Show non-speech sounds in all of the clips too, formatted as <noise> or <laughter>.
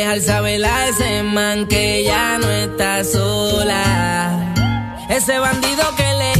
Dejar saber a ese man que ya no está sola. Ese bandido que le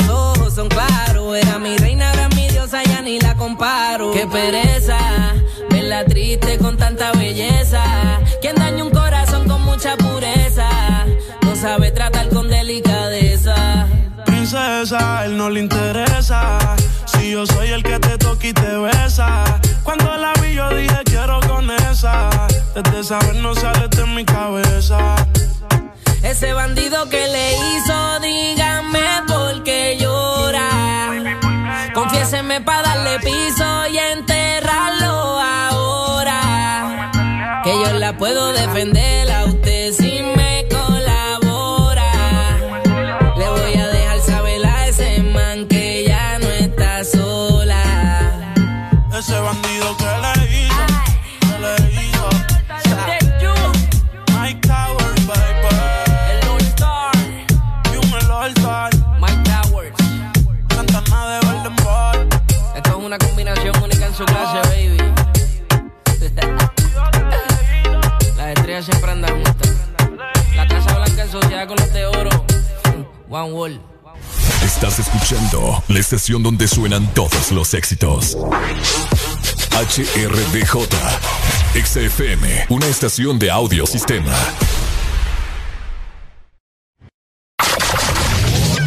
ojos son claros. Era mi reina, ahora mi diosa, ya ni la comparo. Qué pereza la triste con tanta belleza. Quien daña un corazón con mucha pureza. No sabe tratar con delicadeza. Princesa, él no le interesa. Si yo soy el que te toca y te besa. Cuando la vi, yo dije quiero con esa. Desde saber no sale de mi cabeza. Ese bandido que le hizo, dígame por qué. Confiéseme para darle piso y enterrarlo yo la puedo defender Con los de oro. One Wall. Estás escuchando la estación donde suenan todos los éxitos. HRDJ. XFM, una estación de audio sistema.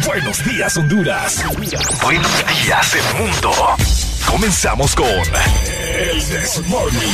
Buenos días, Honduras. Buenos días, el mundo. Comenzamos con El Desmorning.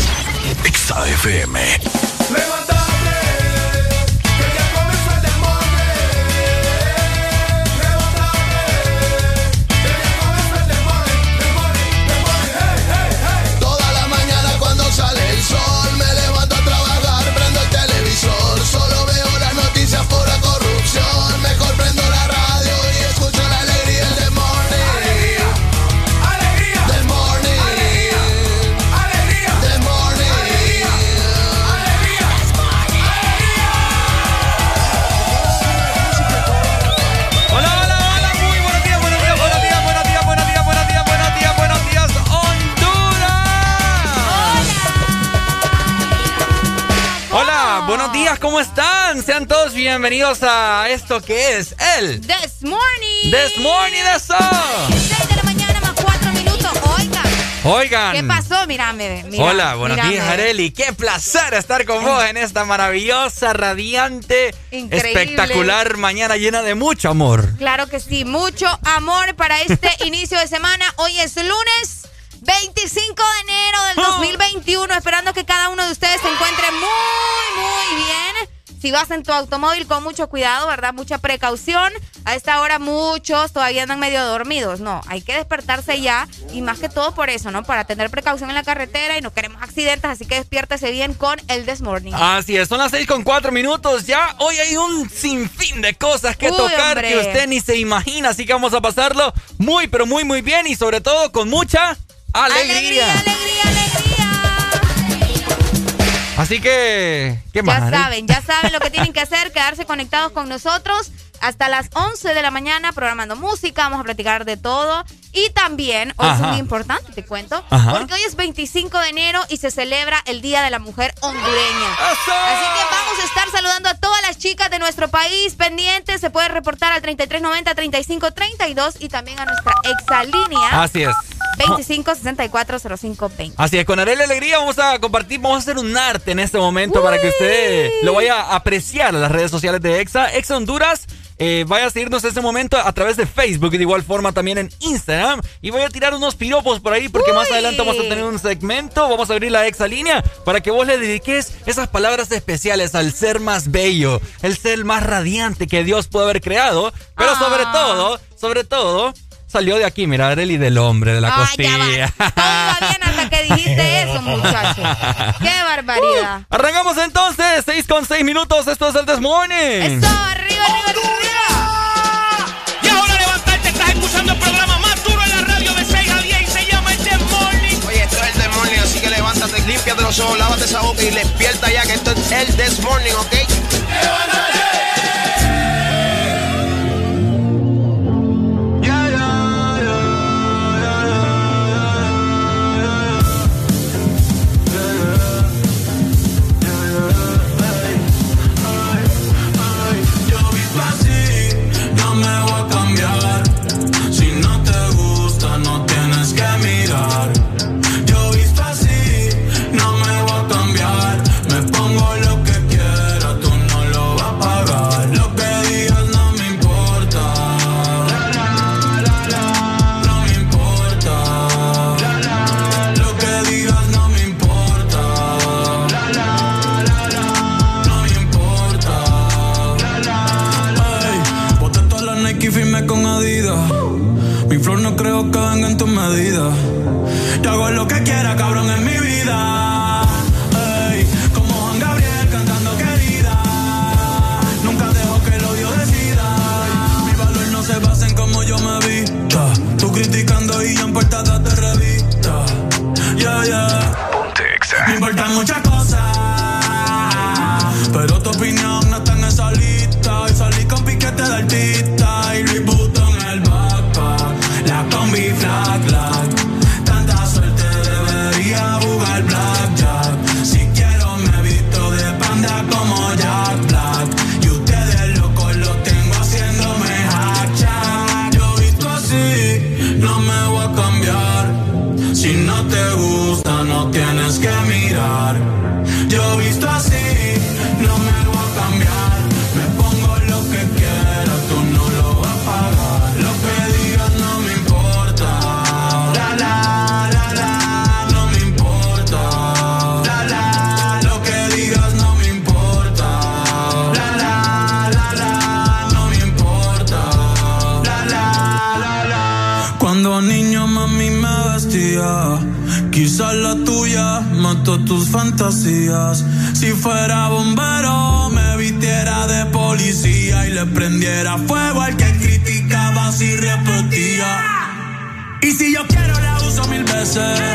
XAFM. buenos Bienvenidos a esto que es el This Morning. This Morning de Sol. 6 de la mañana más 4 minutos. Oigan. Oigan. ¿Qué pasó? Mírame. Mira, Hola, buenos mírame. días, Areli. Qué placer estar con vos en esta maravillosa, radiante, Increíble. espectacular mañana llena de mucho amor. Claro que sí. Mucho amor para este <laughs> inicio de semana. Hoy es lunes. 25 de enero del Oh. 2021, esperando que cada uno de ustedes se encuentre muy, muy bien. Si vas en tu automóvil, con mucho cuidado, ¿verdad? Mucha precaución. A esta hora muchos todavía andan medio dormidos. No, hay que despertarse ya y más que todo por eso, ¿no? Para tener precaución en la carretera y no queremos accidentes, así que despiértese bien con el This Morning. Así es, son las seis con cuatro minutos ya. Hoy hay un sinfín de cosas que Uy, tocar hombre. que usted ni se imagina, así que vamos a pasarlo muy, pero muy, muy bien y sobre todo con mucha alegría. alegría, alegría. Así que, ¿qué más? Ya saben, ya saben lo que tienen que hacer, quedarse conectados con nosotros hasta las 11 de la mañana programando música, vamos a platicar de todo. Y también, hoy Ajá. es muy importante, te cuento, Ajá. porque hoy es 25 de enero y se celebra el Día de la Mujer Hondureña. ¡Eso! Así que vamos a estar saludando a todas las chicas de nuestro país pendientes. Se puede reportar al 3390-3532 y también a nuestra exalínea Así es. 25640520. Así es, con Arely Alegría vamos a compartir, vamos a hacer un arte en este momento para que usted lo vaya a apreciar en las redes sociales de EXA, EXA Honduras. Eh, vaya a seguirnos en este momento a través de Facebook y de igual forma también en Instagram. Y voy a tirar unos piropos por ahí porque más adelante vamos a tener un segmento. Vamos a abrir la Exa línea para que vos le dediques esas palabras especiales al ser más bello, el ser más radiante que Dios puede haber creado. Pero Ah. sobre todo, sobre todo, salió de aquí, mira, Arely del hombre, de la Ah, costilla. ya va. Todo iba bien hasta que dijiste eso, muchacho. Qué barbaridad. Arrancamos entonces, 6 con 6 minutos, esto es el This Morning. Eso, arriba, arriba, arriba. Y ahora levantarte, estás escuchando el programa más duro en la radio de 6 a 10 y se llama el The Morning. Oye, esto es el This Morning, así que levántate, límpiate los ojos, lávate esa boca y despierta ya que esto es el This Morning, ¿ok? Yo Yo hago lo que quiera, cabrón, en mi vida. Ey, como Juan Gabriel cantando querida. Nunca dejo que el odio decida. Mi valor no se basa en cómo yo me vista. Tú criticando y yo en portadas de revista. Yeah, yeah. Me importan muchas cosas. Pero tu opinión no está Si fuera bombero, me vistiera de policía y le prendiera fuego al que criticaba si repetía. Y si yo quiero la uso mil veces,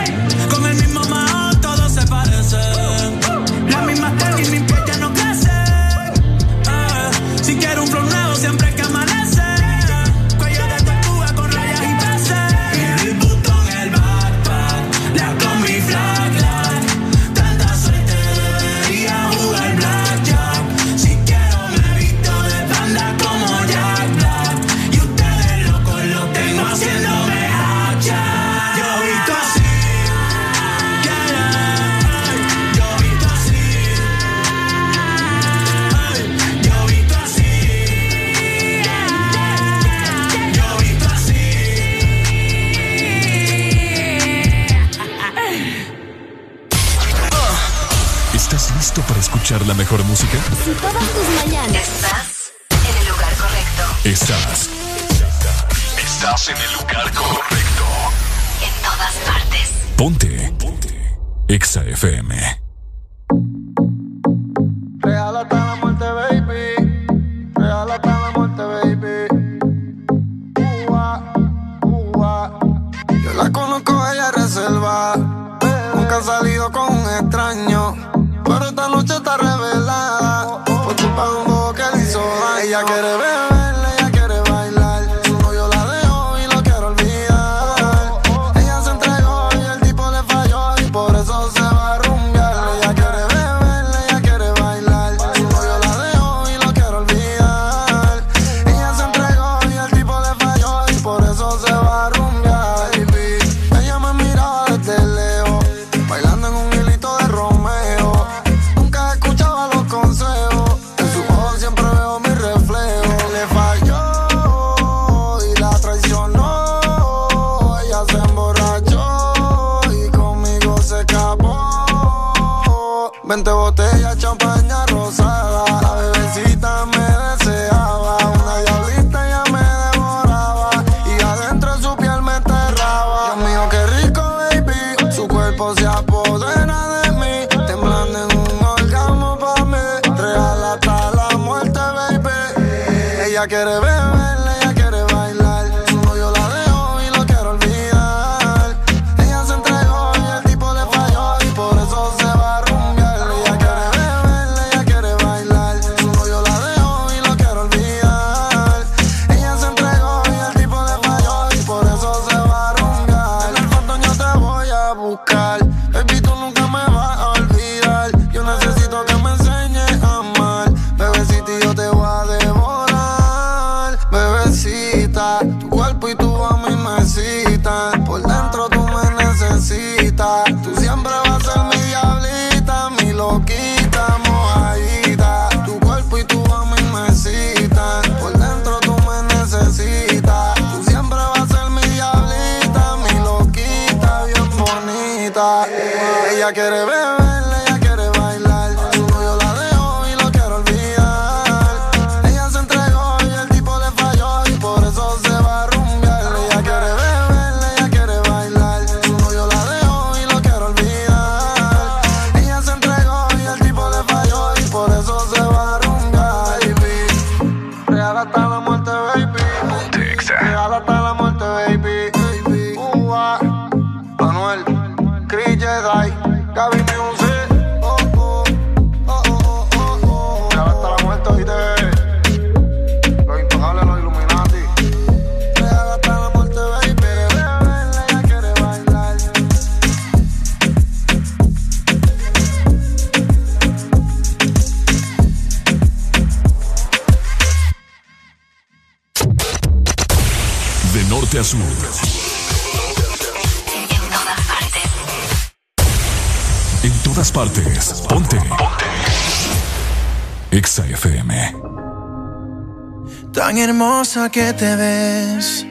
que te ves,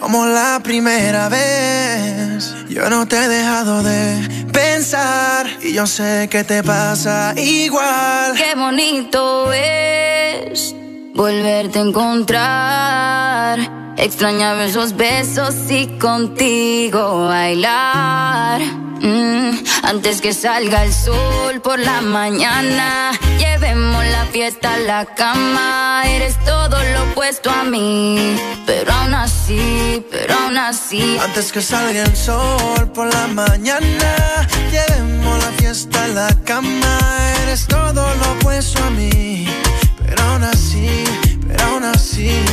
como la primera vez. Yo no te he dejado de pensar y yo sé que te pasa igual. Qué bonito es volverte a encontrar. Extrañar esos besos y contigo bailar. Mm, antes que salga el sol por la mañana, llevemos la fiesta a la cama. Opuesto a mí, pero aún así, pero aún así. Antes que salga el sol por la mañana, llevemos la fiesta a la cama. Eres todo lo opuesto a mí, pero aún así, pero aún así.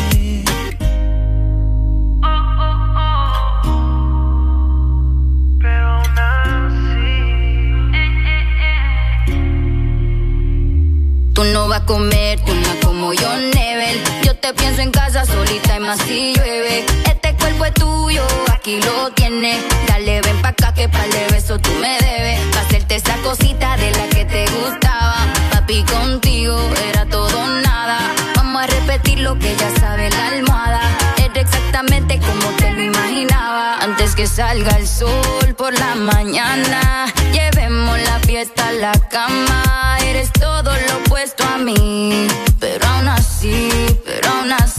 Tú no vas a comer, tú no como. Yo pienso en casa solita y más si llueve. Este cuerpo es tuyo, aquí lo tienes. Dale, ven pa' acá que pa'l de beso tú me debes. Pa' hacerte esa cosita de la que te gustaba. Papi, contigo era todo nada. Vamos a repetir lo que ya sabe la almohada. Era exactamente como te lo imaginaba. Antes que salga el sol por la mañana, llevemos la fiesta a la cama. Eres todo lo opuesto a mí,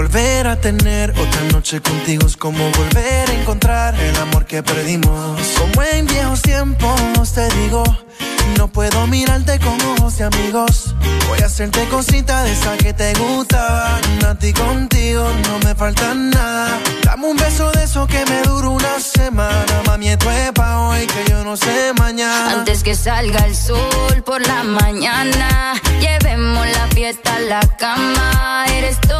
volver a tener otra noche contigo es como volver a encontrar el amor que perdimos. Como en viejos tiempos te digo, no puedo mirarte con ojos de amigos. Voy a hacerte cosita de esa que te gustaban. A ti contigo no me falta nada. Dame un beso de eso que me dura una semana. Mami, esto es pa' hoy que yo no sé mañana. Antes que salga el sol por la mañana, llevemos la fiesta a la cama. Eres opuesto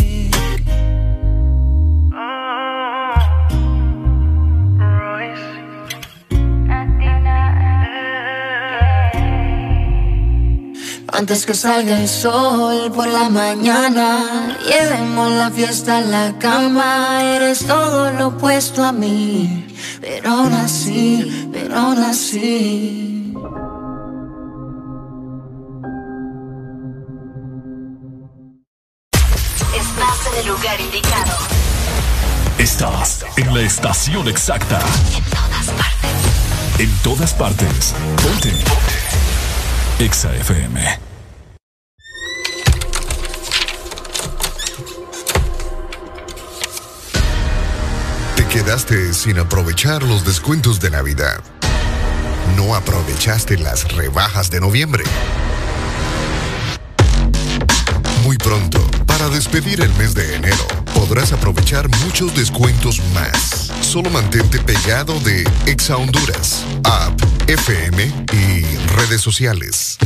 Antes que salga el sol por la mañana, llevemos la fiesta a la cama. Eres todo lo opuesto a mí, pero aún así, pero aún así. Estás en el lugar indicado. Estás en la estación exacta. En todas partes. En todas partes. Ponte. Exa FM. Quedaste sin aprovechar los descuentos de Navidad. No aprovechaste las rebajas de noviembre. Muy pronto, para despedir el mes de enero, podrás aprovechar muchos descuentos más. Solo mantente pegado de Exa Honduras, app, FM y redes sociales.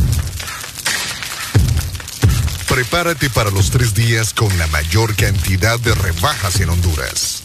Prepárate para los tres días con la mayor cantidad de rebajas en Honduras.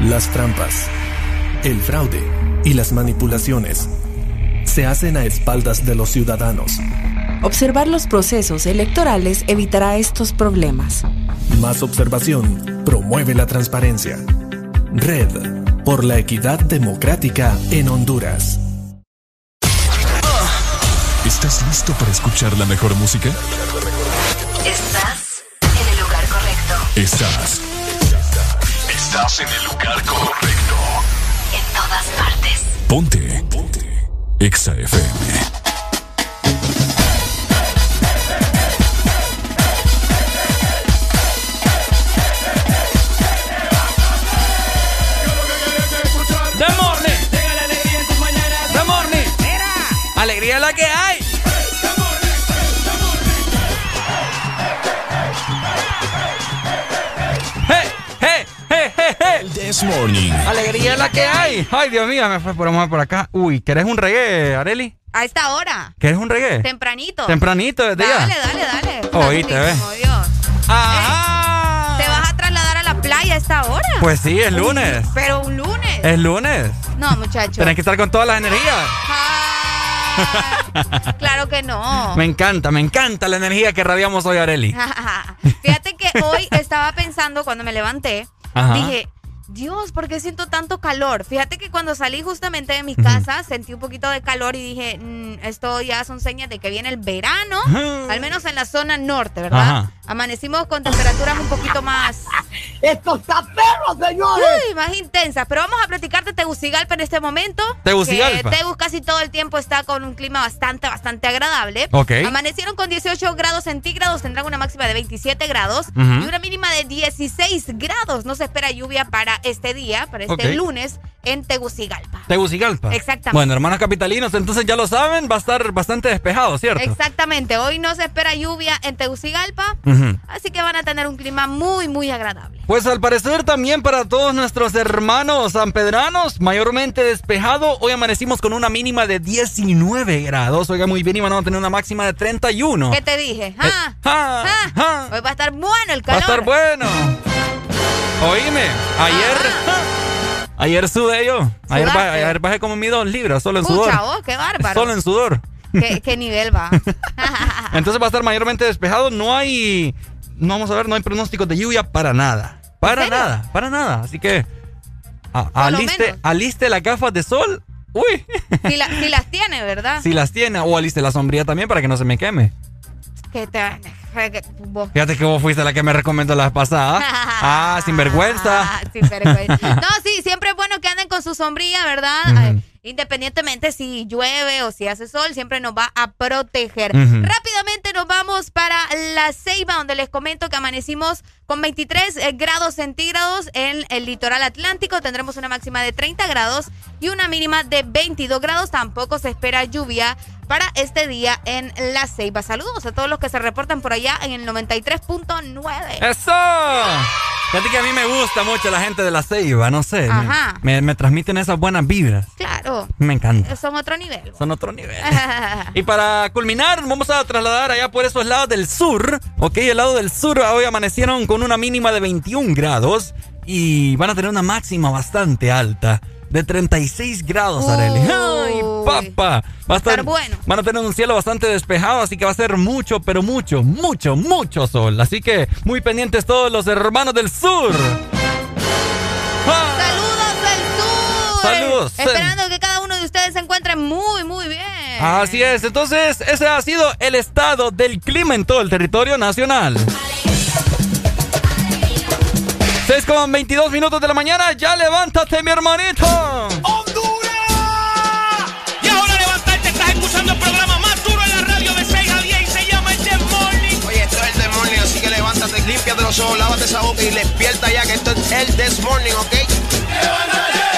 Las trampas, el fraude y las manipulaciones se hacen a espaldas de los ciudadanos. Observar los procesos electorales evitará estos problemas. Más observación promueve la transparencia. Red por la equidad democrática en Honduras. ¿Estás listo para escuchar la mejor música? Estás en el lugar correcto. Estás. Estás en el lugar correcto. En todas partes. Ponte. Ponte. Exa FM. The Morning. Llega la alegría en tus mañanas. The Morning. Mira. Alegría la que hay. This morning. Alegría es la que hay. Ay, Dios mío, me fue por amor por acá. Uy, ¿querés un reggae, Areli? A esta hora. ¿Quieres un reggae? Tempranito. Tempranito desde ya. Dale, dale, dale. Oíste, ¿ves? Rapidísimo, Dios. Ah. ¿Te vas a trasladar a la playa a esta hora? Pues sí, es lunes. Pero un lunes. Es lunes. No, muchacho. Tenés que estar con todas las energías. <laughs> Claro que no. Me encanta, me encanta la energía que radiamos hoy, Areli. Fíjate que hoy estaba pensando cuando me levanté, Ajá. dije, Dios, ¿por qué siento tanto calor? Fíjate que cuando salí justamente de mi casa sentí un poquito de calor y dije, "Mm, esto ya son señas de que viene el verano, al menos en la zona norte, ¿verdad? Ajá. Amanecimos con temperaturas un poquito más <laughs> Esto está perro, señores. Uy, más intensa. Pero vamos a platicar de Tegucigalpa en este momento. Tegucigalpa. Tegus casi todo el tiempo está con un clima bastante, bastante agradable. Ok. Amanecieron con 18 grados centígrados, tendrán una máxima de 27 grados y una mínima de 16 grados. No se espera lluvia para este día, para este lunes en Tegucigalpa. Tegucigalpa. Exactamente. Bueno, hermanos capitalinos, entonces ya lo saben, va a estar bastante despejado, ¿cierto? Exactamente. Hoy no se espera lluvia en Tegucigalpa, así que van a tener un clima muy, muy agradable. Pues al parecer también para todos nuestros hermanos sanpedranos, mayormente despejado. Hoy amanecimos con una mínima de 19 grados. Oiga, muy bien, y van a tener una máxima de 31. ¿Qué te dije? Ah, ah, ah. Hoy va a estar bueno el Va a calor. estar bueno. Oíme, ayer. <laughs> Ayer sudé yo. Ayer, ayer bajé como mi dos libras, solo en Pucha, sudor. vos, qué bárbaro. Solo en sudor. ¿Qué, qué nivel va? <laughs> Entonces va a estar mayormente despejado. No hay. No vamos a ver, no hay pronósticos de lluvia para nada. Para nada, para nada. Así que. a- aliste, aliste las gafas de sol. Uy. Si, la- si las tiene, ¿verdad? <laughs> Si las tiene. O aliste la sombría también para que no se me queme. Que te, que- vos- Fíjate que vos fuiste la que me recomendó la vez pasada. <laughs> ah, sinvergüenza. Ah, sin vergüenza. No, sí, siempre es bueno que anden con su sombrilla, ¿verdad? Independientemente si llueve o si hace sol, siempre nos va a proteger. Rápidamente nos vamos para la Ceiba, donde les comento que amanecimos con 23 eh, grados centígrados en el litoral atlántico. Tendremos una máxima de 30 grados y una mínima de 22 grados. Tampoco se espera lluvia para este día en la Ceiba. Saludos a todos los que se reportan por allá en el 93.9. ¡Eso! Fíjate que a mí me gusta mucho la gente de la Ceiba, no sé. me- Ajá. Me, me transmiten esas buenas vibras. Claro. Me encanta. Son otro nivel. Son otro nivel. <laughs> Y para culminar, vamos a trasladar allá por esos lados del sur. Ok, el lado del sur hoy amanecieron con una mínima de 21 grados y van a tener una máxima bastante alta de 36 grados, Arely. ¡Ay, papá! Va a estar, bueno. Van a tener un cielo bastante despejado, así que va a ser mucho, pero mucho, mucho, mucho sol. Así que muy pendientes todos los hermanos del sur. Saludos del sur. Saludos. Esperando que cada uno de ustedes se encuentre muy, muy bien. Así es, entonces ese ha sido el estado del clima en todo el territorio nacional. 6 con 22 minutos de la mañana, ya levántate mi hermanito. Y ahora levantarte, estás escuchando el programa más duro en la radio de 6 a 10 y se llama el The Morning. Oye, esto es el This Morning, así que levántate, límpiate los ojos, lávate esa boca y despierta ya que esto es el This Morning, ¿ok? Esta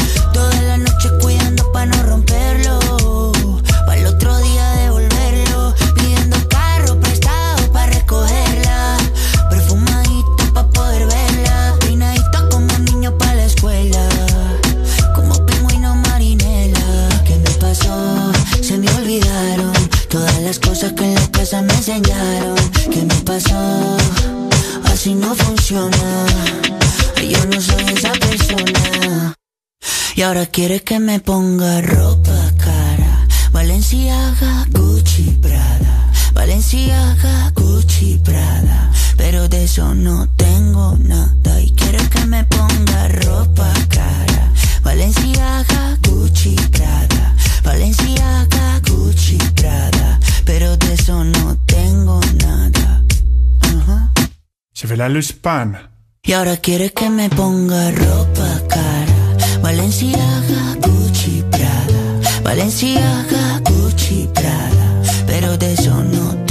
las cosas que en la casa me enseñaron ¿Qué me pasó? Así no funciona. Yo no soy esa persona. Y ahora quiere que me ponga ropa cara. Valenciaga, Gucci, Prada. Valenciaga, Gucci, Prada. Pero de eso no tengo nada. Y quiere que me ponga ropa cara. Valenciaga, Gucci, Prada. Valenciaga, Gucci, Prada. Pero de eso no tengo nada. Je vais la loose pan. Y ahora quiere que me ponga ropa cara. Valenciaga, Gucci, Prada. Valenciaga, Gucci, Prada. pero de eso no tengo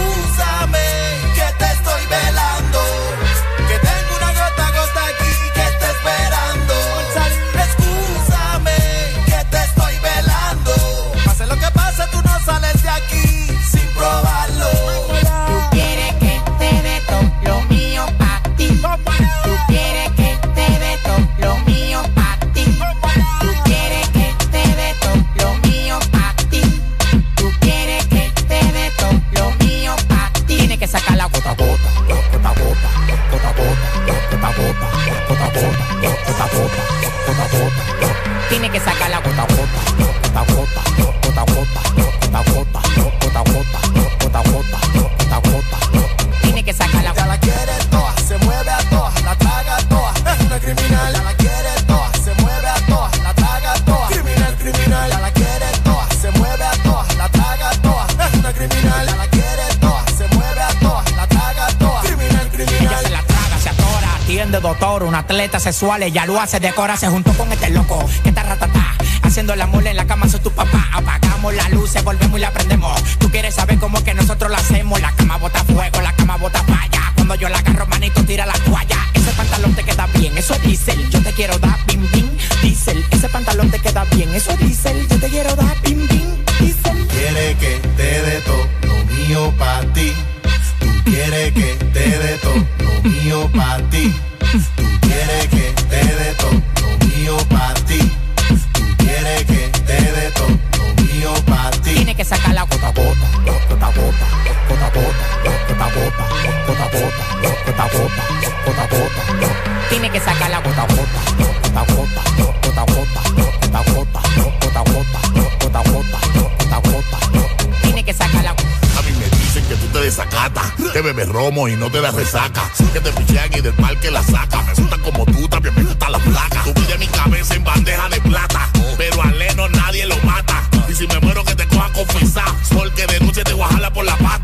Que sacar la gota doctor, un atleta sexual, ella lo hace, decora, se juntó con este loco, que está ratatá, haciendo la mole en la cama, soy tu papá, apagamos la luz, volvemos y la prendemos, tú quieres saber cómo que nosotros la hacemos, la cama bota fuego, la cama bota falla, cuando yo la agarro, manito, tira la toalla, ese pantalón te queda bien, eso es diésel, yo te quiero dar bim bim, diésel, ese pantalón te queda bien, eso es diésel, yo te quiero dar bim bim, diésel. Quiere que te dé todo lo mío pa' ti. Tú quieres que te dé todo lo mío pa' ti. Tú quieres que te dé todo lo mío pa' ti. Tú quieres que te dé todo lo mío pa' ti. Tiene que sacar la gota que romo y no te das resaca, que te pichean y del parque la saca. Me gusta como tú, también me gusta la placa. En mi cabeza en bandeja de plata, pero a Leno nadie lo mata. Y si me muero que te coja confesar, porque de noche te voy a jalar por la pata.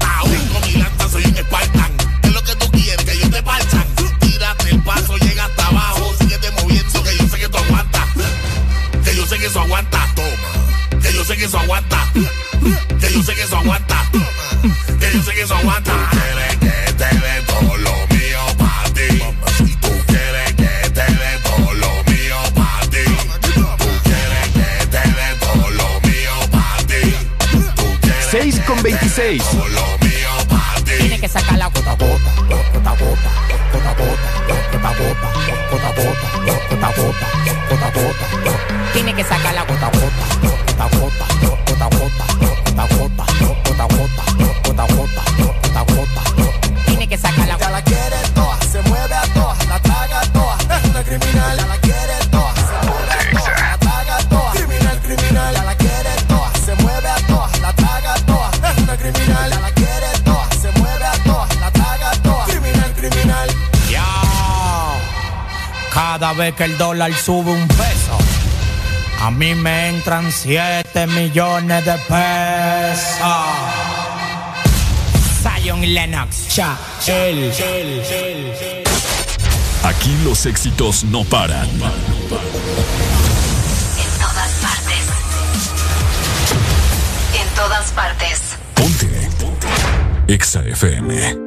Vez que el dólar sube un peso, a mí me entran 7 millones de pesos. Zion Lennox, cha, el, Aquí los éxitos no paran. En todas partes. En todas partes. Ponte. Ponte. Exa FM.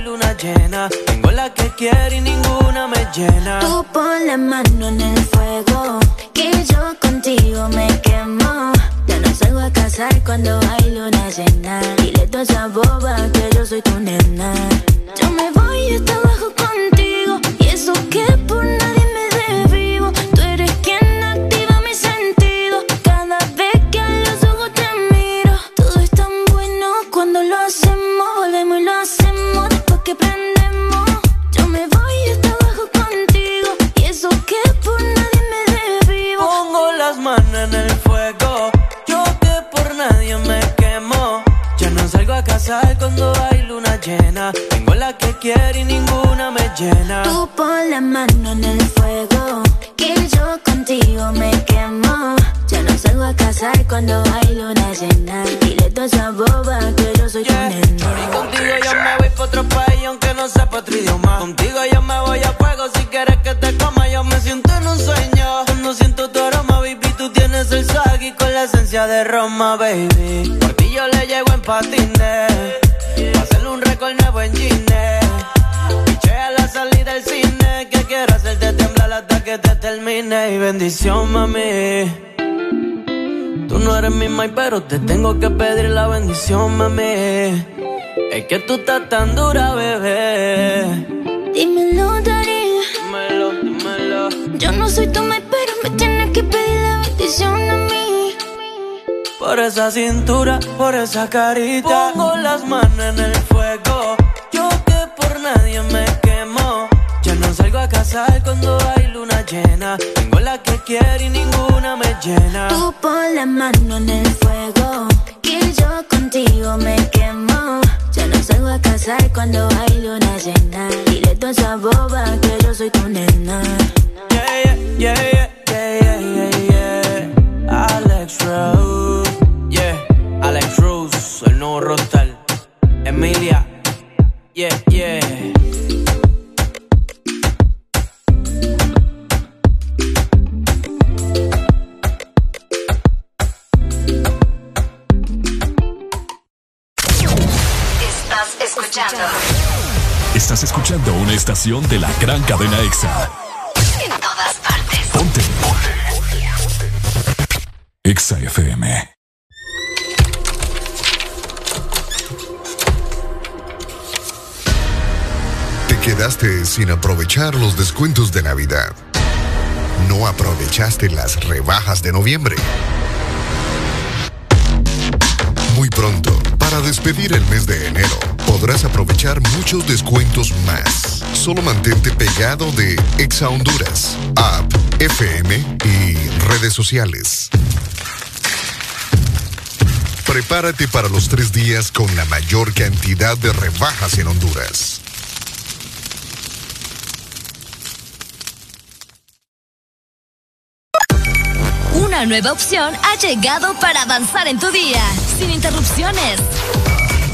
luna llena. Tengo la que quiero y ninguna me llena. Tú pon la mano en el fuego, que yo contigo me quemo. Ya no salgo a casar cuando hay luna llena. Dile toda esa boba que yo soy tu nena. Yo me voy hasta abajo contigo, y eso que por nadie me desvivo. Que prendemos. Yo me voy hasta abajo contigo, y eso que por nadie me desvivo. Pongo las manos en el fuego. Yo que por nadie me quemo. Ya no salgo a casar cuando hay luna llena. Tengo la que quiero y ninguna me llena. Tú pon la mano en el fuego, que yo contigo me quemo. Ya no salgo a casar cuando hay luna llena. Dile toda esa boba que yo soy tu nena. Contigo yo me voy pa' otro país aunque no sepa otro idioma. Contigo yo me voy a fuego si quieres que te coma. Yo me siento en un sueño. Cuando siento tu aroma, baby, tú tienes el swag y con la esencia de Roma, baby. Por ti yo le llego en patines. Pa' hacerle un récord nuevo en Gine. Salida del cine. Que quiero hacerte temblar hasta que te termine. Y bendición, mami. Tú no eres mi mai, pero te tengo que pedir la bendición, mami. Es que tú estás tan dura, bebé. Dímelo, Dari. Dímelo, dímelo. Yo no soy tu mai, pero me tienes que pedir la bendición a mí. Por esa cintura, por esa carita. Pongo las manos en el fuego. Yo que por nadie me salgo a casar cuando hay luna llena. Tengo la que quiero y ninguna me llena. Tú pon la mano en el fuego, que yo contigo me quemo. Ya no salgo a casar cuando hay luna llena. Dile toda esa boba que yo soy tu nena. Yeah, yeah, yeah, yeah, yeah, yeah, yeah. Alex Rose. Yeah, Alex Rose, el nuevo roster. Emilia. Yeah, yeah. Estás escuchando una estación de la gran cadena EXA. en todas partes. Ponte. EXA FM. Te quedaste sin aprovechar los descuentos de Navidad. No aprovechaste las rebajas de noviembre. Muy pronto, para despedir el mes de enero, podrás aprovechar muchos descuentos más. Solo mantente pegado de Exa Honduras, App, FM y redes sociales. Prepárate para los tres días con la mayor cantidad de rebajas en Honduras. Una nueva opción ha llegado para avanzar en tu día, sin interrupciones.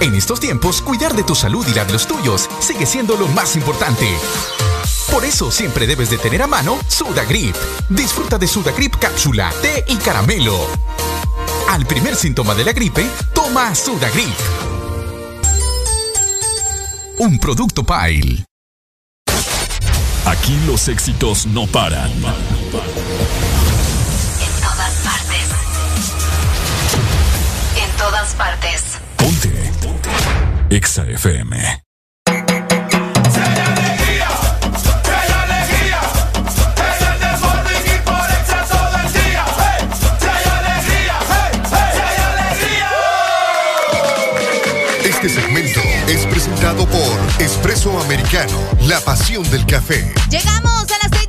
En estos tiempos, cuidar de tu salud y la de los tuyos sigue siendo lo más importante. Por eso siempre debes de tener a mano Sudagrip. Disfruta de Sudagrip cápsula, té y caramelo. Al primer síntoma de la gripe, toma Sudagrip. Un producto Pile. Aquí los éxitos no paran. En todas partes. En todas partes. Ponte. EXA FM. Este segmento es presentado por Espresso Americano, la pasión del café. Llegamos a las 6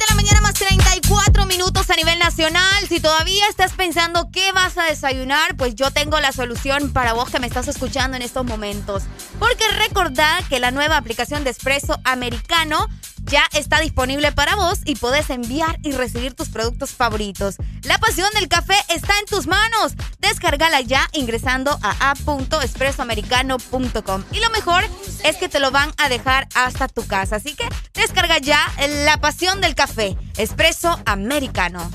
de la mañana más 34 cuatro minutos a nivel nacional. Si todavía estás pensando qué vas a desayunar, pues yo tengo la solución para vos que me estás escuchando en estos momentos. Porque recordad que la nueva aplicación de Espresso Americano ya está disponible para vos y podés enviar y recibir tus productos favoritos. La pasión del café está en tus manos. Descárgala ya ingresando a app.expresoamericano.com. Y lo mejor es que te lo van a dejar hasta tu casa. Así que descarga ya la pasión del café. Espresso Americano.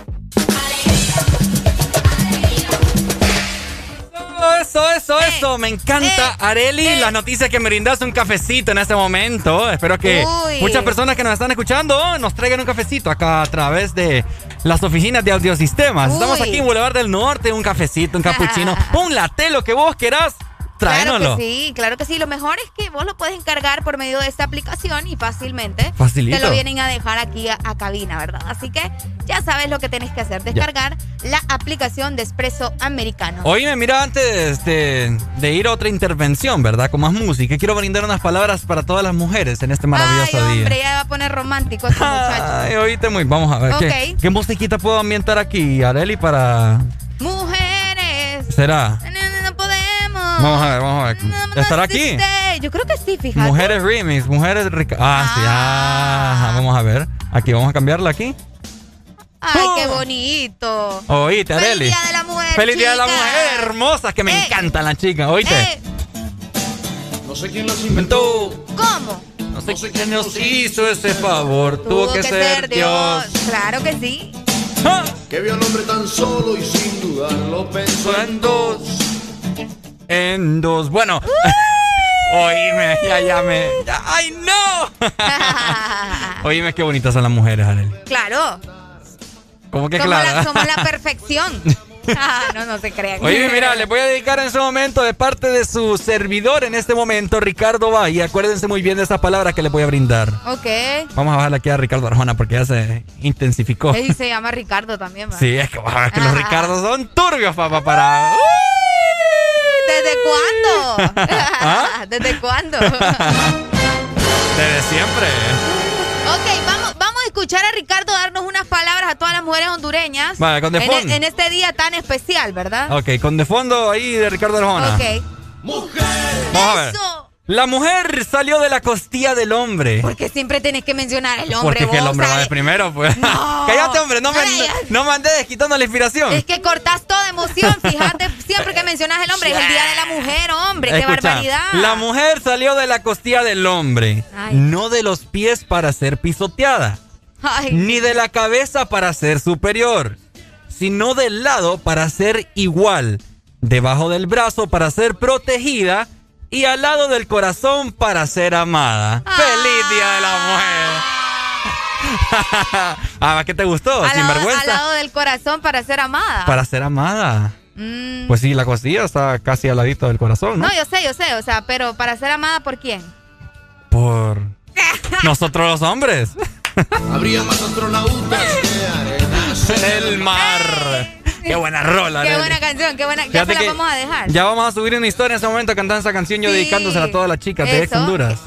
Eso, eso, eso. Me encanta, eh, Areli, eh. las noticias que me brindas un cafecito en este momento. Espero que Uy. muchas personas que nos están escuchando nos traigan un cafecito acá a través de las oficinas de audiosistemas. Estamos Uy. aquí en Boulevard del Norte, un cafecito, un cappuccino, <laughs> un latte, lo que vos querás. Claro que sí, claro que sí. Lo mejor es que vos lo puedes encargar por medio de esta aplicación y fácilmente Facilito. te lo vienen a dejar aquí a, a cabina, ¿verdad? Así que ya sabes lo que tenés que hacer, descargar la aplicación de Espresso Americano. Oíme, mira, antes de, de ir a otra intervención, ¿verdad? Con más música, quiero brindar unas palabras para todas las mujeres en este maravilloso Ay, día. hombre, ya va a poner romántico este muchacho. Ay, oíste muy. Vamos a ver. ¿qué. ¿Qué musiquita puedo ambientar aquí, Areli, para. Mujeres, ¿Será? Vamos a ver, vamos a ver. ¿Estará aquí? Yo creo que sí, fíjate. Mujeres remix, mujeres rica. Ah, sí, ah, vamos a ver. Aquí vamos a cambiarla aquí. Ay, qué bonito. Oíste, Feliz Areli. Día de la Mujer, Feliz Día de la. Mujer, hermosa, que me Eh. encantan las chicas. Oíste. Eh, No sé quién las inventó. ¿Cómo? No sé quién nos hizo ese favor. Tuvo, que, ser Dios. Claro que sí. Que vio al hombre tan solo y sin dudarlo pensó en dos. En dos. Bueno. <laughs> Oíme, ya, ya me. ya- ¡Ay, no! <laughs> Oíme, qué bonitas son las mujeres, Areli. Claro. ¿Cómo que somos, claro? la, somos la perfección. <laughs> Ah, no, no se crean. Oye, mira, les voy a dedicar en este momento de parte de su servidor en este momento, Ricardo Valle. Acuérdense muy bien de esa palabra que les voy a brindar. Ok. Vamos a bajarle aquí a Ricardo Arjona porque ya se intensificó. Él se llama Ricardo también, ¿va? Sí, es que, vas a ver que los Ricardos son turbios, papá, para... ¿Desde cuándo? ¿Ah? <laughs> ¿Desde cuándo? Desde siempre. ok, vamos, vamos a escuchar a Ricardo darnos unas palabras a todas las mujeres hondureñas. Vale, con de en, fondo. en este día tan especial, ¿verdad? Ok, con de fondo ahí de Ricardo Arjona. Ok. Vamos a ver. La mujer salió de la costilla del hombre. Porque siempre tenés que mencionar el hombre. Porque que el vos, hombre va de primero, pues. No. <laughs> Cállate, hombre, no me, Ay, no, no me andes quitando la inspiración. Es que cortás toda emoción, fíjate, siempre que mencionas el hombre, es el día de la mujer, hombre, qué barbaridad. La mujer salió de la costilla del hombre, Ay. no de los pies para ser pisoteada, Ay, ni de la cabeza para ser superior, sino del lado para ser igual, debajo del brazo para ser protegida y al lado del corazón para ser amada. ¡Feliz Día de la Mujer! <laughs> ah, ¿qué te gustó? al, lado, Sinvergüenza. al lado del corazón para ser amada. Para ser amada. Mm, Pues sí, la costilla está casi al ladito del corazón, ¿no? no, yo sé, yo sé, o sea, pero para ser amada por quién? Por <laughs> nosotros los hombres. Habría más astronautas que <laughs> arenas en el mar. Qué buena rola, Qué Nelly. buena canción, qué buena. Ya Fíjate se la que vamos a dejar. Ya vamos a subir una historia en ese momento cantando esa canción yo Sí, dedicándosela a todas las chicas de ex. Honduras.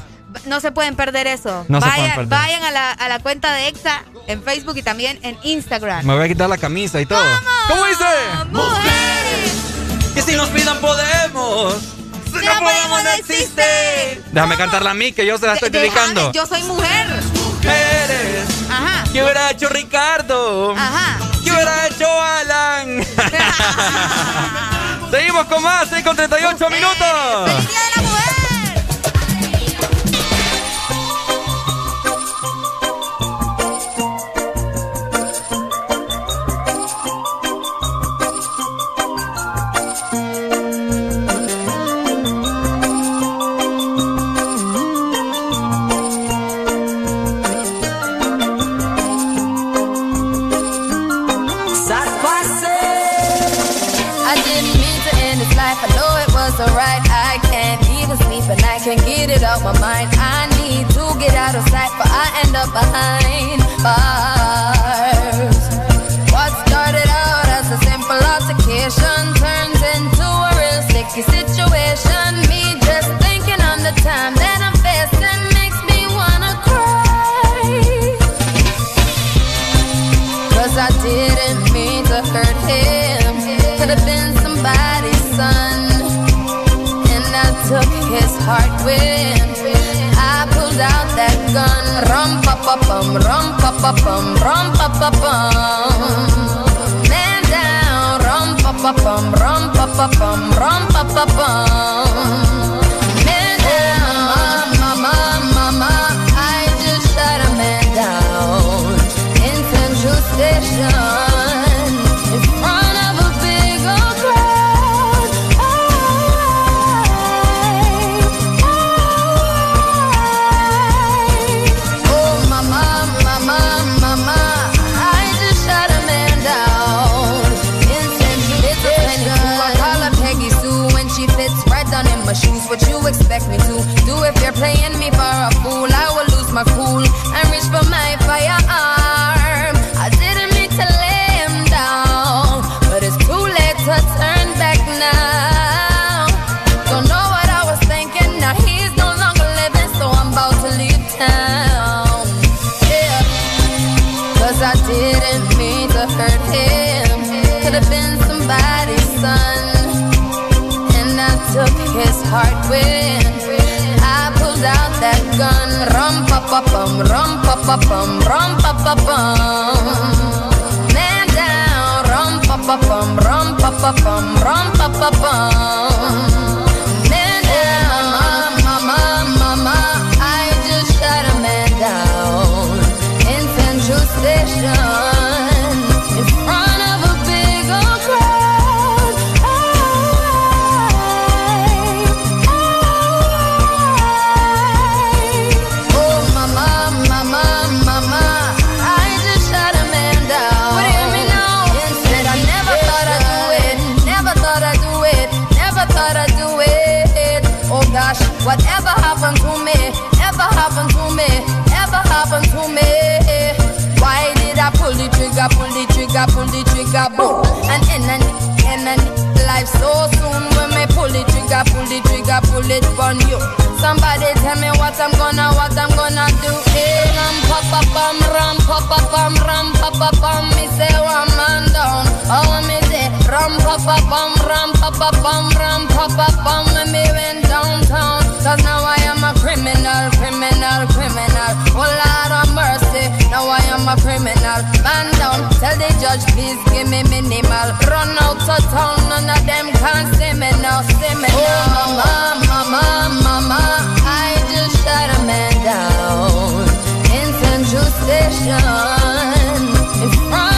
No se pueden perder eso. No se vayan, pueden perder. vayan a la, a la cuenta de EXA en Facebook y también en Instagram. Me voy a quitar la camisa y todo. ¿Cómo dice? Que si nos pidan podemos. Si no podemos no existe. Déjame cantarla a mí que yo se la estoy Déjame, dedicando. Yo soy mujer. Mujeres. Ajá. ¿Qué hubiera hecho Ricardo? Ajá. ¿Qué hubiera hecho Alan? <laughs> <laughs> Seguimos con más, 6 con 38 minutos. ¡Feliz Día de la Mujer! Out my mind. I need to get out of sight, but I end up behind. Pa bum, rum pa pa bum, rum pa pa bum. Man down, rum pa pa bum, rum pa pa bum, rum pa pa bum. Heart when I pulled out that gun. Rum pa pa bum, rum pa pa bum, rum pa pa bum. Man down, rum pa pa bum, rum pa pa bum, rum pa pa bum. Trigger, pull the trigger, boom, end and life so soon when me pull the trigger, pull the trigger, pull it on you. Somebody tell me what I'm gonna, what I'm gonna do. Hey, ram pa pa ram pa pa ram pa pa. Me say one man down. Oh, me say ram pa pa ram pa pa ram pa pa. When me went downtown, cause now I am a criminal, criminal, criminal. Oh Lord of mercy, now I am a criminal. Man down, tell the judge please give me minimal. Run out of town, none of them can see me now, see me now. Oh mama, mama, mama, I just shot a man down in Central Station in front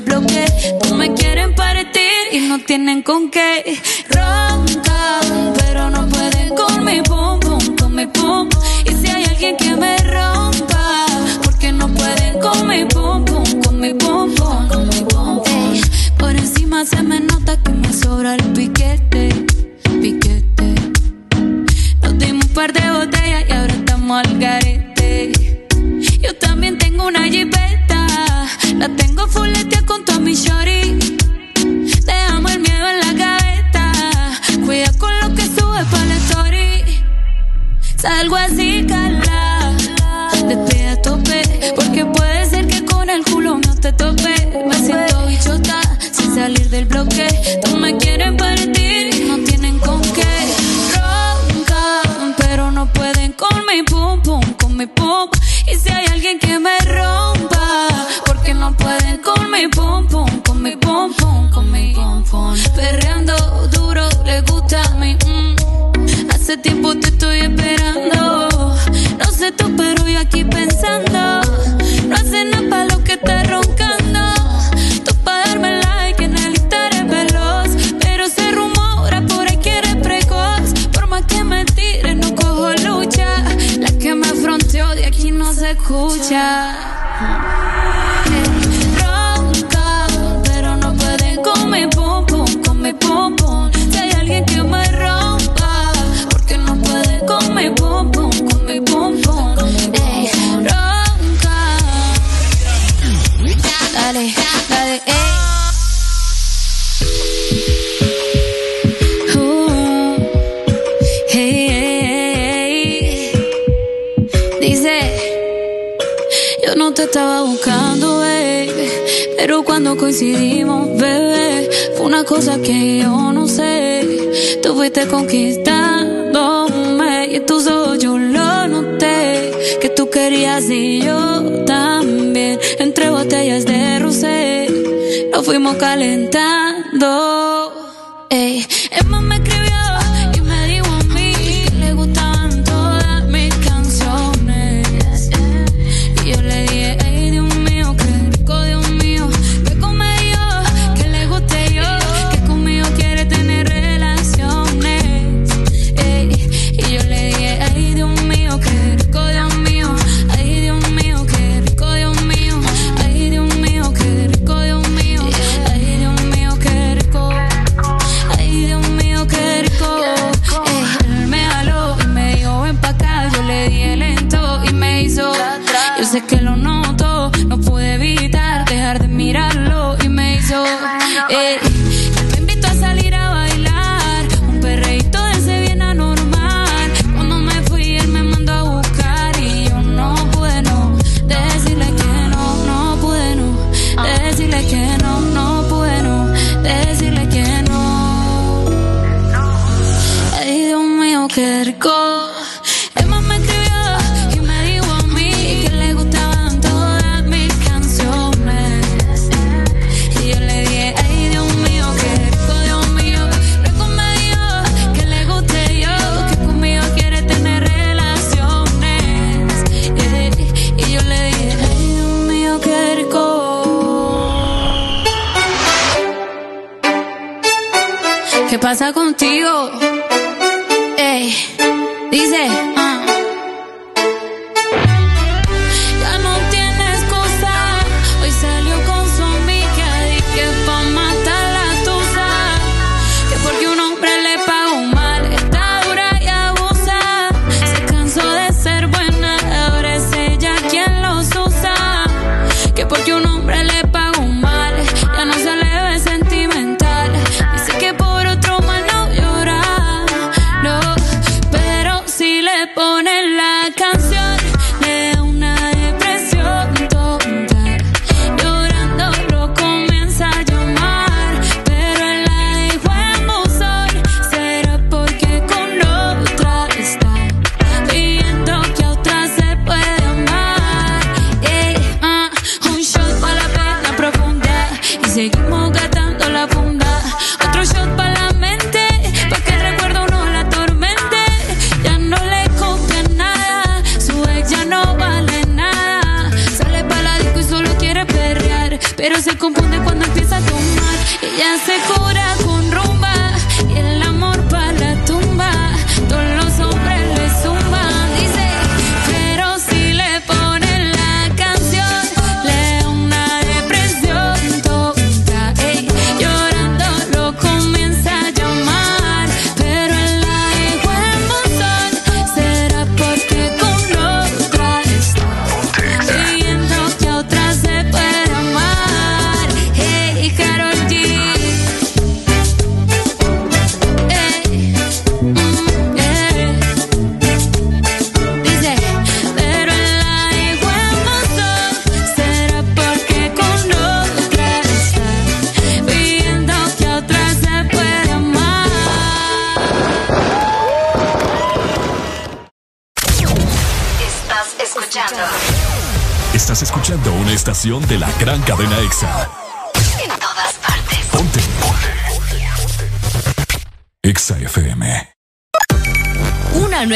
Del bloque. No me quieren partir y no tienen con qué. Salgo así, cala, decidimos, bebé, fue una cosa que yo no sé. Tú fuiste conquistándome y en tus ojos yo lo noté. Que tú querías y yo también. Entre botellas de rosé, nos fuimos calentando. Ey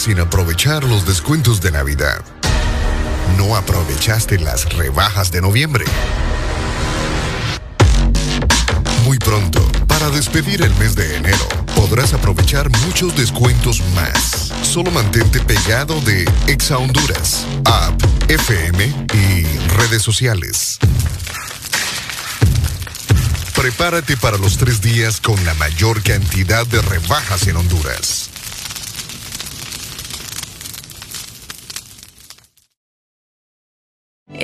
Sin aprovechar los descuentos de Navidad. No aprovechaste las rebajas de noviembre. Muy pronto, para despedir el mes de enero, podrás aprovechar muchos descuentos más. Solo mantente pegado de Exa Honduras, app, FM y redes sociales. Prepárate para los tres días con la mayor cantidad de rebajas en Honduras.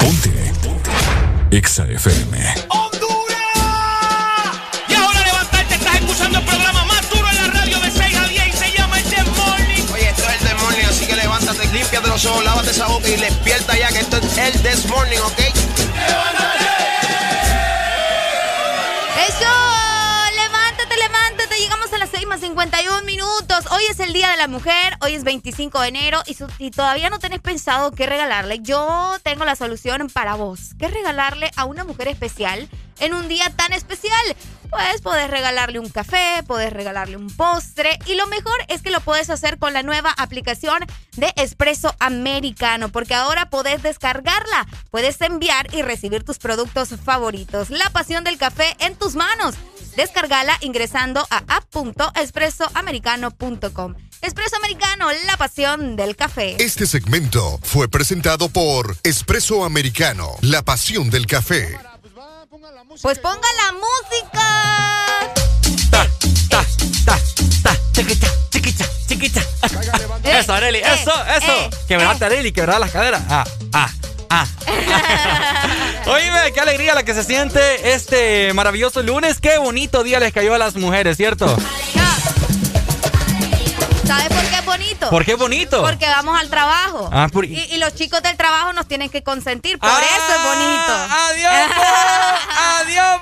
Ponte. Exa FM. Y ahora levantarte, estás escuchando el programa más duro en la radio de 6 a 10 y se llama El This Morning. Oye, esto es el This Morning, así que levántate, límpiate los ojos, lávate esa boca y despierta ya que esto es el This Morning, ¿ok? Eso, 51 minutos. Hoy es el Día de la Mujer, hoy es 25 de enero y, todavía no tenés pensado qué regalarle. Yo tengo la solución para vos. ¿Qué regalarle a una mujer especial en un día tan especial? Pues podés regalarle un café, podés regalarle un postre y lo mejor es que lo puedes hacer con la nueva aplicación de Espresso Americano porque ahora podés descargarla, puedes enviar y recibir tus productos favoritos. La pasión del café en tus manos. Descargala ingresando a app.espressoamericano.com. Espresso Americano, la pasión del café. Este segmento fue presentado por Espresso Americano, la pasión del café. Pues ponga la música. Chiquicha, chiquicha, chiquicha. Eso, Areli, eh, eso, eso. eh, Quebrate, Areli, quebrar las caderas. Ah, ah, ah. <laughs> Oíme, qué alegría la que se siente este maravilloso lunes. Qué bonito día les cayó a las mujeres, ¿cierto? ¿Sabes por bonito? ¿Por qué bonito? Porque vamos al trabajo. Ah, por- y, y los chicos del trabajo nos tienen que consentir. Por Ah, eso es bonito. ¡Adiós, <laughs> ¡Adiós,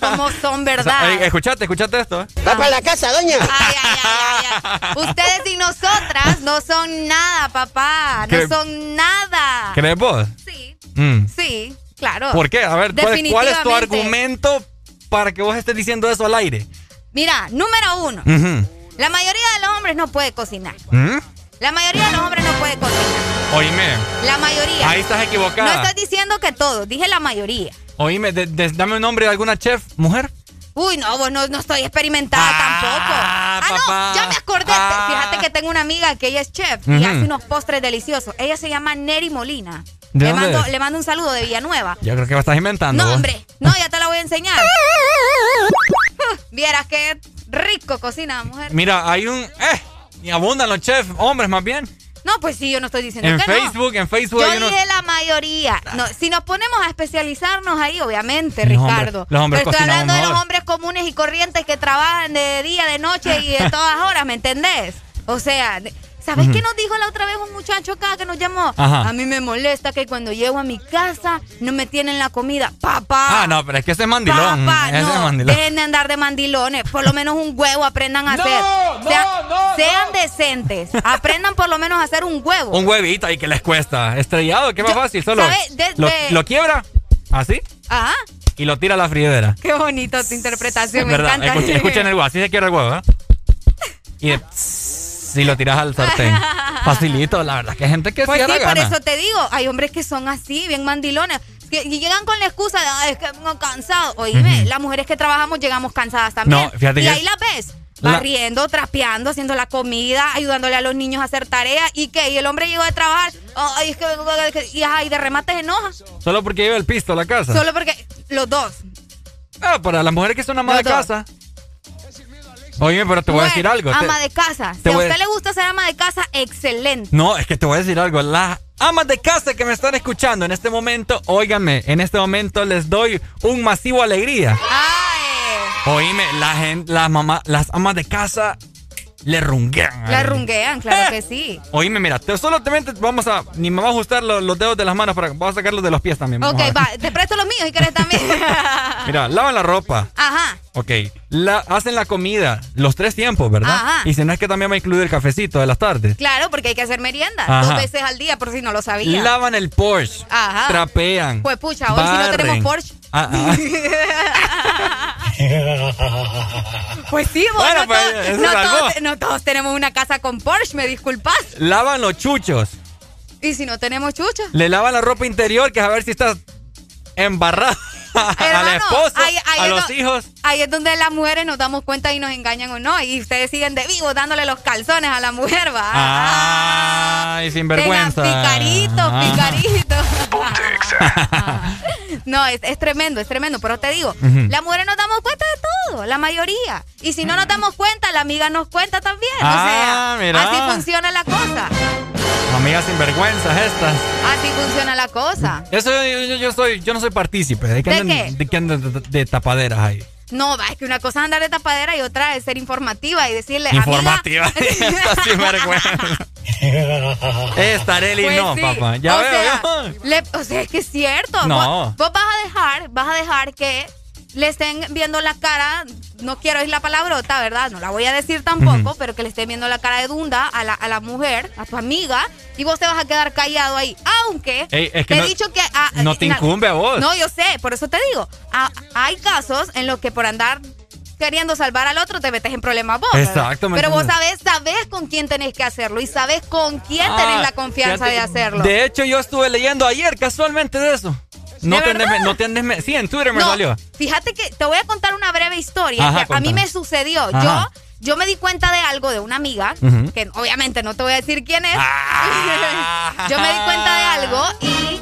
Como son, ¿verdad? Ey, escuchate, escuchate esto. ¿eh? Va para la casa, doña. Ay, ay, ay, ay, ay. Ustedes y nosotras no son nada, papá. No ¿Qué? son nada. ¿Crees vos? Sí. Mm. Sí, claro. ¿Por qué? A ver, ¿cuál, cuál es tu argumento para que vos estés diciendo eso al aire? Mira, número uno. La mayoría de los hombres no puede cocinar. ¿Mm? La mayoría de los hombres no puede cocinar. Oíme, La mayoría. ahí estás No equivocada. estoy diciendo que todos, dije la mayoría. Oíme, de- de- dame un nombre de alguna chef, mujer. Uy, no, vos no, no estoy experimentada tampoco. Ah, no, ya me acordé. Ah. Fíjate que tengo una amiga que ella es chef y hace unos postres deliciosos. Ella se llama Neri Molina. ¿De le, dónde mando, es? le mando un saludo de Villanueva. Yo creo que me estás inventando. No, vos. hombre, no, ya te la voy a enseñar. <laughs> <laughs> Vieras qué rico cocina mujer. Mira, hay un. ¡Eh! Y abundan los chefs, hombres más bien. No, pues sí, yo no estoy diciendo En que no. Facebook, en Facebook Yo unos. dije la mayoría. No, si nos ponemos a especializarnos ahí, obviamente, Los Ricardo. hombres- los hombres Pero estoy hablando de los hombres comunes y corrientes que trabajan de día, de noche y de <laughs> todas horas, ¿me entendés? O sea, ¿sabes qué nos dijo la otra vez un muchacho acá que nos llamó? Ajá. A mí me molesta que cuando llego a mi casa no me tienen la comida. Papá. Ah, no, pero es que ese es mandilón. Papá, ese es no, mandilón. dejen de andar de mandilones. Por lo menos un huevo aprendan a No, hacer. no, Sean- no, sean decentes. Aprendan por lo menos a hacer un huevo. Un huevito ahí que les cuesta. Estrellado, ¿qué más fácil? Solo. De- lo, de- lo quiebra, así, Ajá. y lo tira a la friedera. Qué bonito tu interpretación, Es me verdad, encanta. escuchen, escuchen el huevo, así se quiebra el huevo, ¿eh? Y de- <laughs> si lo tiras al sartén. <laughs> Facilito, la verdad, que hay gente que Pues sí la por gana. eso te digo, hay hombres que son así, bien mandilones. Que- y llegan con la excusa de, "Ay, es que vengo cansado. Oíme, las mujeres que trabajamos llegamos cansadas también. No, fíjate y que- ahí las ves. La- Barriendo, trapeando, haciendo la comida, ayudándole a los niños a hacer tareas. ¿Y qué? Y el hombre llegó de trabajar. Ay, es que vengo. Y, ajá, y de remate se enoja. Solo porque lleva el pisto a la casa. Solo porque los dos. Ah, para las mujeres que son amas de casa. Oye, pero te voy a decir algo. te- Ama de casa. Si a usted le gusta ser ama de casa, excelente. No, es que te voy a decir algo. Las amas de casa que me están escuchando en este momento, óiganme, en este momento les doy un masivo alegría. Oíme, la gente, las mamás, las amas de casa le runguean. él. runguean, claro que sí. Oíme, mira, te, solamente vamos a, ni me va a ajustar los, los dedos de las manos, para, vamos a sacarlos de los pies también. Ok, va, te presto los míos si quieres también. <laughs> Mira, lavan la ropa. Ajá. Ok, la, hacen la comida los tres tiempos, ¿verdad? Ajá. Y si no es que también va a incluir el cafecito de las tardes. Claro, porque hay que hacer merienda Ajá. dos veces al día, por si no lo sabía. Lavan el Porsche. Ajá. Trapean. Pues pucha, hoy si no tenemos Porsche. Ah, ah. <laughs> Pues sí, vos, Bueno, no, pues, no todos- no todos tenemos una casa con Porsche, me disculpas. Lavan los chuchos. Y si no tenemos chucha. Le lavan la ropa interior, que es a ver si está embarrada <laughs> Hermano, esposo, ahí- ahí a es los do- hijos. Ahí es donde las mujeres nos damos cuenta y nos engañan o no. Y ustedes siguen de vivo dándole los calzones a la mujer, va. Ay, sinvergüenza. Tengan picaritos, Ah. <laughs> No, es, es tremendo, es tremendo. Pero te digo, Ujú. las mujeres nos damos cuenta de todo, la mayoría. Y si no nos damos cuenta, la amiga nos cuenta también. Ah, o sea, mira. así funciona la cosa. Amigas sinvergüenzas estas. Así funciona la cosa. Eso yo, yo- yo soy, yo no soy partícipe. ¿De que ¿De qué? de de, de tapaderas ahí? No, va, es que una cosa es andar de tapadera y otra es ser informativa y decirle, Informativa. amiga. <laughs> Esta sinvergüenza. <laughs> Esta Arely Pues no, sí. papá. Ya o veo. sea, le- o sea, es que es cierto. No. Vos, vos vas a dejar, vas a dejar que le estén viendo la cara, no quiero decir la palabrota, ¿verdad? No la voy a decir tampoco, pero que le estén viendo la cara de dunda a la, a la mujer, a tu amiga, y vos te vas a quedar callado ahí. Aunque Ey, es que te no- he dicho que... no te incumbe a vos. No, yo sé, por eso te digo. hay casos en los que por andar queriendo salvar al otro te metes en problemas vos. ¿me Pero vos sabés, sabés con quién tenés que hacerlo y sabés con quién tenés Ah, la confianza de hacerlo. De hecho, yo estuve leyendo ayer casualmente de eso. No ¿De te andes, no te andes me- Sí, en Twitter me No, salió. Fíjate que te voy a contar una breve historia Ajá, que a mí me sucedió. Ajá. Yo, yo me di cuenta de algo de una amiga, que obviamente no te voy a decir quién es. Ah. <laughs> yo me di cuenta de algo y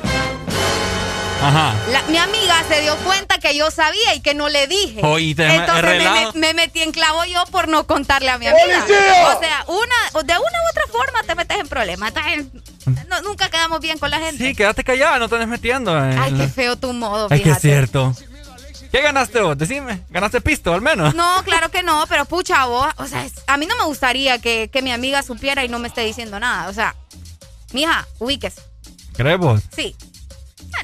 Ajá. la- mi amiga se dio cuenta que yo sabía y que no le dije. Oye, te- Entonces me, metí en clavo yo por no contarle a mi amiga. ¡Policía! O sea, una, de una u otra forma te metes en problemas. No- nunca quedamos bien con la gente. Sí, quédate callada, no te andes metiendo. en Ay, la- qué feo tu modo, Ay, que es fíjate. cierto. ¿Qué ganaste vos? Decime. ¿Ganaste pisto al menos? No, claro que no, pero pucha, vos, o sea, a mí no me gustaría que, que mi amiga supiera y no me esté diciendo nada. O sea, mija, ubíquese. ¿Crees vos? Sí.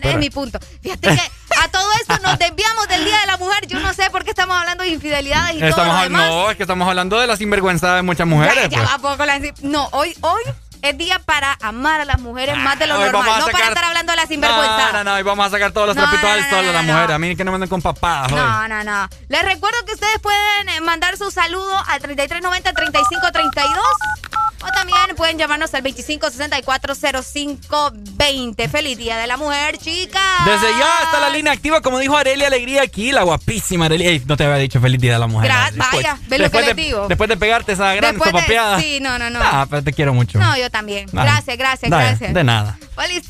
Es mi punto. Fíjate que a todo esto nos desviamos del Día de la Mujer. Yo no sé por qué estamos hablando de infidelidades y todo Estamos lo hab- demás. no, es que estamos hablando de la sinvergüenza de muchas mujeres. ya, ya pues. la... No, hoy, hoy es día para amar a las mujeres más de lo Hoy normal. No para estar hablando de la sinvergüenza. No, no, no, y vamos a sacar todos los No, trapitos no, al no, sol no, a las mujeres. A mí que no me anden con papadas. No, no, no. Les recuerdo que ustedes pueden eh, mandar su saludo al 3390-3532 o también pueden llamarnos al 25640520. Feliz Día de la Mujer, chicas. Desde ya está la línea activa, como dijo Arelia Alegría aquí, la guapísima Arelia. Ey, no te había dicho feliz día de la mujer. Gra- Después- vaya, ve lo que después les de- digo. Después de pegarte esa gran Después de- sopapeada. sí, no, no, no. Ah, pero te quiero mucho. No, yo también. Gracias, gracias, Dale, gracias. De nada. ¡Policía!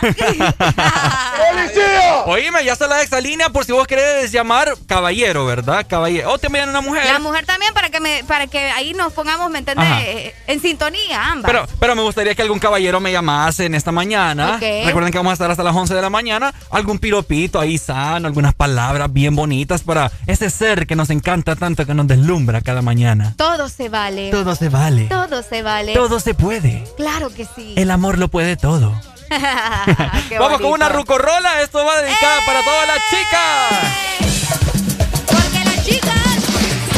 ¡Policía! <laughs> <laughs> Oíme, ya está la exalínea por si vos querés llamar caballero, ¿verdad? Caballero. O te envían una mujer. La mujer también para que me, para que ahí nos pongamos, ¿me entiendes? Eh, En sintonía, ambas. Pero, pero me gustaría que algún caballero me llamase en esta mañana. Ok. Recuerden que vamos a estar hasta las 11 de la mañana. Algún piropito ahí sano, algunas palabras bien bonitas para ese ser que nos encanta tanto, que nos deslumbra cada mañana. Todo se vale. Todo se vale. Todo se vale. Todo se puede. Claro que sí. El amor lo puede todo. <laughs> Vamos con una rucorrola. Esto va dedicada para todas las chicas.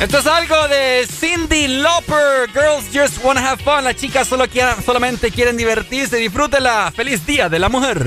Esto es algo de Cindy Lauper. Girls just wanna have fun. Las chicas solo quieren, solamente quieren divertirse. Disfrútela. Feliz Día de la Mujer.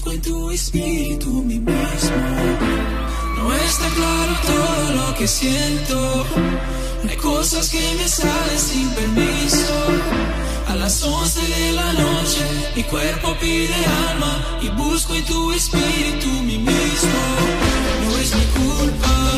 busco en tu espíritu mi mismo. No está claro todo lo que siento. Hay cosas que me salen sin permiso. A las 11 de la noche mi cuerpo pide alma y busco en tu espíritu mi mismo. No es mi culpa.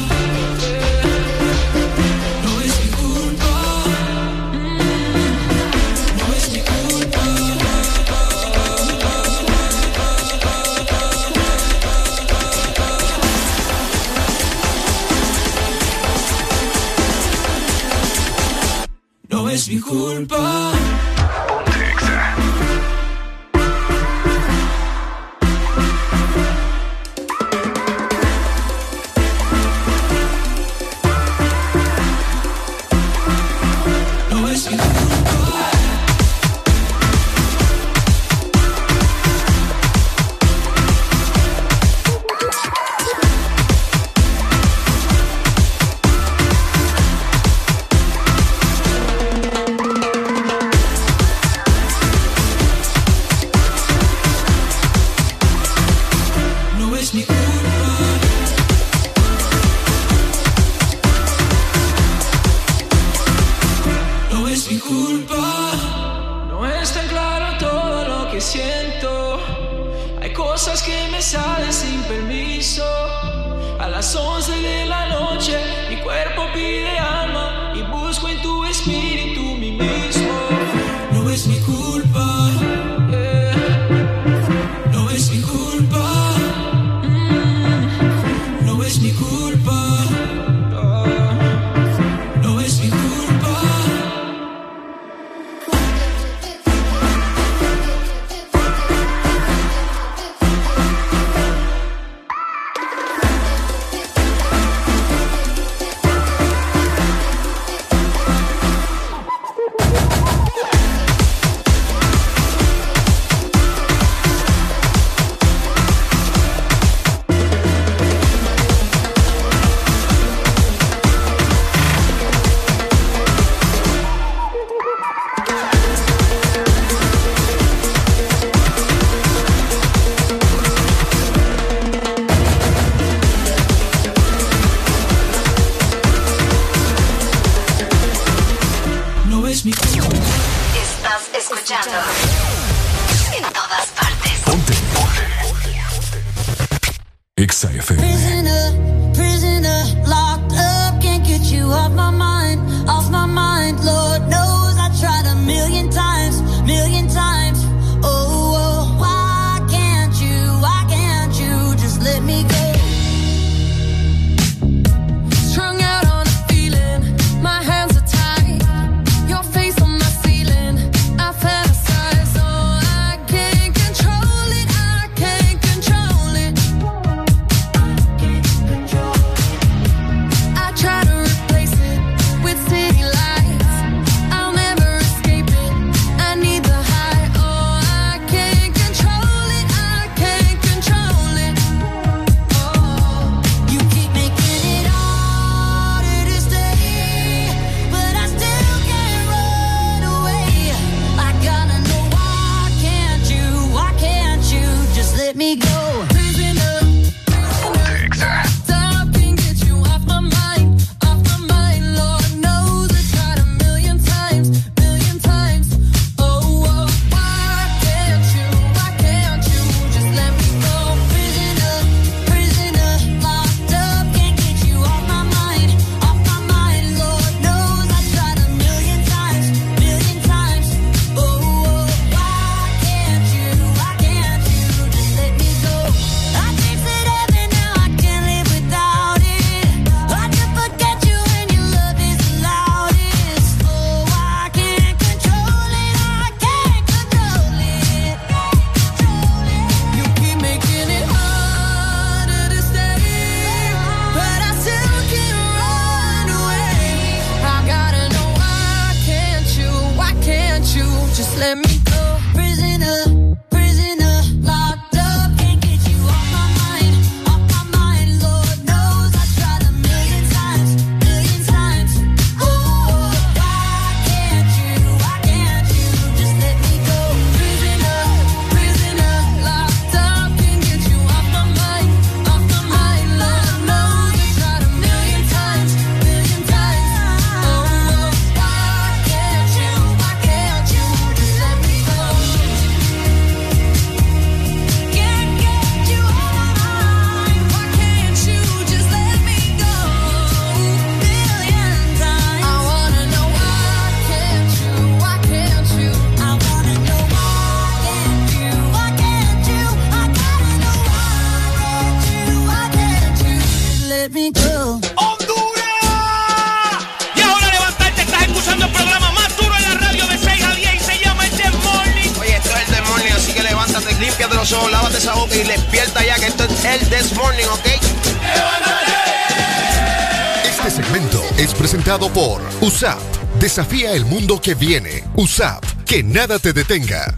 Desafía el mundo que viene. USAP. Que nada te detenga.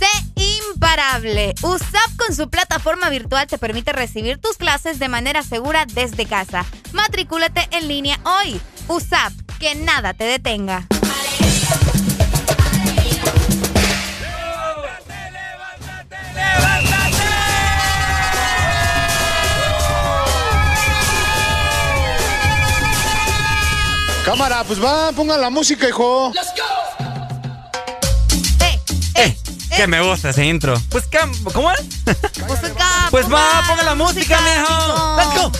Sé imparable. USAP con su plataforma virtual te permite recibir tus clases de manera segura desde casa. Matricúlate en línea hoy. USAP, que nada te detenga. Cámara, pues va, pongan la música, hijo. Eh, que me gusta ese intro. Pues. ¿cómo es? Música. Pues va, ponga la música, mijo. Let's go.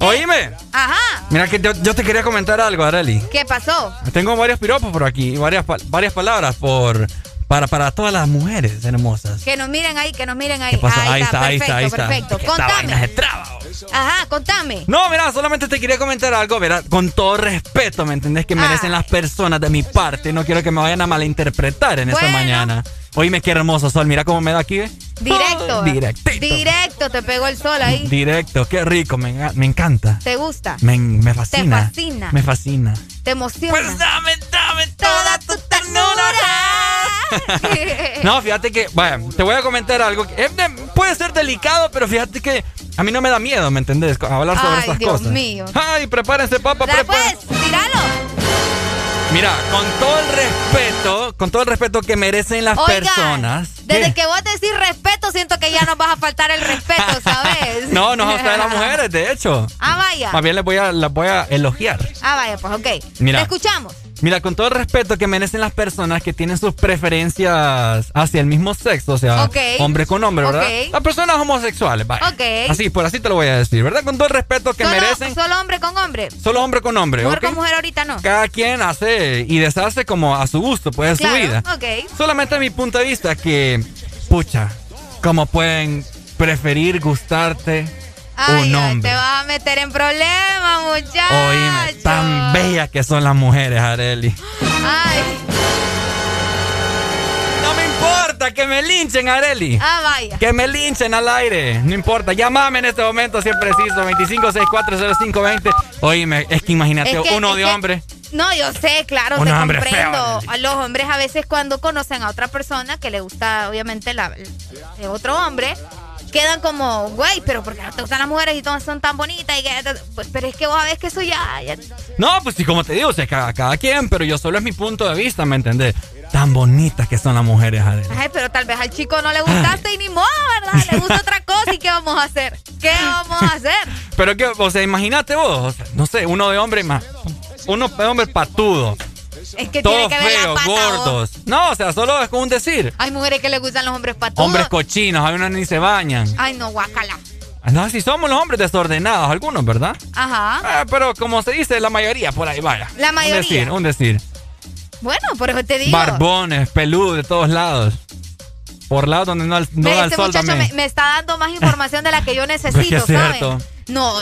<laughs> <laughs> Oíme. Ajá. Mira que yo, yo te quería comentar algo, Areli. ¿Qué pasó? Tengo varios piropos por aquí, varias, varias palabras por para, para todas las mujeres hermosas. Que nos miren ahí, que nos miren ahí. ¿Qué pasó? Ahí, Ahí está, está, ahí perfecto, está, ahí está. perfecto. Que esta vaina Contame. Ajá, contame. No, mira, solamente te quería comentar algo, verá, con todo respeto, ¿me entendés? Que merecen las personas de mi parte. No quiero que me vayan a malinterpretar en esta Bueno. mañana. Oíme, qué hermoso sol. Mira cómo me da aquí, ¿eh? Directo. Directito. Directo, te pegó el sol ahí. Directo, qué rico, me, encanta. ¿Te gusta? Me, me fascina. Te fascina. Me fascina. ¿Te emociona? Pues dame, dame toda tu ternura. <laughs> <laughs> No, fíjate que, vaya, te voy a comentar algo. es de- puede ser delicado, pero fíjate que a mí no me da miedo, ¿me entendés? Hablar sobre Ay, estas Dios cosas. mío. Ay, prepárense, papá, prepárense. pues, tíralo. Mira, con todo el respeto, con todo el respeto que merecen las personas. Desde ¿Qué? que vos decís respeto, siento que ya nos vas a faltar el respeto, <laughs> ¿sabes? No, no a las <laughs> mujeres, de hecho. Ah, vaya. Más bien les voy a, las voy a elogiar. Ah, vaya, pues ok. Mira. Te escuchamos. Mira, con todo el respeto que merecen las personas que tienen sus preferencias hacia el mismo sexo, o sea, hombre con hombre, ¿verdad? Ok. Las personas homosexuales, vaya. Ok. Así, por así te lo voy a decir, ¿verdad? Con todo el respeto que solo, merecen, solo hombre con hombre. solo hombre con hombre, Mujer con mujer ahorita no. Cada quien hace y deshace como a su gusto, pues, claro, su vida. Solamente a mi punto de vista que, pucha, como pueden preferir gustarte Ay, un hombre. te vas a meter en problemas, muchacho. Oíme, tan bellas que son las mujeres, Areli. Ay, No me importa que me linchen, Areli. ah, vaya. Que me linchen al aire, no importa. Llámame en este momento si es preciso, 25640520. Oíme, es que imagínate, Es que- uno de que- hombre. No, yo sé, claro, te comprendo. feo, a los hombres a veces cuando conocen a otra persona que le gusta, obviamente, la, otro hombre, quedan como, güey, pero porque no te gustan las mujeres y todas son tan bonitas? Y que- pues, pero es que vos sabés que eso ya... ya- No, pues sí, como te digo, o sea, cada, cada quien, pero yo solo es mi punto de vista, ¿me entendés? Tan bonitas que son las mujeres, Areli. Ay, pero tal vez al chico no le gustaste y ni modo, ¿verdad? Le gusta otra cosa y ¿qué vamos a hacer? ¿Qué vamos a hacer? Pero que, o sea, imagínate vos, o sea, no sé, uno de hombre más. Uno de hombre patudo. Es que tiene Todos que ver la feos, pata, vos. gordos. No, o sea, solo es como un decir. Hay mujeres que le gustan los hombres patudos. Hombres cochinos, hay unos ni se bañan. Ay, no, guácala. No, si somos los hombres desordenados, algunos, ¿verdad? Ajá. Eh, pero como se dice, la mayoría por ahí, vaya. La mayoría. Un decir, un decir. Bueno, por eso te digo. Barbones, peludos de todos lados. Por lados donde no, no da el este sol muchacho también. me, me está dando más información de la que yo <laughs> necesito, Es que es ¿saben? cierto. No,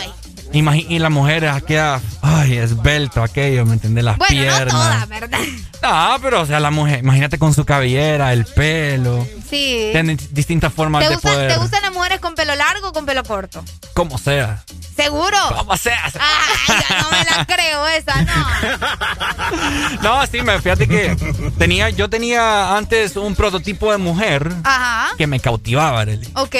Imagi- y las mujeres aquella, ay, esbelto aquello, ¿me entiendes? Las bueno, piernas. no todas, ¿verdad? No, pero o sea, la mujer, imagínate con su cabellera, el pelo. Sí. Tienen distintas formas ¿Te de poder. ¿Te gustan las mujeres con pelo largo o con pelo corto? Como sea. ¿Seguro? Como sea. Ay, yo no me la <laughs> creo esa, no. No, sí, me fíjate que tenía, yo tenía antes un prototipo de mujer Ajá. que me cautivaba, Arely. Ok.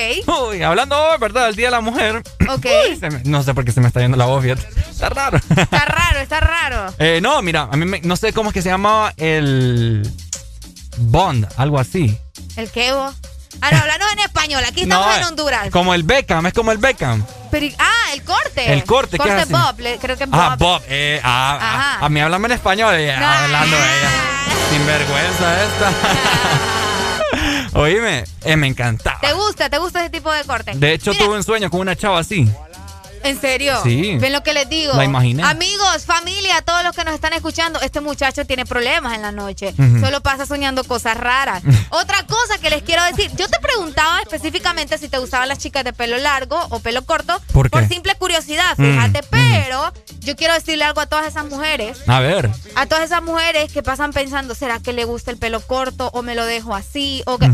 Uy, hablando hoy, ¿verdad? Del Día de la Mujer. Ok. Uy, se me- no sé por qué se me está yendo la voz, fíjate. Está raro. Está raro, está raro. Eh, no, mira, a mí me- no sé cómo es que se llamaba el Bond, algo así. ¿El qué vos? Ahora, hablanos en español. Aquí estamos No, en eh, Honduras. Como el Beckham, es como el Beckham. Pero- ah, el corte. El corte, ¿qué Corte hace? Bob, le- creo que es Bob. Ah, Bob. Eh, ah, ah, Ajá. a mí háblame en español. eh, No. hablando ella. <laughs> Sin vergüenza esta. <laughs> Oíme, eh, me encantaba. ¿Te gusta? ¿Te gusta ese tipo de corte? De hecho, Mira, tuve un sueño con una chava así. ¿En serio? Sí. ¿Ven lo que les digo? La imaginé. Amigos, familia, todos los que nos están escuchando, este muchacho tiene problemas en la noche. Solo pasa soñando cosas raras. Otra cosa que les quiero decir, yo te preguntaba específicamente si te gustaban las chicas de pelo largo o pelo corto. ¿Por qué? simple curiosidad, Mm, fíjate. Pero yo quiero decirle algo a todas esas mujeres. A ver. A todas esas mujeres que pasan pensando, ¿será que le gusta el pelo corto o me lo dejo así? O que...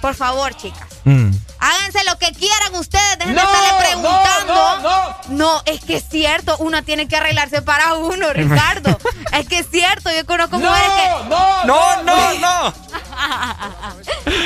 Por favor, chicas. Mm. Háganse lo que quieran ustedes, dejen No, de estarle no, preguntando. no, No, es que es cierto, uno tiene que arreglarse para uno, Ricardo. es que es cierto, yo conozco No, mujeres que. no, no, no, no.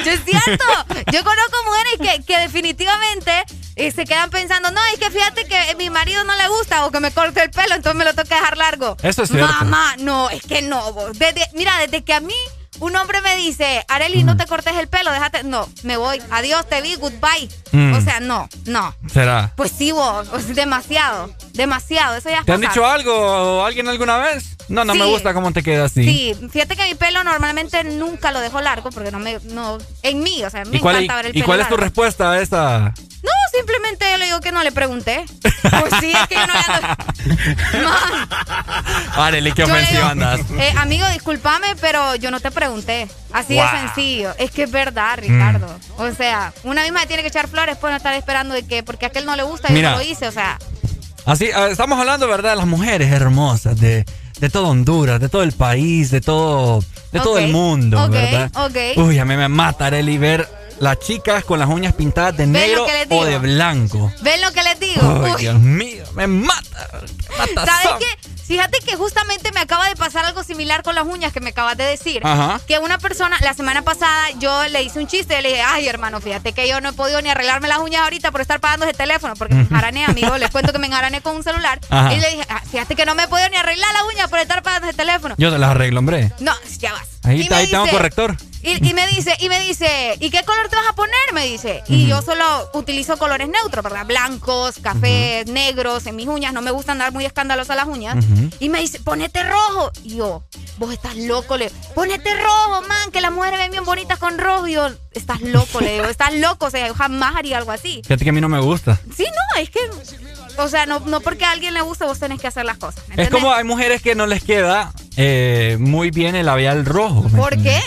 Yo es cierto, yo conozco mujeres que, que definitivamente eh, se quedan pensando, no, es que fíjate que mi marido no le gusta o que me corte el pelo, entonces me lo toca dejar largo. Eso es cierto. Mamá, no, es que no. vos. Desde, mira, desde que a mí un hombre me dice, Areli, no te cortes el pelo, déjate. No, me voy. Adiós, te vi, goodbye. Mm. O sea, no, no. ¿Será? Pues sí, vos, o demasiado, demasiado. Eso ya es ¿Te han dicho algo alguien alguna vez? No, no me gusta cómo te queda así. Sí, fíjate que mi pelo normalmente nunca lo dejo largo porque no me, no, en mí, o sea, me ¿Y cuál, encanta ver el y pelo cuál es tu largo. respuesta a esa? No, simplemente yo le digo que no le pregunté. Pues sí, es que yo no le ando... <laughs> Man, Arely, qué ofensiva andas. eh, amigo, discúlpame, pero yo no te pregunté. Así Wow. de sencillo. Es que es verdad, Ricardo. Mm. O sea, una misma tiene que echar flores, pues no estar esperando de que porque a aquel no le gusta, yo no lo hice. O sea, Así, ah, estamos hablando, ¿verdad? de Las mujeres hermosas de, de todo Honduras, de todo el país, de todo, de todo Ok, el mundo, ok, ¿verdad? Uy, a mí me mata, Arely, ver las chicas con las uñas pintadas de ¿Ven lo negro o de blanco. ¿ven lo que les digo? Ay, Uy. Dios mío, me mata. mata ¿Sabes son. qué? Fíjate que justamente me acaba de pasar algo similar con las uñas que me acabas de decir. Ajá. Que una persona, la semana pasada, yo le hice un chiste y le dije, ay, hermano, fíjate que yo no he podido ni arreglarme las uñas ahorita por estar pagando ese teléfono, porque me enjarané, amigo, les cuento que me enjarané con un celular. Ajá. Y le dije, "Ah, fíjate que no me he podido ni arreglar las uñas por estar pagando ese teléfono. Yo te las arreglo, hombre. No, ya vas. Ahí, me ahí tengo dice- corrector. Y, y me dice, y me dice, ¿y qué color te vas a poner? Me dice. Y yo solo utilizo colores neutros, ¿verdad? Blancos, cafés, negros, en mis uñas. No me gusta andar muy escandalosa las uñas. Y me dice, ponete rojo. Y yo, vos estás loco, le ponete rojo, man, que las mujeres ven bien bonitas con rojo. Y yo, estás loco, le digo, estás loco. O sea, yo jamás haría algo así. Fíjate que a mí no me gusta. Sí, no, es que, o sea, no, no porque a alguien le guste, vos tenés que hacer las cosas. ¿me Es como hay mujeres que no les queda eh, muy bien el labial rojo. ¿me ¿Por qué?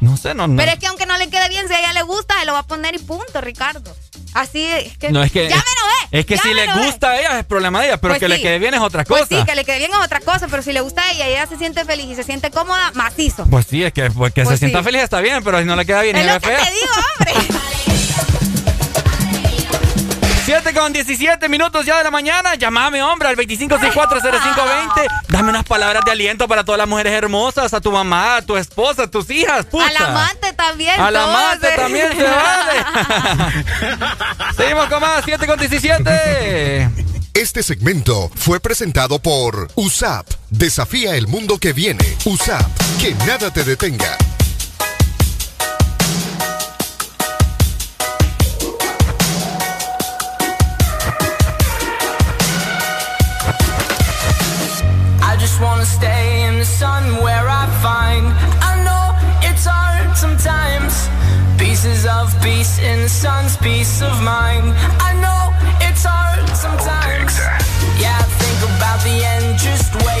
No sé, no, no. Pero es que aunque no le quede bien, si a ella le gusta, se lo va a poner y punto, Ricardo. Así es que. No, es que, ¡Ya me enojé! es que ¡Ya si le gusta a ella es problema de ella, pero Pues que le quede bien es otra cosa. Pues sí, que le quede bien es otra cosa, pero si le gusta a ella y ella se siente feliz y se siente cómoda, macizo. Pues sí, es que, pues que Pues se sienta feliz está bien, pero si no le queda bien y es se lo ve que fea. te digo, hombre. <laughs> 7 con 17 minutos ya de la mañana. Llámame, hombre, al 25640520. Dame unas palabras de aliento para todas las mujeres hermosas, a tu mamá, a tu esposa, a tus hijas, pucha. Al amante también. Al amante todos. también se vale. <laughs> Seguimos con más, 7 con 17. Este segmento fue presentado por USAP. Desafía el mundo que viene. USAP. Que nada te detenga. Wanna stay in the sun where I find. I know it's hard sometimes. Pieces of peace in the sun's peace of mind. I know it's hard sometimes. Yeah, I think about the end just way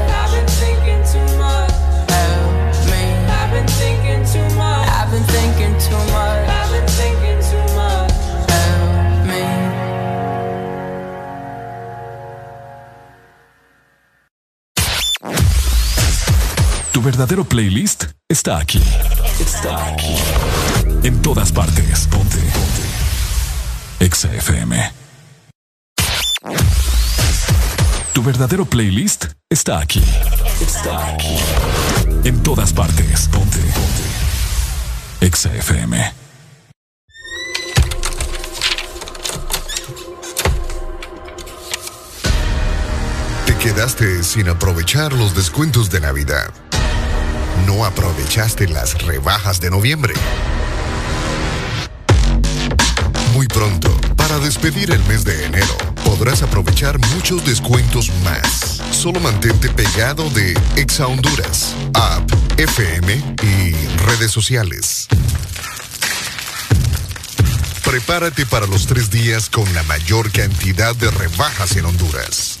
Verdadero playlist está aquí. Está aquí. En todas partes. Ponte. Ponte. Exa FM. Tu verdadero playlist está aquí. Está aquí. En todas partes. Ponte. Ponte. Exa FM. Te quedaste sin aprovechar los descuentos de Navidad. No aprovechaste las rebajas de noviembre. Muy pronto, para despedir el mes de enero, podrás aprovechar muchos descuentos más. Solo mantente pegado de Exa Honduras, app, FM y redes sociales. Prepárate para los tres días con la mayor cantidad de rebajas en Honduras.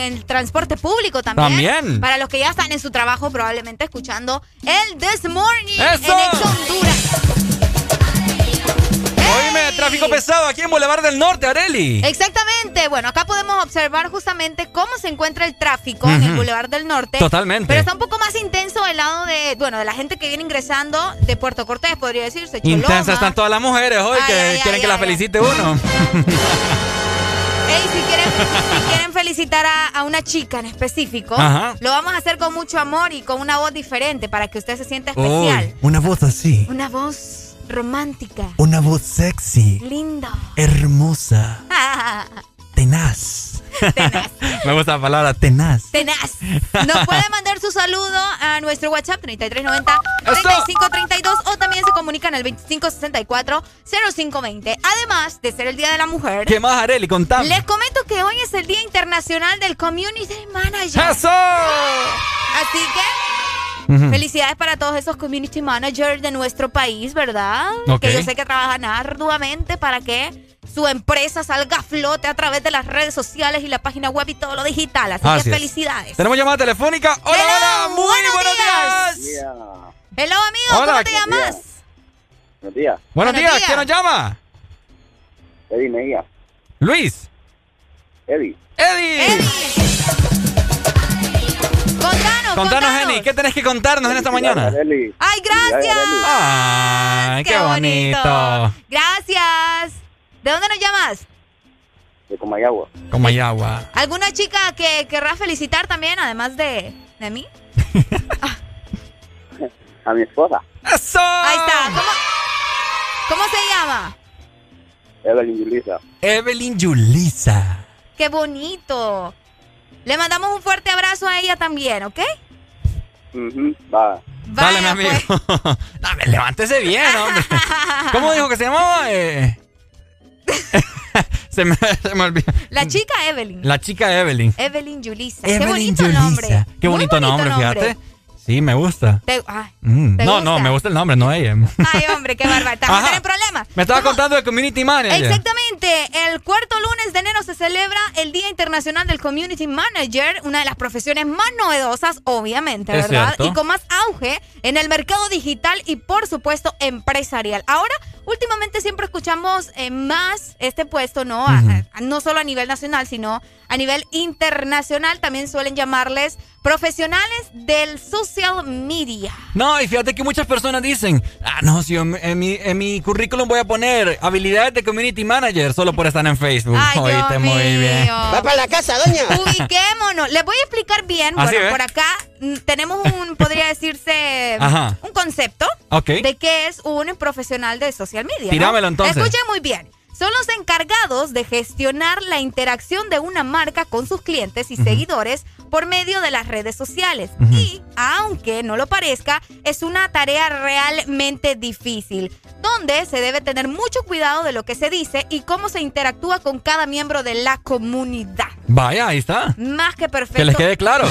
En el transporte público también. También. Para los que ya están en su trabajo, probablemente escuchando el This Morning ¡Eso! en Ex Honduras. Oíme, tráfico pesado aquí en Boulevard del Norte, Areli. Exactamente. Bueno, acá podemos observar justamente cómo se encuentra el tráfico en el. Boulevard del Norte. Totalmente. Pero está un poco más intenso del lado de, bueno, de la gente que viene ingresando de Puerto Cortés, podría decirse. Choloma. Intensas están todas las mujeres hoy Ay, que ay, quieren ay, que la ay, felicite uno. <laughs> Ey, si quieren, <laughs> felicitar a, a una chica en específico, Ajá. lo vamos a hacer con mucho amor y con una voz diferente para que usted se sienta especial. una voz así. Una voz romántica, Una voz sexy. linda. Hermosa. <laughs> Tenaz. <laughs> Me gusta la palabra tenaz. Tenaz. Nos puede mandar su saludo a nuestro WhatsApp 3390-3532 o también se comunican al 2564-0520. Además de ser el Día de la Mujer, ¿Qué más, Areli? Contame. les comento que hoy es el Día Internacional del Community Manager. ¡Eso! Así que. Felicidades para todos esos community managers de nuestro país, ¿verdad? Ok. Que yo sé que trabajan arduamente para que su empresa salga a flote a través de las redes sociales y la página web y todo lo digital. Así, Así que es. felicidades. Tenemos llamada telefónica. Hola, Hello, hola, muy buenos buenos días. Hello, amigo, Hola. ¿cómo te llamas? Buenos días. Buenos, días. días. ¿quién nos llama? Eddie Mejía. Luis. Eddie. Eddie. Contanos, Contanos, Eni, ¿qué tenés que contarnos en esta mañana? ¡Ay, gracias! Ay, qué, bonito. Gracias. ¿De dónde nos llamas? De Comayagua. Como Mayagua. ¿Alguna chica que querrás felicitar también, además de, de mí? <laughs> A mi esposa, ¡Eso! Ahí está. ¿Cómo, cómo se llama? Evelyn Yulisa. Evelyn Yulisa. ¡Qué bonito! Le mandamos un fuerte abrazo a ella también, ¿ok? Va. Dale, mi amigo. <laughs> Dame, levántese bien, hombre. <laughs> ¿Cómo dijo que se llamaba? Eh, <laughs> se, me, se me olvidó. La chica Evelyn. La chica Evelyn. Evelyn Yulisa. Evelyn Qué bonito Yulisa. nombre. Qué Muy bonito, nombre, fíjate. Sí, me gusta. Te- ay, Mm. ¿te No, gusta? no, me gusta el nombre, no ella. Ay, hombre, qué bárbaro. <laughs> Estamos en problemas. Me estaba contando de Community Manager. Exactamente. El cuarto lunes de enero se celebra el Día Internacional del Community Manager, una de las profesiones más novedosas, obviamente, Es ¿verdad? cierto. Y con más auge en el mercado digital y, por supuesto, empresarial. Ahora, últimamente siempre escuchamos eh, más este puesto, ¿no? A- Ujú. a- no solo a nivel nacional, sino a nivel internacional. También suelen llamarles profesionales del social media. No, y fíjate que muchas personas dicen, ah, no, si yo en, en mi, en mi currículum voy a poner habilidades de community manager solo por estar en Facebook. Ay, <laughs> Dios Oíste muy bien. Va para la casa, doña. Ubiquémonos. Les voy a explicar bien. Así bueno, es. por acá mm, tenemos un, podría decirse, <laughs> Ajá. un concepto Ok. de qué es un profesional de social media. ¿no? Tirámelo, entonces. Escuchen muy bien. Son los encargados de gestionar la interacción de una marca con sus clientes y seguidores por medio de las redes sociales. Y, aunque no lo parezca, es una tarea realmente difícil, donde se debe tener mucho cuidado de lo que se dice y cómo se interactúa con cada miembro de la comunidad. Vaya, ahí está. Más que perfecto. Que les quede claro.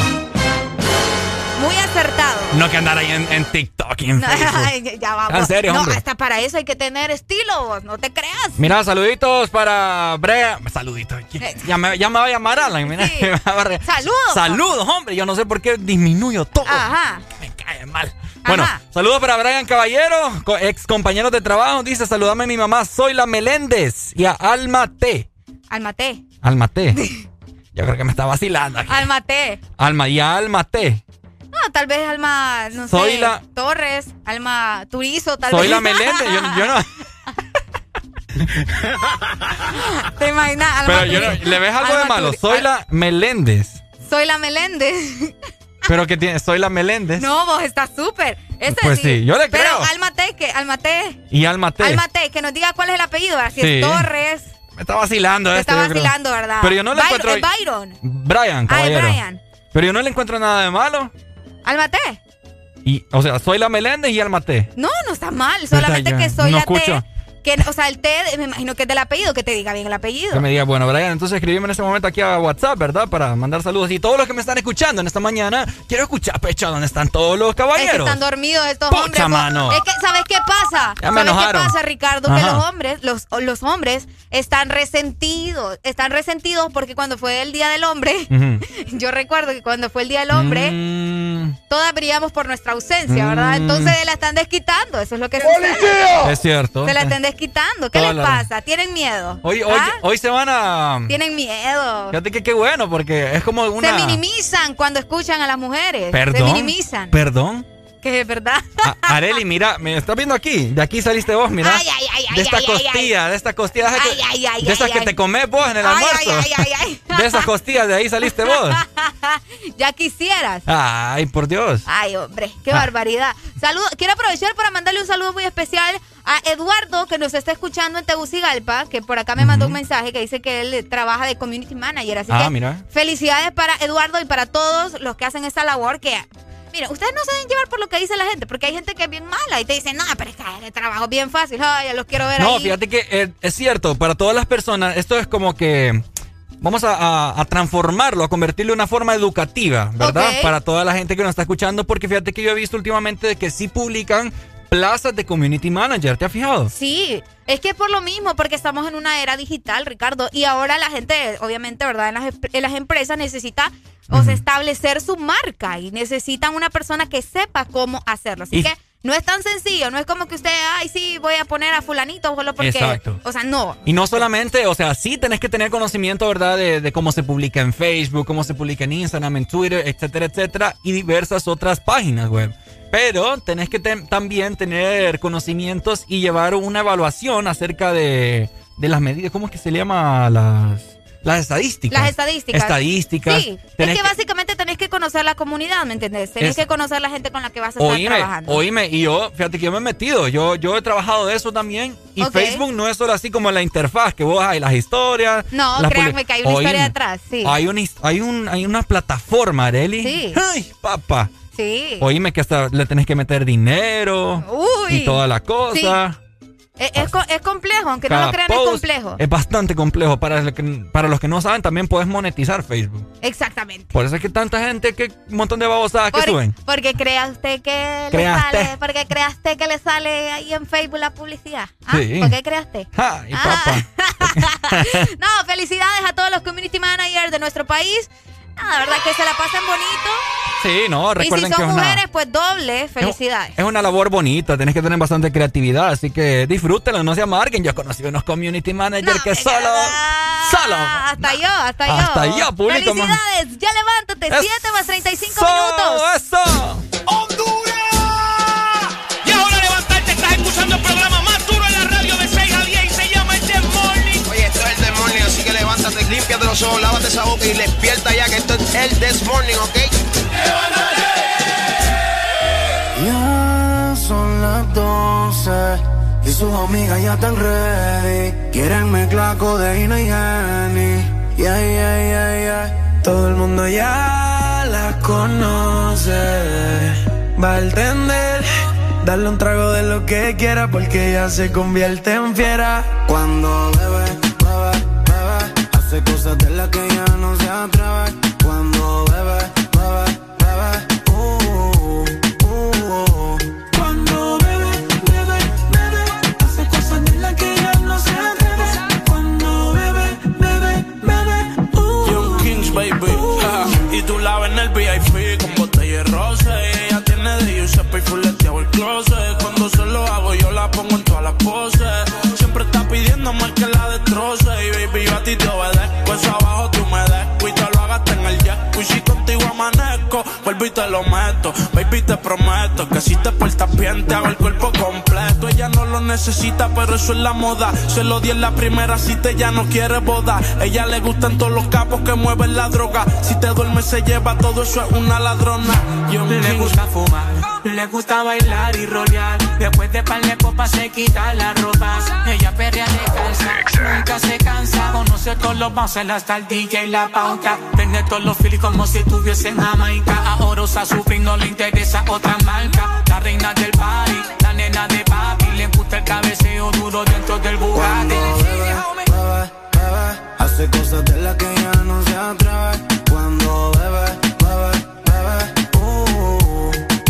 Muy acertado. No que andar ahí en, en TikTok y en <laughs> No, Facebook. ya vamos. En serio, no, hombre. hasta para eso hay que tener estilo, vos, no te creas. Mira, saluditos para Brea. Saluditos. Ya me, ya me va a llamar Alan. Mira, <laughs> me Saludos. Saludos, hombre. Yo no sé por qué disminuyo todo. Ajá. Cae mal. Bueno, saludos para Brian Caballero, ex compañeros de trabajo. Dice, saludame a mi mamá, soy la Meléndez. Y a Alma T. Almate. Alma T. <laughs> Yo creo que me está vacilando aquí. Almate. Alma y a Alma T. No, tal vez Alma, no Soy sé. la- Torres, Alma Turizo, tal Soy vez. la Meléndez. Yo, yo no. <laughs> ¿Te imaginas? Alma Pero yo no- ¿le ves algo de malo? Turi- Soy la Meléndez. Soy la Meléndez. Pero que tiene, soy la Meléndez. No, vos estás súper. Pues sí, yo le Pero creo. Almate, que Almate. Y Alma T. Almate, que nos diga cuál es el apellido, ¿verdad? Si Sí. es Torres. Me está vacilando este. está vacilando, ¿verdad? Pero yo no le Byron- encuentro. Es Byron. Brian, Ah, caballero. Brian. Pero yo no le encuentro nada de malo. Almate. Y, o sea, soy la Meléndez y Alma T. No, no está mal. Solamente yo que soy no la escucho. T. Que, o sea, el T, me imagino que es del apellido, que te diga bien el apellido. Que me diga, bueno, Brian, entonces escribime en este momento aquí a WhatsApp, ¿verdad? Para mandar saludos. Y todos los que me están escuchando en esta mañana, quiero escuchar, pecho, ¿dónde están todos los Es que caballeros? están dormidos estos Pucha, hombres. mano. Es que, ¿sabes qué pasa? Ya me ¿Sabes qué pasa, Ricardo? Que los hombres, los, los hombres están resentidos. Están resentidos porque cuando fue el Día del Hombre, <laughs> yo recuerdo que cuando fue el Día del Hombre, Mm, todas brillamos por nuestra ausencia, ¿verdad? Mm. Entonces la están desquitando. Eso es lo que sucede. es cierto. Se la están desquitando. ¿Qué Toda les pasa? ¿Tienen miedo? Hoy, hoy, ¿Ah? hoy se van a... Tienen miedo. Fíjate que qué bueno, porque es como una... Se minimizan cuando escuchan a las mujeres. Perdón. Se minimizan. Perdón. Que es verdad. A- Areli, mira, me estás viendo aquí. De aquí saliste vos, mira. Ay, ay, ay, de esta costilla, de esta costilla. que- Ay, ay, ay, de esas ay, que te comes vos en el almuerzo. ay, ay, ay, ay. De esas costillas, de ahí saliste vos. <laughs> ya quisieras. Ay, por Dios. Ay, hombre, qué Ah. barbaridad. Saludo, quiero aprovechar para mandarle un saludo muy especial a Eduardo, que nos está escuchando en Tegucigalpa, que por acá me mandó un mensaje que dice que él trabaja de community manager. Así Ah, que mira. felicidades para Eduardo y para todos los que hacen esta labor que. Mira, ustedes no se deben llevar por lo que dice la gente, porque hay gente que es bien mala y te dice, no, pero es que el trabajo es bien fácil, ay, ya los quiero ver No, ahí. fíjate que eh, es cierto, para todas las personas, esto es como que vamos a, a- a transformarlo, a convertirlo en una forma educativa, ¿verdad? Para toda la gente que nos está escuchando, porque fíjate que yo he visto últimamente que sí publican plazas de community manager, ¿te has fijado? Sí, es que es por lo mismo, porque estamos en una era digital, Ricardo, y ahora la gente, obviamente, ¿verdad? En las, en las empresas necesita o sea, establecer su marca y necesitan una persona que sepa cómo hacerlo. Así Y- que no es tan sencillo, no es como que usted, ay, sí, voy a poner a fulanito solo porque... Exacto. O sea, no. Y no solamente, o sea, sí tenés que tener conocimiento, ¿verdad? De, de cómo se publica en Facebook, cómo se publica en Instagram, en Twitter, etcétera, etcétera, y diversas otras páginas web. Pero tenés que también tener conocimientos y llevar una evaluación acerca de, de las medidas, ¿cómo es que se llama? Las, las estadísticas. Las estadísticas. Estadísticas. Sí, es que, que- básicamente tenés que conocer la comunidad, ¿me entendés? Tenés Es- que conocer la gente con la que vas a estar Oíme, trabajando. oíme, y yo, fíjate que yo me he metido, yo, yo he trabajado de eso también, y Ok. Facebook no es solo así como la interfaz, que vos hay las historias. No, las créanme que hay una historia detrás, sí. Hay, his- hay, un, hay una plataforma, Areli. Sí. Ay, papá. Sí. Oíme que hasta le tenés que meter dinero Uy. y toda la cosa. Es, es co- es complejo, aunque no lo crean, es complejo. Es bastante complejo. Para, el que- para los que no saben, también puedes monetizar Facebook. Exactamente. Por eso es que tanta gente, que un montón de babosadas que suben. porque crea usted que Creaste. le sale, porque crea usted que le sale ahí en Facebook la publicidad. ¿Ah? Sí. ¿Por qué creaste? Ah. papá. <laughs> No, felicidades a todos los community managers de nuestro país. No, la verdad que se la pasan bonito. Sí, no, Y si recuerden que son es una, mujeres, pues doble, felicidades. es una labor bonita. Tienes que tener bastante creatividad. Así que disfrútenlo, no se amarguen. Yo he conocido unos community managers que solo. Solo. Hasta yo, hasta yo. Hasta yo publico más. Felicidades, ya levántate, 7 más 35 Eso, minutos. ¡Eso! Límpiate los ojos, lávate esa boca y despierta ya que esto es el This Morning, ¿ok? Ya son las 12 y sus amigas ya están ready. Quieren mezclar codeína y Henny. Yeah, yeah, yeah, yeah. Todo el mundo ya la conoce. Va a entender. Darle un trago de lo que quiera porque ella se convierte en fiera. Cuando bebe, bebe. Hace cosas de las que ella no se atreve. Cuando bebe, bebe, bebe. Uh, uh, uh. Cuando bebe, bebe, bebe, hace cosas de las que ella no se atreve. Cuando bebe, bebe, bebe, uh. Young Kings, baby. <laughs> Y tú la ves en el VIP con botella de rosa. Y ella tiene de Giuseppe y fuleteado el closet. Cuando se lo hago, yo la pongo en todas las poses. Siempre está pidiendo más que la destroce. Y baby, yo a ti te. Eso abajo tú me te lo hagas en el jet. Y si contigo amanezco, vuelvo y te lo meto. Baby, te prometo que si te portas bien, te hago el cuerpo completo. Ella no lo necesita, pero eso es la moda. Se lo di en la primera cita, ella no quiere boda. Ella le gustan todos los capos que mueven la droga. Si te duermes, se lleva todo eso, es una ladrona. Yo Le gusta fumar, le gusta bailar y rolear. Después de par de copas se quita la ropa. Ella perrea de calza, nunca se cansa. Conoce todos los bouncers hasta el DJ y la pauta. Vende todos los filis como si estuviese en Jamaica. Ahora usa su fin, no le interesa otra marca. La reina del party, la nena de papi. Le gusta el cabeceo duro dentro del Bugatti. bebe, bebe, hace cosas de las que ella no se atreve. Cuando bebe, bebe, bebe, uh,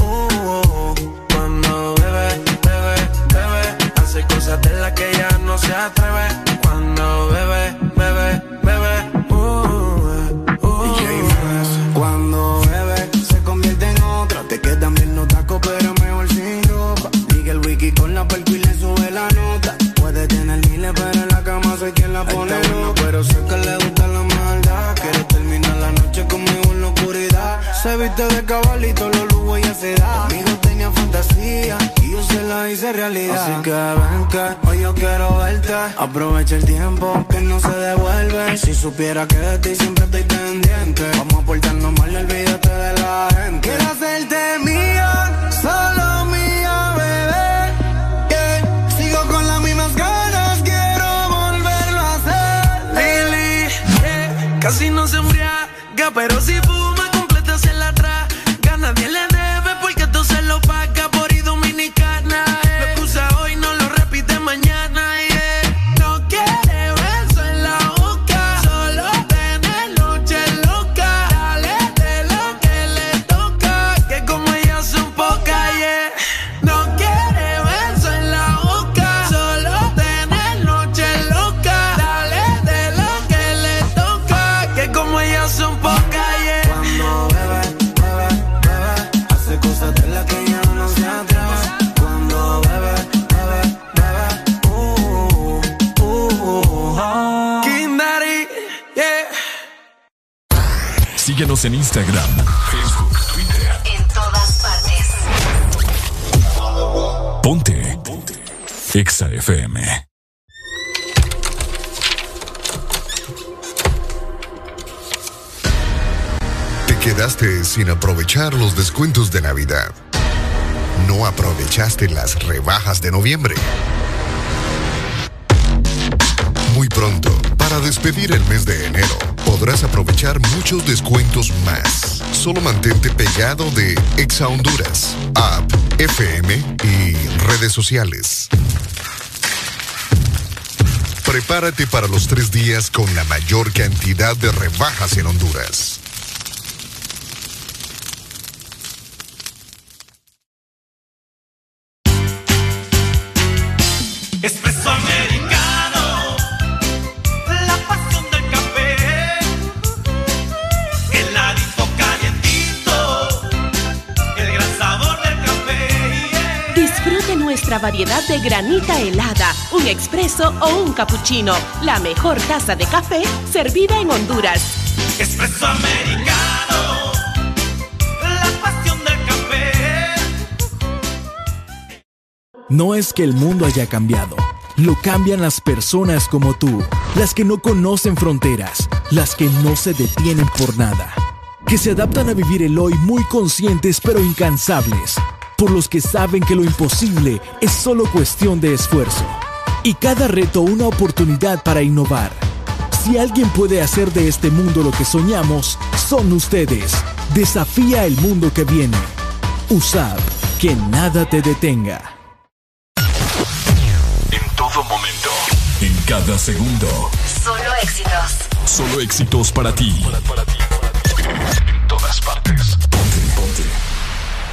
uh, uh. Cuando bebe, bebe, bebe, hace cosas de las que ella no se atreve. Viste de cabalito, los lujos ella se da. Conmigo tenía fantasía y yo se la hice realidad. Así que ven que hoy yo quiero verte. Aprovecha el tiempo que no se devuelve. Si supiera que de ti siempre estoy pendiente. Vamos a portarnos mal, olvídate de la gente. Quiero hacerte mía, solo mía, bebé. Yeah. Sigo con las mismas ganas, quiero volverlo a hacer. Lily, yeah, casi no se embriaga, pero si fuma Síguenos en Instagram, Facebook, Twitter. En todas partes. Ponte. Ponte. Exa FM. Te quedaste sin aprovechar los descuentos de Navidad. No aprovechaste las rebajas de noviembre. Muy pronto, para despedir el mes de enero, podrás aprovechar muchos descuentos más. Solo mantente pegado de Exa Honduras, App, FM y redes sociales. Prepárate para los tres días con la mayor cantidad de rebajas en Honduras. nuestra variedad de granita helada, un expreso o un cappuccino. La mejor taza de café servida en Honduras. Americano. La pasión del café. No es que el mundo haya cambiado. Lo cambian las personas como tú, las que no conocen fronteras, las que no se detienen por nada, que se adaptan a vivir el hoy muy conscientes pero incansables por los que saben que lo imposible es solo cuestión de esfuerzo y cada reto una oportunidad para innovar. Si alguien puede hacer de este mundo lo que soñamos, son ustedes. Desafía el mundo que viene. Usad que nada te detenga. En todo momento, en cada segundo. Solo éxitos. Solo éxitos para ti. Para ti, para ti. En todas partes.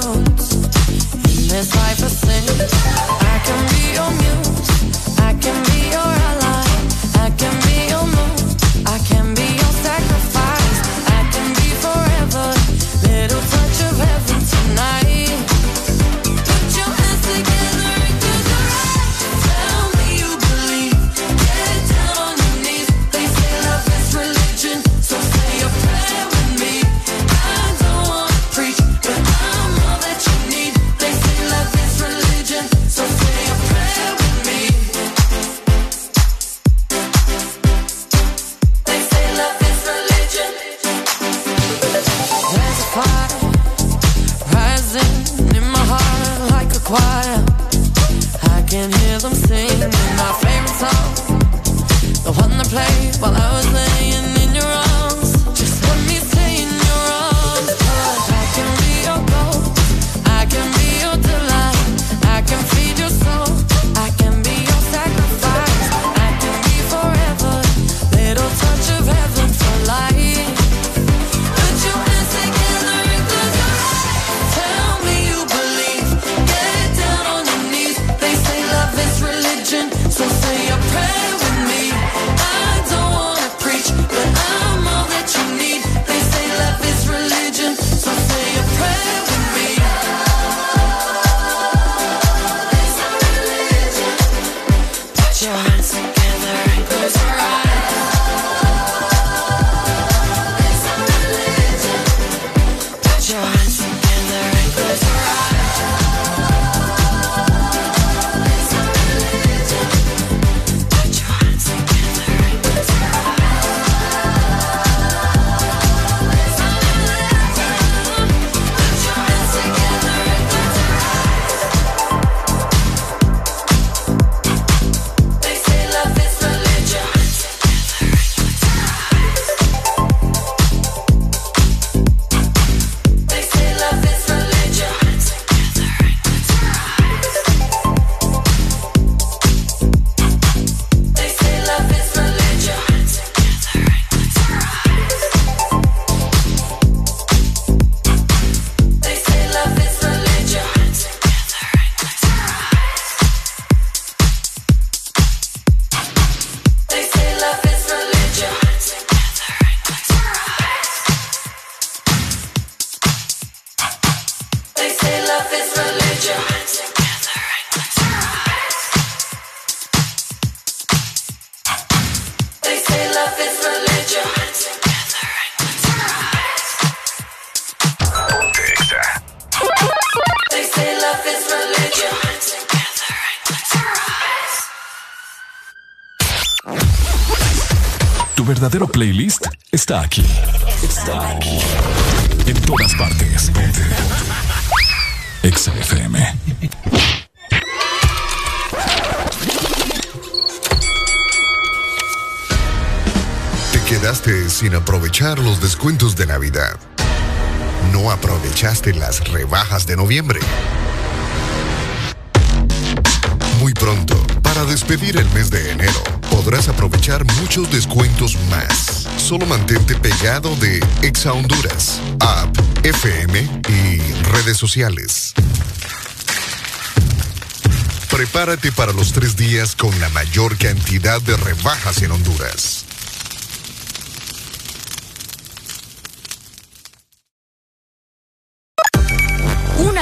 clouds. In this life of sin, I can be your muse. Los descuentos de Navidad. No aprovechaste las rebajas de noviembre. Muy pronto, para despedir el mes de enero, podrás aprovechar muchos descuentos más. Solo mantente pegado de Exa Honduras, app, FM y redes sociales. Prepárate para los tres días con la mayor cantidad de rebajas en Honduras.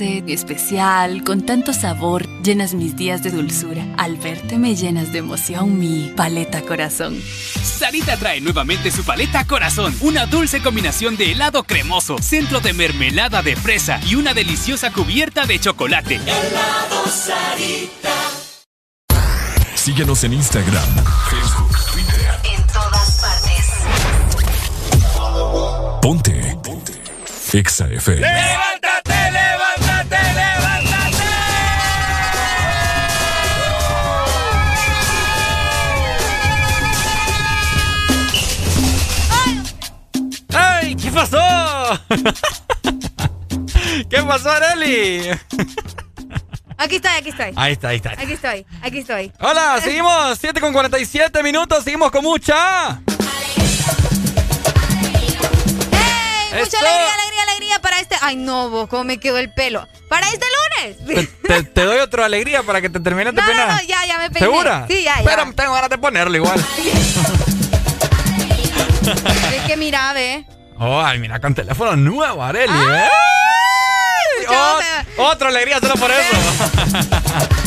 dulce, especial, con tanto sabor, llenas mis días de dulzura. Al verte me llenas de emoción mi paleta corazón. Sarita trae nuevamente su paleta Corazón, una dulce combinación de helado cremoso, centro de mermelada de fresa y una deliciosa cubierta de chocolate. Helado Sarita. Síguenos en Instagram, Facebook, Twitter. En todas partes. Ponte. Ponte. Exa FM. Aquí estoy, aquí estoy. Ahí está, ahí está. Aquí estoy, aquí estoy. Hola, seguimos 7 con 47 minutos, seguimos con mucha. ¡Ey! Mucha Eso. alegría, alegría, alegría para este. Ay, no, vos, cómo me quedó el pelo. Para este lunes. Te, te doy otra alegría para que te termines de No, no, peinar. no, ya, ya me peiné. ¿Segura? Sí, ya, ya. Pero tengo ganas de ponerlo igual. Es que mira, ve. Oh, ay, mira, con teléfono nuevo, Areli, ¿eh? Otra alegría solo por eso. <laughs>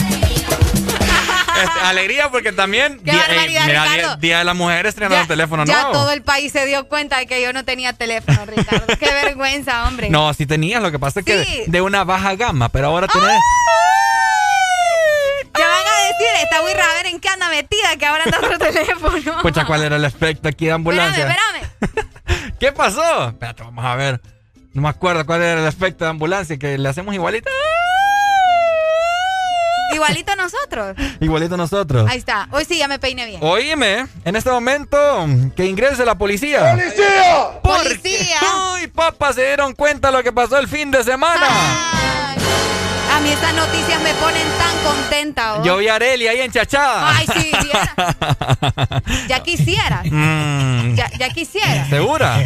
Este, alegría porque también Qué día, barbaridad, mira, Ricardo. día, día de las mujeres estrenando Ya, teléfono ya nuevo. todo el país se dio cuenta de que yo no tenía teléfono, Ricardo. Qué <laughs> vergüenza, hombre. No, sí tenías, lo que pasa es que Sí. de, de una baja gama, pero ahora tenés. Ya van a decir, esta burra, a ver en qué anda metida, que ahora anda otro teléfono. Pucha, ¿cuál era el efecto aquí de ambulancia? Espérame, espérame. <laughs> ¿Qué pasó? Espérate, vamos a ver. No me acuerdo cuál era el efecto de ambulancia, que le hacemos igualito. Igualito a nosotros. Igualito nosotros. Ahí está. Hoy sí ya me peiné bien. Oíme, en este momento que ingrese la policía. ¡Policía! Porque, ¡Policía! Uy, papá, se dieron cuenta lo que pasó el fin de semana. A mí estas noticias me ponen tan contenta. ¿oh? Yo vi a Areli ahí enchachada. Ay, sí. <laughs> Ya quisiera. Mm, Ya, ya quisiera. ¿Segura?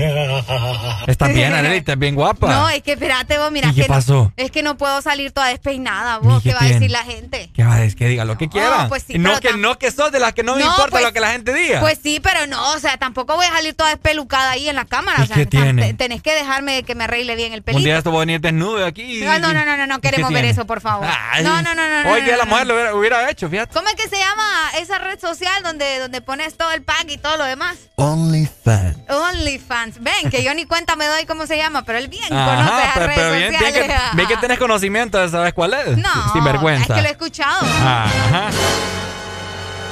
Estás bien, <laughs> Areli, estás bien guapa. No, es que espérate vos, mira ¿Y qué que no- pasó? es que no puedo salir toda despeinada, vos. ¿Y qué ¿Qué va a decir la gente? ¿Qué va a decir? Que diga lo que quiera. pues sí, no, que no que sos de las que no, me importa pues- lo que la gente diga. Pues sí, pero no, o sea, tampoco voy a salir toda despelucada ahí en la cámara. ¿Y o sea, tiene? tenés que dejarme que me arregle bien el pelito. Un día esto voy a venir desnudo aquí. No, no, no, no, no, no ¿Qué queremos ver eso, por favor. Ay, no, no, no, no. Hoy no, día la mujer lo hubiera, hubiera hecho, fíjate. ¿Cómo es que se llama esa red social donde, donde pones todo el pack y todo lo demás? OnlyFans. OnlyFans. Ven, que yo ni cuenta me doy cómo se llama, pero él bien conoce Ajá, esas pero, redes pero bien, bien que, sociales. bien que tenés conocimiento de sabes cuál es. No, Sin vergüenza. es que lo he escuchado. Ajá.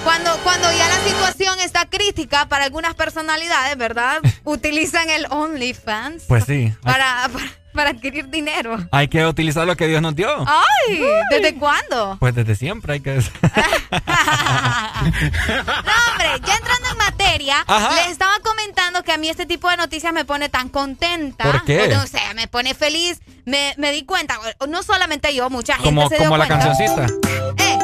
Cuando, cuando ya la situación está crítica para algunas personalidades, ¿verdad? <laughs> Utilizan el OnlyFans Pues sí. Para, para adquirir dinero. hay que utilizar lo que Dios nos dio. ¡Ay! ¿Desde cuándo? Pues desde siempre hay que. <laughs> No, hombre, ya entrando en materia, Ajá. les estaba comentando que a mí este tipo de noticias me pone tan contenta. ¿Por qué? O sea, me pone feliz. Me, me di cuenta, no solamente yo, mucha gente como se dio como la cuenta. cancioncita. Eh,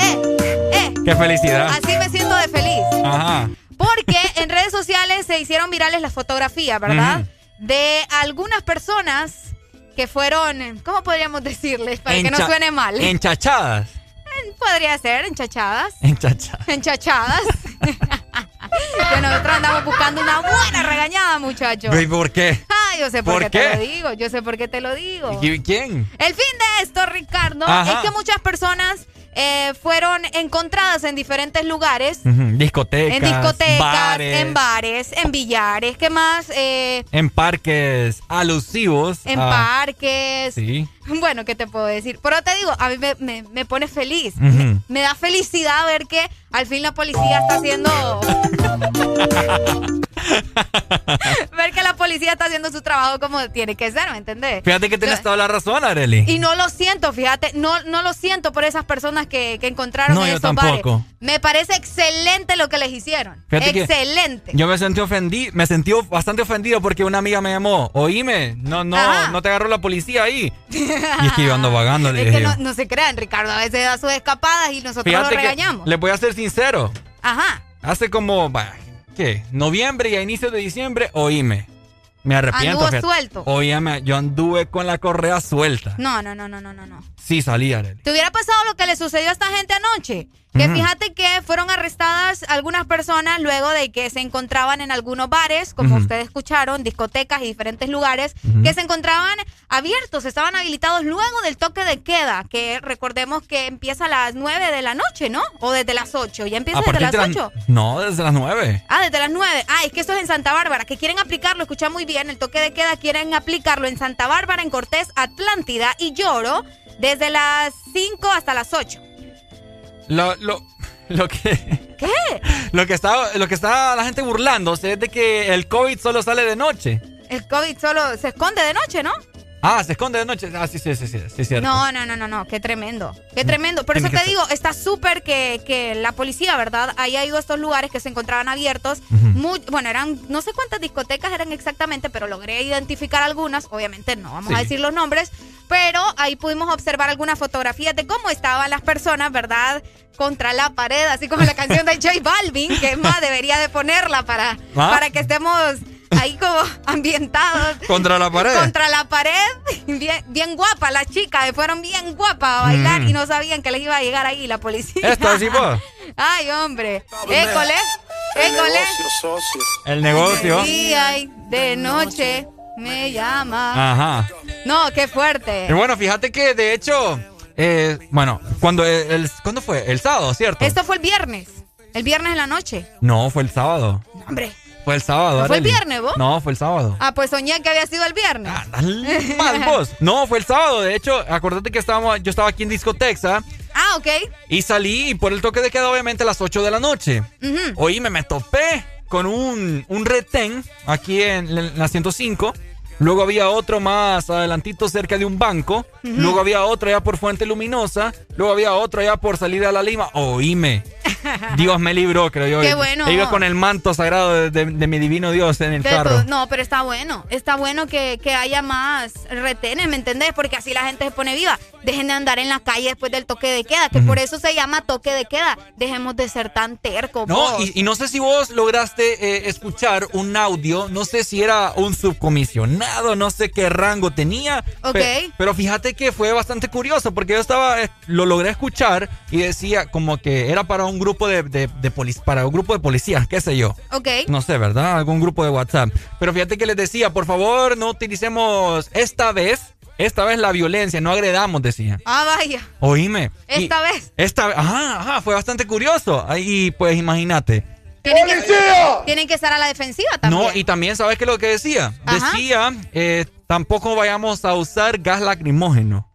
eh, eh. Qué felicidad. Así me siento de feliz. Ajá. Porque en redes sociales se hicieron virales las fotografías, ¿verdad? De algunas personas que fueron, ¿cómo podríamos decirles? Para que no suene mal. Enchachadas. Podría ser enchachadas. Enchachadas. Enchachadas. <laughs> que nosotros andamos buscando una buena regañada, muchachos. ¿Y por qué? Ah, yo sé por, ¿Por qué, qué? te lo digo. Yo sé por qué te lo digo. ¿Y ¿Quién? El fin de esto, Ricardo, Ajá. es que muchas personas eh, fueron encontradas en diferentes lugares. Discotecas. En discotecas, bares, en bares, en billares, ¿qué más? Eh, en parques alusivos. en a- parques. Sí. <laughs> Bueno, ¿qué te puedo decir? Pero te digo, a mí me, me- me pone feliz. Me da felicidad ver que al fin la policía está haciendo... <laughs> ver que la policía está haciendo su trabajo como tiene que ser, ¿me entendés? Fíjate que tienes toda la razón, Areli. Y no lo siento, fíjate, no, no lo siento por esas personas que, que encontraron No, en yo esos tampoco. bares. Me parece excelente lo que les hicieron. Fíjate excelente. Yo me sentí ofendido, me sentí bastante ofendido porque una amiga me llamó, oíme, no, no, Ajá. no te agarró la policía ahí. <laughs> Y es que yo ando vagando, Es que no, no se crean, Ricardo, a veces da sus escapadas y nosotros Fíjate lo regañamos. les voy a ser sincero. Ajá. Hace como, ¿qué? Noviembre y a inicios de diciembre, oíme. Me arrepiento. Anduvo fíjate. suelto. Oíme, yo anduve con la correa suelta. No, no, no, no, no, no. Sí, salí, Areli. ¿Te hubiera pasado lo que le sucedió a esta gente anoche? Que fíjate que fueron arrestadas algunas personas luego de que se encontraban en algunos bares, como Ujú. ustedes escucharon, discotecas y diferentes lugares, Ujú. que se encontraban abiertos, estaban habilitados luego del toque de queda, que recordemos que empieza a las 9 de la noche, ¿no? O desde las 8, ya empieza desde las de 8. No, desde las nueve. Ah, desde las 9. Ah, es que esto es en Santa Bárbara, que quieren aplicarlo, escucha muy bien, el toque de queda quieren aplicarlo en Santa Bárbara, en Cortés, Atlántida y Lloro, desde las 5 hasta las 8. Lo, lo, lo que. <laughs> ¿Qué? Lo que está, lo que está la gente burlándose es de que el COVID solo sale de noche. El COVID solo se esconde de noche, ¿no? Ah, se esconde de noche. Ah, sí, sí, sí, sí, sí, cierto. No, no, no, no, no, qué tremendo. Qué tremendo. Por eso te digo, está súper que, que la policía, ¿verdad? Haya ido a estos lugares que se encontraban abiertos. Muy- bueno, eran, no sé cuántas discotecas eran exactamente, pero logré identificar algunas. Obviamente no vamos a decir los nombres, pero ahí pudimos observar algunas fotografías de cómo estaban las personas, ¿verdad? Contra la pared, así como la canción de <laughs> J Balvin, que es más, debería de ponerla para, ¿Ah? para que estemos ahí como <laughs> ambientados. Contra la pared. Contra la pared, <laughs> bien, bien guapa las chicas, fueron bien guapas a bailar Mm. y no sabían que les iba a llegar ahí la policía. Esto así, pues. <laughs> Ay, hombre. École, école. El negocio. De día y de noche me llama. Ajá. No, qué fuerte. Y bueno, fíjate que de hecho, eh, bueno, cuando el, el- ¿cuándo fue? El sábado, ¿cierto? Esto fue el viernes. El viernes en la noche. No, fue el sábado. Hombre. Fue el sábado. ¿No fue el viernes, vos? No, fue el sábado. Ah, pues soñé que había sido el viernes. Mal vos. No, fue el sábado. De hecho, acordate que estábamos, yo estaba aquí en Discotexa Ah, ok. y salí y por el toque de queda, obviamente, a las 8 de la noche. Ujú. Oíme, me topé con un, un retén aquí en, en la 105. Luego había otro más adelantito cerca de un banco. Luego había otro allá por Fuente Luminosa. Luego había otro allá por salida a la Lima. Oíme. <laughs> Dios me libró, creo yo. Qué bueno. Iba con el manto sagrado de, de- de mi divino Dios en el carro. no, pero está bueno. Está bueno que, que haya más retenes, ¿me entendés? Porque así la gente se pone viva. Dejen de andar en la calle después del toque de queda, que por eso se llama toque de queda. Dejemos de ser tan tercos. No, y no sé si vos lograste eh, escuchar un audio, no sé si era un subcomisionado, no sé qué rango tenía. Ok. pe- pero fíjate que fue bastante curioso porque yo estaba, eh, lo logré escuchar y decía como que era para un grupo de, de, para un grupo de policías, qué sé yo. Ok. No sé, ¿verdad? Algún grupo de WhatsApp. Pero fíjate que les decía, por favor, no utilicemos esta vez, esta vez la violencia, no agredamos, decía. Ah, vaya. Oíme. Y- Esta vez. esta vez, ajá, ajá, fue bastante curioso. Ahí, pues imagínate. Tienen que, tienen que estar a la defensiva también. No, y también, ¿sabes qué es lo que decía? Ajá. Decía, eh, tampoco vayamos a usar gas lacrimógeno.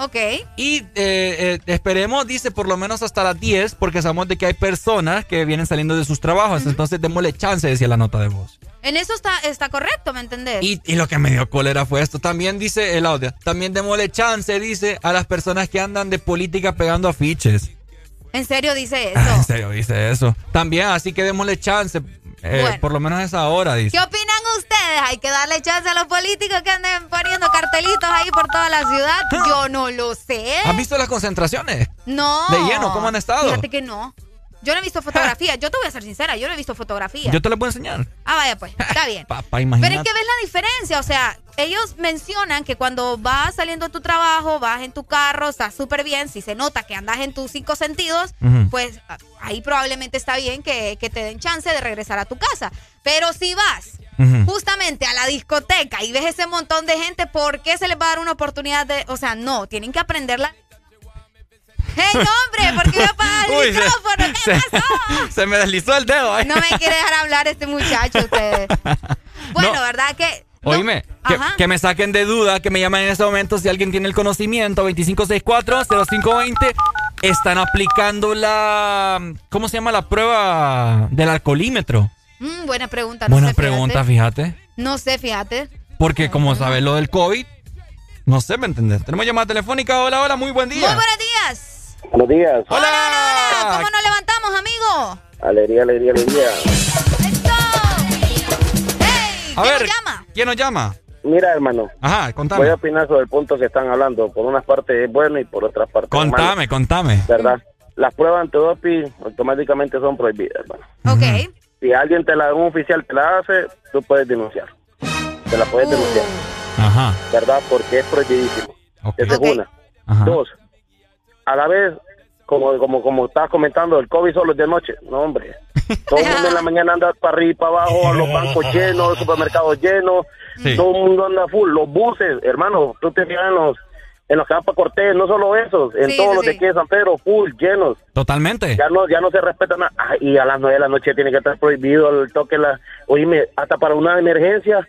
Ok. Y eh, eh, esperemos, dice, por lo menos hasta las 10, porque sabemos de que hay personas que vienen saliendo de sus trabajos. Entonces, démosle chance, decía la nota de voz. En eso está, está correcto, ¿me entendés? Y, y lo que me dio cólera fue esto. También dice el audio. También démosle chance, dice, a las personas que andan de política pegando afiches. En serio dice <laughs> eso. Ah, en serio, dice eso. También, así que démosle chance. eh, Bueno. Por lo menos esa hora, dice. ¿Qué opinan ustedes? ¿Hay que darle chance a los políticos que anden poniendo cartelitos ahí por toda la ciudad? Yo no lo sé. ¿Has visto las concentraciones? No. ¿De lleno? ¿Cómo han estado? Fíjate que no. Yo no he visto fotografías. Yo te voy a ser sincera, yo no he visto fotografías. Yo te las puedo enseñar. Ah, vaya pues, está bien. <laughs> Papá, Pero imagínate. es que ves la diferencia, o sea, ellos mencionan que cuando vas saliendo de tu trabajo, vas en tu carro, estás súper bien, si se nota que andas en tus cinco sentidos, pues a- ahí probablemente está bien que, que te den chance de regresar a tu casa. Pero si vas justamente a la discoteca y ves ese montón de gente, ¿por qué se les va a dar una oportunidad de, o sea, no, tienen que aprenderla? ¡Hey, hombre! ¿Por qué me apagas el Uy, micrófono? ¿Qué se, <laughs> se me deslizó el dedo. ¿eh? No me quiere dejar hablar este muchacho, ustedes. <laughs> Bueno, No. ¿verdad que? Oíme, que, me saquen de duda, que me llamen en este momento si alguien tiene el conocimiento, 2564-0520. Están aplicando la. ¿Cómo se llama la prueba del alcoholímetro? Mm, buena pregunta. No Buena sé, pregunta, fíjate. No sé, fíjate. Porque como sabes lo del COVID, no sé, ¿me entendés? Tenemos llamada telefónica. Hola, hola, muy buen día. Muy buenos días. Buenos días. Hola. ¿Cómo nos levantamos, amigo? Alegría, alegría, alegría. A ver, ¿quién nos llama? Mira, hermano. Ajá, contame. Voy a opinar sobre el punto que están hablando. Por una parte es bueno y por otra parte es malo. Contame, contame. ¿Verdad? Las pruebas antidoping automáticamente son prohibidas, hermano. Ok. Si alguien te la, un oficial te la hace, tú puedes denunciar. Te la puedes denunciar, Ajá. ¿verdad? Porque es prohibidísimo. Esa es una. Ajá. Dos, a la vez, como como como estabas comentando, el COVID solo es de noche. No, hombre. <laughs> Todo el mundo en la mañana anda para arriba y para abajo, los bancos llenos, los supermercados llenos, Sí. todo el mundo anda full. Los buses, hermano, tú te fijas en los, en los que van para Cortés, no solo esos, en Sí, todos sí, los de aquí de San Pedro, full, llenos. Totalmente. Ya no, ya no se respeta nada. Ah, y a las nueve de la noche tiene que estar prohibido el toque. La, oíme, hasta para una emergencia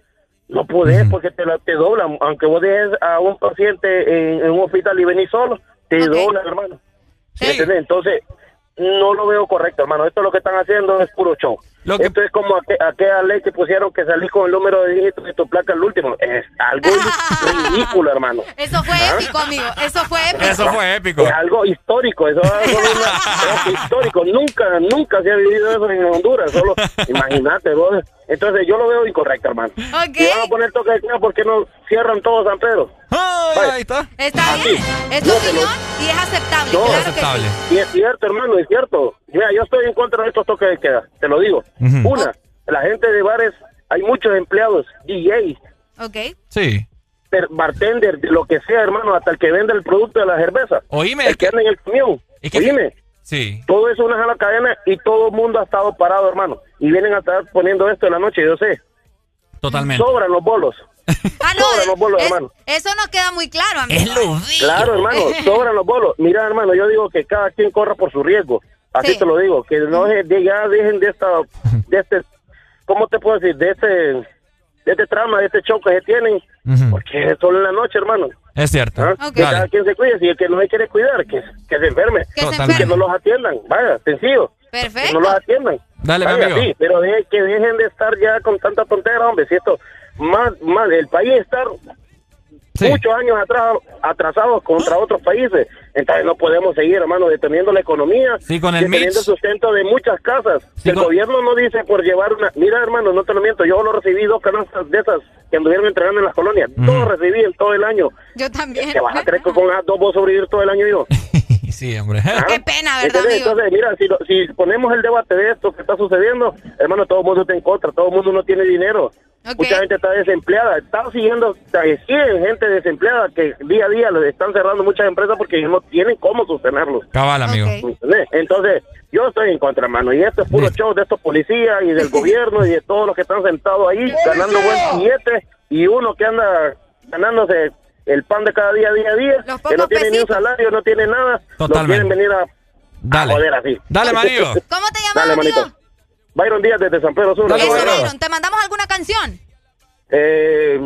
no podés porque te, la, te doblan. Aunque vos dejes a un paciente en, en un hospital y venís solo, te doblan, hermano. Entonces, no lo veo correcto, hermano. Esto lo que están haciendo es puro show. Esto es como aqu- aquella ley que pusieron que salís con el número de dígitos de tu placa al último. Es algo <laughs> ridículo, hermano. Eso fue ¿Ah? épico, amigo. Eso fue épico. épico. Es algo histórico, eso es algo una- <laughs> es histórico. Nunca, nunca se ha vivido eso en Honduras. Solo, <laughs> imagínate, vos. Entonces yo lo veo incorrecto, hermano. Ok. Si van a poner toque de queda, ¿por qué no cierran todo San Pedro? Vaya. ahí está. Está Así. bien. Es tu opinión y es aceptable. No, claro que sí. Y es cierto, hermano, es cierto. Mira, yo estoy en contra de estos toques de queda, te lo digo. Una, la gente de bares, hay muchos empleados, DJs, Ok. Sí. bartender, de lo que sea, hermano, hasta el que vende el producto de la cerveza. Oíme. El que anda en el camión. Oíme. Sí. Todo eso es una jala cadena y todo el mundo ha estado parado, hermano. Y vienen a estar poniendo esto en la noche, yo sé. Totalmente. Sobran los bolos. Ah, no. sobran los bolos, es- hermano. eso no queda muy claro, amigo. Claro, hermano, sobran los bolos. Mira, hermano, yo digo que cada quien corra por su riesgo. Así Sí. te lo digo, que no se- de- ya dejen de esta, de este, ¿cómo te puedo decir? De este, de este trama, de este show que se tienen, porque es solo en la noche, hermano. Es cierto. ¿Ah? Que cada quien se cuide, si el que no se quiere cuidar, que, que se enferme. Que se Y que no los atiendan, vaya, sencillo. Que Perfecto. no los atiendan. Dale, mi amigo. sí, pero de- que dejen de estar ya con tanta tontera, hombre, si esto, más, más, el país está muchos años atrás, atrasados contra otros países, entonces no podemos seguir, hermano, deteniendo la economía, Sí, con el deteniendo el sustento de muchas casas. el gobierno no dice por llevar una, mira, hermano, no te lo miento, yo lo recibí dos canastas de esas que anduvieron entregando en las colonias, dos recibí en todo el año. Yo también. ¿Te vas a creer que con esas dos voy a sobrevivir todo el año yo? <laughs> Sí, hombre. <laughs> Qué pena, ¿verdad, Entonces, amigo? entonces, mira, si, lo- si ponemos el debate de esto que está sucediendo, hermano, todo el mundo está en contra, todo el mundo no tiene dinero. Mucha gente está desempleada, está siguiendo, siguen gente desempleada que día a día le están cerrando muchas empresas porque no tienen cómo sostenerlos. Cabal, amigo. Entonces, yo estoy en contra, hermano, y esto es puro show de estos policías y del <laughs> gobierno y de todos los que están sentados ahí ganando buen billete y uno que anda ganándose el pan de cada día, día a día, que no tiene ni un salario, no tiene nada, Totalmente. quieren venir a, joder así. Dale, manito. <laughs> ¿Cómo te llamas, Dale, amigo? manito. Byron Díaz desde San Pedro Sur. Eso, Byron. Byron. ¿Te mandamos alguna canción? Eh,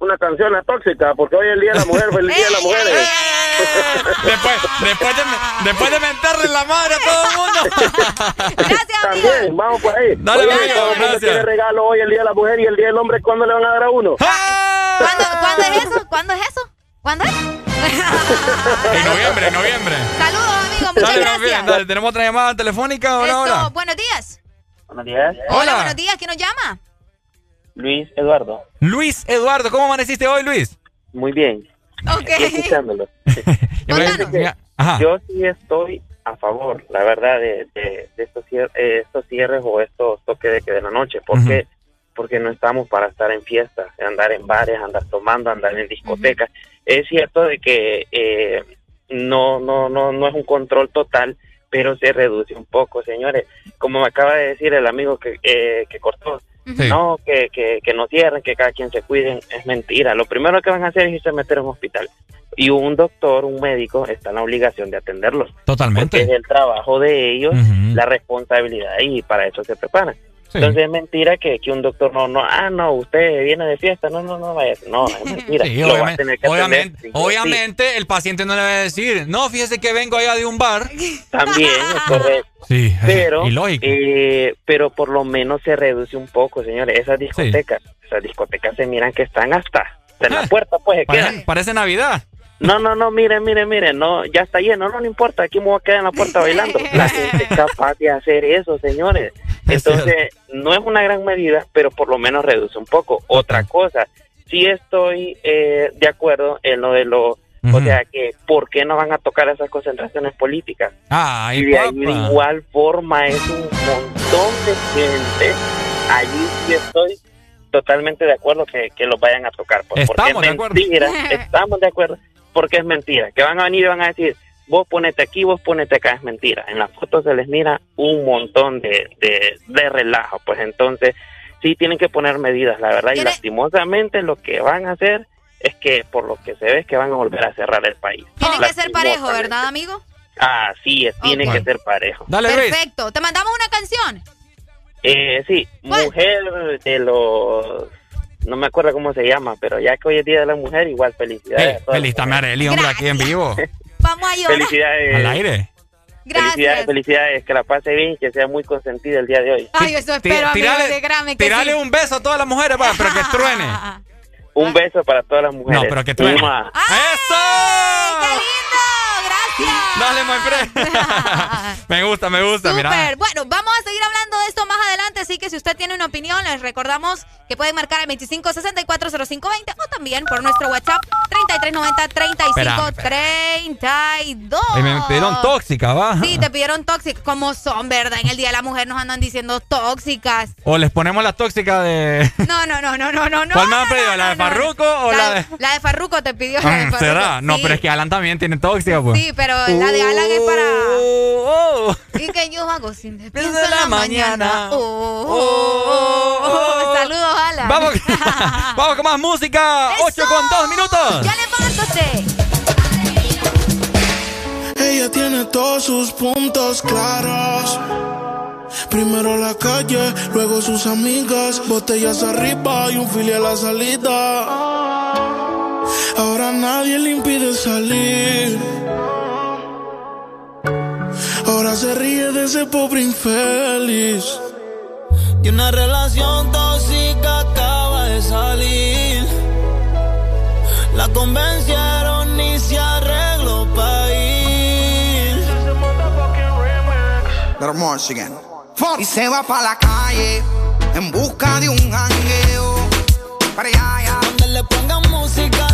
una canción la tóxica, porque hoy es el Día de la Mujer, feliz Día de las <laughs> Mujeres. <laughs> Después, después, de, después de mentarle la madre a todo el mundo. También, vamos por ahí. Dale, Oye, amigo, todo el mundo gracias. tiene regalo hoy el Día de la Mujer y el Día del Hombre, ¿cuándo le van a dar a uno? ¿Cuándo, ¿Cuándo es eso? ¿Cuándo es eso? ¿Cuándo es? <laughs> En noviembre, en noviembre. Saludos, amigo. Muchas Dale, gracias. bien, dale, tenemos otra llamada telefónica. Hola. buenos días. Buenos días. Hola, buenos días. ¿Quién nos llama? Luis Eduardo. Luis Eduardo, ¿cómo amaneciste hoy, Luis? Muy bien. Ok. Estoy escuchándolo. <laughs> Ajá. Yo sí estoy a favor, la verdad, de, de, de estos, cier- eh, estos cierres o estos toques de, que de la noche. ¿Por qué? Porque no estamos para estar en fiestas, andar en bares, andar tomando, andar en discotecas. Es cierto de que eh, no, no, no, no es un control total, pero se reduce un poco, señores. Como me acaba de decir el amigo que, eh, que cortó, Sí. no, que, que, que no cierren, que cada quien se cuide, es mentira. Lo primero que van a hacer es irse a meter en un hospital. Y un doctor, un médico, está en la obligación de atenderlos. Totalmente. Porque es el trabajo de ellos, la responsabilidad, y para eso se preparan. Sí. Entonces es mentira que, que un doctor no, no, ah, no, usted viene de fiesta, no, no, no vaya. No, es <laughs> mentira. Sí, lo va a obviamente, tener que atender, obviamente, sí el paciente no le va a decir, no, fíjese que vengo allá de un bar. También es <laughs> correcto. Sí, Pero, ilógico. eh, pero por lo menos se reduce un poco, señores. Esas discotecas, esas discotecas se miran que están hasta en la puerta, pues se quedan. Parece, parece Navidad. No, no, no, miren, miren, miren, no, ya está lleno, no, no importa, aquí me voy a quedar en la puerta bailando. La gente es capaz de hacer eso, señores. Entonces, no es una gran medida, pero por lo menos reduce un poco. Otra cosa, sí estoy eh, de acuerdo en lo de lo, o sea, que ¿por qué no van a tocar esas concentraciones políticas? Ay, y de, ahí de igual forma es un montón de gente. Allí sí estoy totalmente de acuerdo que, que los vayan a tocar. pues, Estamos porque de es acuerdo. mentira. <laughs> Estamos de acuerdo. Porque es mentira. Que van a venir y van a decir, vos ponete aquí, vos ponete acá. Es mentira. En las fotos se les mira un montón de, de, de relajo. Pues entonces sí tienen que poner medidas, la verdad. Y lastimosamente lo que van a hacer es que por lo que se ve es que van a volver a cerrar el país. Tiene que ser parejo. ¿verdad, amigo? Así es, tiene que ser parejo. Perfecto. ¿Te mandamos una canción? Eh, sí, mujer de los... No me acuerdo cómo se llama, pero ya que hoy es Día de la Mujer, igual felicidades. Feliz también Arely, hombre, aquí en vivo. <laughs> Vamos a llorar. Felicidades. Al aire. Felicidades, felicidades, que la pase bien y que sea muy consentida el día de hoy. Ay, eso espero, amigo, de grame que tirale sí. un beso a todas las mujeres, va, pero que truene. <laughs> Un beso para todas las mujeres. No, pero que truene. Mua. Dale, my friend. <laughs> me gusta, me gusta, Súper. mira. Bueno, vamos a seguir hablando de esto más adelante, así que si usted tiene una opinión, les recordamos que pueden marcar al 25640520 o también por nuestro WhatsApp 3390-3532. Ay, me pidieron tóxica, va. Sí, te pidieron tóxicas. Como son, ¿verdad? En el Día de la Mujer nos andan diciendo tóxicas. O les ponemos la tóxica de. <laughs> No, no, no, no, no, no. ¿Cuál me han pedido? no, ¿La de no, no. Farruko o la de.? La de Farruko te pidió. la de Farruko. ¿Será? No, Sí. pero es que Alan también tiene tóxica, pues. Sí, pero la de Alan es para. Oh, Y que yo hago sin despierto Desde en la la mañana. mañana. Oh, oh, oh, oh. Saludos, Alan. Vamos, <laughs> vamos con más música. 8 con 2 minutos. Ya levántate. Ella tiene todos sus puntos claros. Primero la calle, luego sus amigas, botellas arriba y un fili a la salida. Ahora nadie le impide salir. Ahora se ríe de ese pobre infeliz. Y una relación tóxica acaba de salir. La convencieron y se arregló para ir. Y se va para la calle en busca de un jangueo. Para allá, allá. Donde le pongan música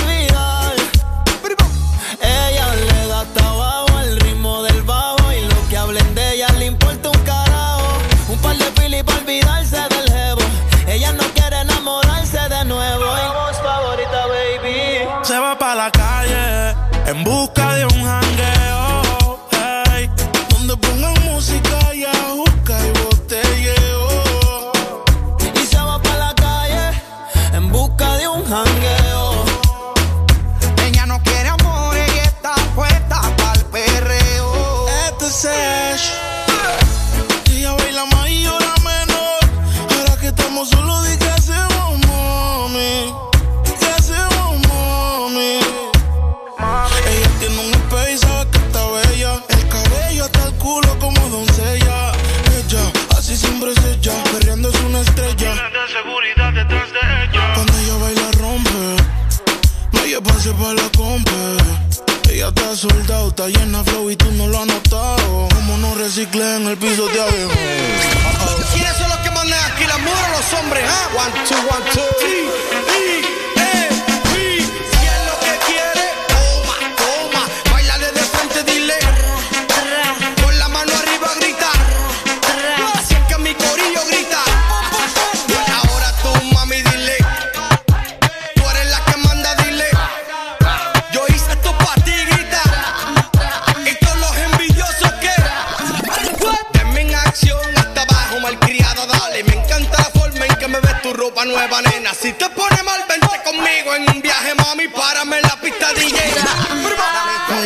ya te has soldado, está llena flow y tú no lo has notado. Como no reciclé en el piso de abajo. Uh <laughs> -oh. ¿Quiénes son los que manejan aquí? la mujeres o los hombres? ¿ah? One, two, one, two. Sí, sí. Ropa nueva, nena. Si te pone mal, vente conmigo en un viaje, mami. Párame en la pista DJ.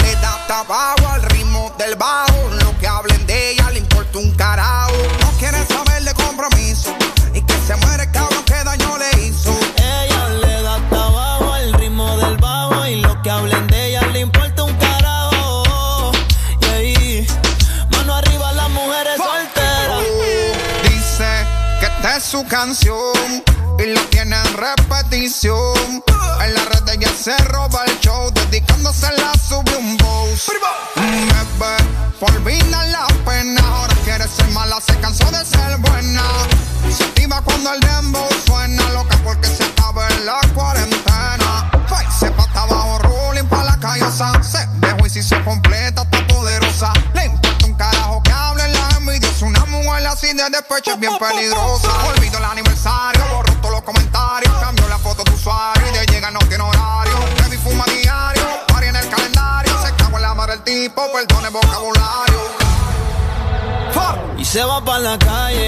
Le da hasta abajo al ritmo del bajo. Lo que hablen de ella le importa un carajo. No quiere saber de compromiso. Y que se muere el cabrón que daño le hizo. Ella le da hasta abajo al ritmo del bajo y lo que hablen de ella le importa un carajo. Y ahí, mano arriba las mujeres solteras. Dice que esta es su canción repetición. En la red ella se roba el show, dedicándose la subió un boss. Ve por vida la pena, ahora quiere ser mala, se cansó de ser buena. Se activa cuando el dembow suena, loca porque se acaba en la cuarentena. Se pata abajo, rolling pa' la callosa. Se dejó y si se completa, está poderosa. Así de despecho es bien peligrosa. Olvido el aniversario, borró todos los comentarios. Cambió la foto de usuario y de llega no tiene horario. Baby fuma diario, party en el calendario. Se cago en la madre el tipo, perdone vocabulario. Y se va para la calle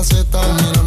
La zeta.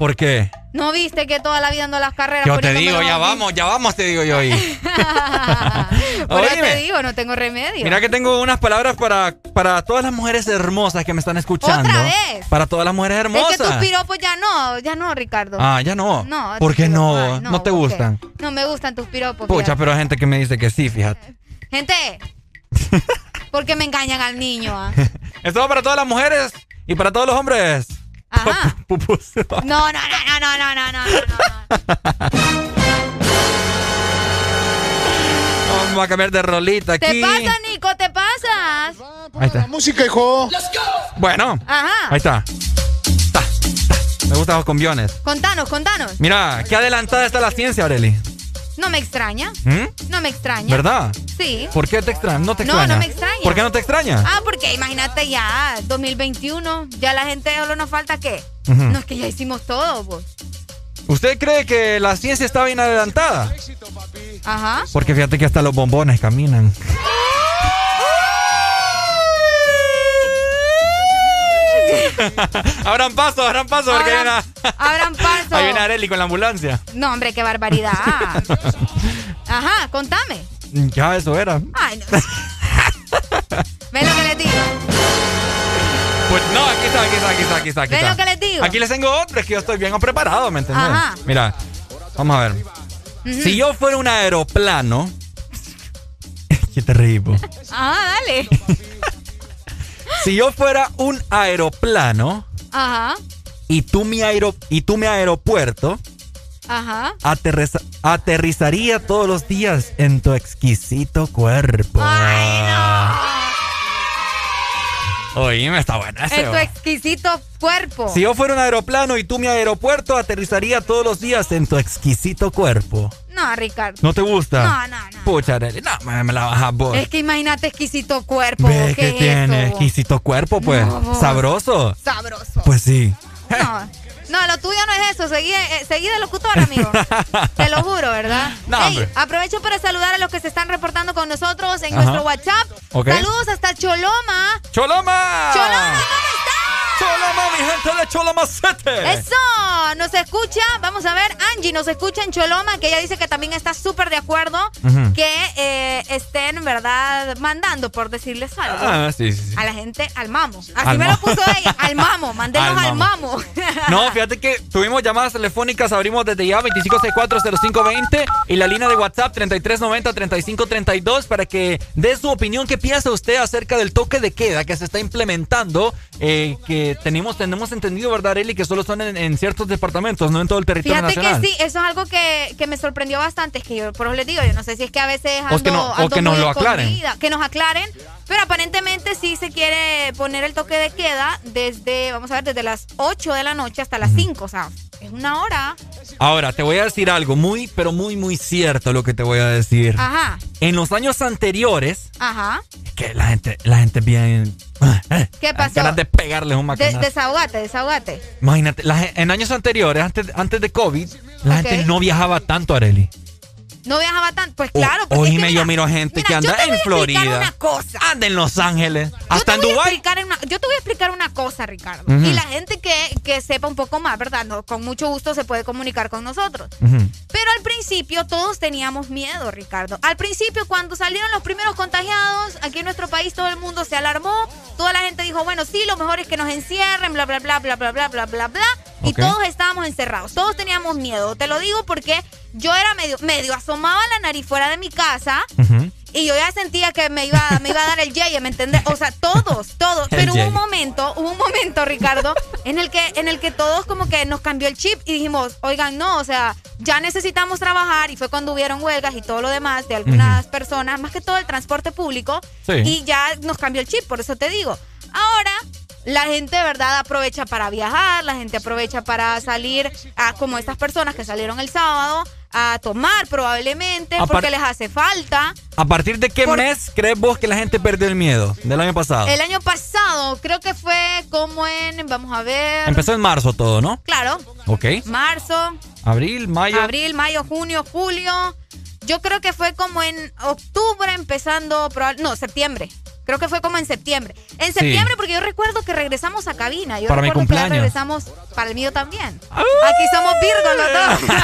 ¿Por qué? ¿No viste que toda la vida ando a las carreras? Yo te digo, ya vamos, ya vamos, te digo yo ahí. <laughs> Por eso te digo, no tengo remedio. Mira que tengo unas palabras para, para todas las mujeres hermosas que me están escuchando. ¿Otra vez? Para todas las mujeres hermosas. Es que tus piropos ya no, ya no, Ricardo. Ah, ya no. No, ¿Por qué no? no, te gustan. No me gustan tus piropos. Pucha, fíjate. pero hay gente que me dice que sí, fíjate. Gente, <laughs> porque me engañan al niño. ah? <laughs> Esto va para todas las mujeres y para todos los hombres. Ajá. Pupus. No, no, no, no, no, no, no, no. Vamos a cambiar de rolita aquí. ¿Te pasa, Nico? ¿Te pasas? Ahí está. Música, hijo. Bueno, Ajá. ahí está. Ta, ta. Me gustan los combiones. Contanos, contanos. Mira, qué adelantada está la ciencia, Aureli. No me extraña. ¿Mm? No me extraña. ¿Verdad? Sí. ¿Por qué te extraña? No te No, extraña. no me extraña. ¿Por qué no te extraña? Ah, porque imagínate ya, 2021, ya la gente solo nos falta qué. No es que ya hicimos todo, pues. ¿Usted cree que la ciencia está bien adelantada? Ajá. Porque fíjate que hasta los bombones caminan. <laughs> abran paso, abran paso, porque hay una, Abran paso. <laughs> ahí viene Areli con la ambulancia. No, hombre, qué barbaridad. <laughs> Ajá, contame. Ya, eso era. Ay, no. ¿Ven lo que les digo? Pues no, aquí está, aquí está, aquí está, aquí está. Aquí, ¿Ven está. lo que les digo? Aquí les tengo otro, es que yo estoy bien preparado, ¿me entendés? Ajá. Mira, vamos a ver. Si yo fuera un aeroplano... ¿Qué te reí, po? Ajá, dale. Si yo fuera un aeroplano Ajá, y tú mi, aero, y tú mi aeropuerto, ajá. aterriza- aterrizaría todos los días en tu exquisito cuerpo. Oíme, está buena ese, En tu va. exquisito cuerpo. Si yo fuera un aeroplano y tú mi aeropuerto, aterrizaría todos los días en tu exquisito cuerpo. No, Ricardo. ¿No te gusta? No, no, no. Pucha, Arely, no, me, me la bajas vos. Es que imagínate exquisito cuerpo. Ve ¿Qué que es tiene eso? exquisito cuerpo, pues. No. Sabroso. Sabroso. Pues sí. No, <laughs> no, lo tuyo no es eso. Seguí, eh, seguí de locutor, amigo. <laughs> Te lo juro, ¿verdad? No, Ey, aprovecho para saludar a los que se están reportando con nosotros en Ajá. nuestro WhatsApp. Saludos hasta Choloma. ¡Choloma! ¡Choloma, ¿cómo estás? ¡Choloma, mi gente de Choloma 7! Eso, nos escucha, vamos a ver, Angie nos escucha en Choloma, que ella dice que también está súper de acuerdo que eh, estén, ¿verdad?, mandando, por decirles algo. Ah, sí, sí, sí. A la gente al mamo. Así Al me lo puso ella, al mamo, <laughs> mándenos Al al mamo. mamo. No, fíjate que tuvimos llamadas telefónicas, abrimos desde ya 25640520 y la línea de WhatsApp 3390-3532 para que dé su opinión. ¿Qué piensa usted acerca del toque de queda que se está implementando? eh, que tenemos, tenemos entendido, ¿verdad, Eli? Que solo son en, en ciertos departamentos, no en todo el territorio Fíjate nacional. que sí, eso es algo que, que me sorprendió bastante, es que yo por eso les digo, yo no sé si es que a veces O ando, que no- o ando que nos lo aclaren. que nos aclaren, pero aparentemente sí se quiere poner el toque de queda desde, vamos a ver, desde las 8 de la noche hasta las 5, o sea, es una hora. Ahora, te voy a decir algo muy, pero muy, muy cierto lo que te voy a decir. Ajá, En los años anteriores, ajá. que la gente, la gente bien... eh, ¿Qué pasó? Ganas de pegarles un De- macanazo. desahogate, desahogate. Imagínate, la en años anteriores, antes, antes de COVID, la gente no viajaba tanto, Areli. No viajaba tanto, pues O- claro. porque es oíme, yo miro gente mira, que anda en a Florida, una cosa. anda en Los Ángeles, hasta en a Dubái. yo te voy a explicar una cosa, Ricardo. Y la gente que, que sepa un poco más, ¿verdad? No, con mucho gusto se puede comunicar con nosotros. Pero al principio todos teníamos miedo, Ricardo. Al principio, cuando salieron los primeros contagiados, aquí en nuestro país todo el mundo se alarmó. Toda la gente dijo, bueno, sí, lo mejor es que nos encierren, bla, bla, bla, bla, bla, bla, bla, bla, bla. Y todos estábamos encerrados. Todos teníamos miedo. Te lo digo porque yo era medio, medio asomaba la nariz fuera de mi casa. Y yo ya sentía que me iba, me iba a dar el yeye, ¿me entendés? O sea, todos, todos. Pero hubo un momento, hubo un momento, Ricardo, en el que, en el que todos como que nos cambió el chip y dijimos, oigan, no, o sea, ya necesitamos trabajar y fue cuando hubieron huelgas y todo lo demás de algunas personas, más que todo el transporte público, Sí. y ya nos cambió el chip, por eso te digo. Ahora, la gente, ¿verdad? Aprovecha para viajar, la gente aprovecha para salir, a, como estas personas que salieron el sábado, a tomar probablemente, porque les hace falta. ¿A partir de qué Por- mes crees vos que la gente perdió el miedo? Del año pasado. El año pasado, creo que fue como en, vamos a ver. Empezó en marzo todo, ¿no? Claro, Ok. marzo, Abril, mayo. abril, mayo, junio, julio. Yo creo que fue como en octubre empezando, no, septiembre. Creo que fue como en septiembre. En Sí. septiembre, porque yo recuerdo que regresamos a cabina. Yo Para mi que cumpleaños. regresamos para el mío también. Aquí somos Virgo los dos.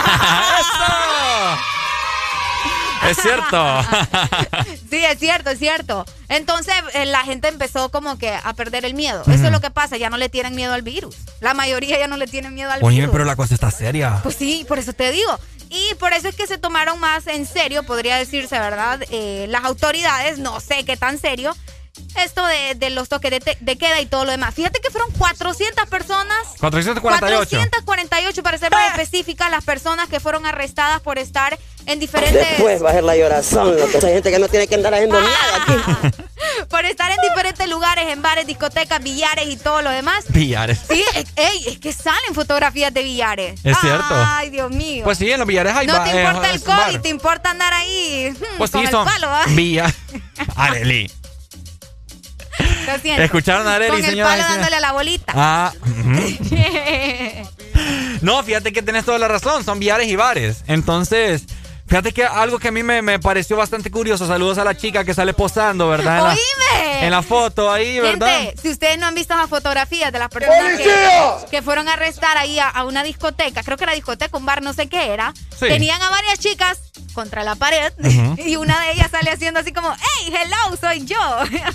Es cierto. <laughs> Sí, es cierto, es cierto. Entonces eh, la gente empezó como que a perder el miedo. Eso es lo que pasa, ya no le tienen miedo al virus. La mayoría ya no le tienen miedo al Oye, virus. pero la cosa está seria. Pues sí, por eso te digo. Y por eso es que se tomaron más en serio, podría decirse, ¿verdad? Eh, las autoridades, no sé qué tan serio, esto de, de los toques de, te- de queda y todo lo demás. Fíjate que fueron 400 personas. 448. 448 para ser más específicas las personas que fueron arrestadas por estar en diferentes Después va a ser la llorazón, lo que hay gente que no tiene que andar haciendo nada aquí. <laughs> por estar en diferentes lugares, en bares, discotecas, billares y todo lo demás. Billares. Sí, es, ey, es que salen fotografías de billares. Es cierto. Ay, Dios mío. Pues sí, en los billares hay no te eh, importa el. COVID, te importa andar ahí hmm, Pues con sí, el son palo, ¿ah? villas. <laughs> Areli. Lo siento. Escucharon a Areli, Con el palo dándole a la bolita. Ah. No, fíjate que tenés toda la razón, son billares y bares. Entonces, fíjate que algo que a mí me, me pareció bastante curioso, saludos a la chica que sale posando, ¿verdad? En la- ¡Oíme! en la foto ahí, ¿verdad? Gente, si ustedes no han visto las fotografías de las personas que, fueron a arrestar ahí a, a una discoteca, creo que era discoteca, un bar, no sé qué era, Sí. tenían a varias chicas contra la pared Ujú. y una de ellas sale haciendo así como, hey, hello, soy yo,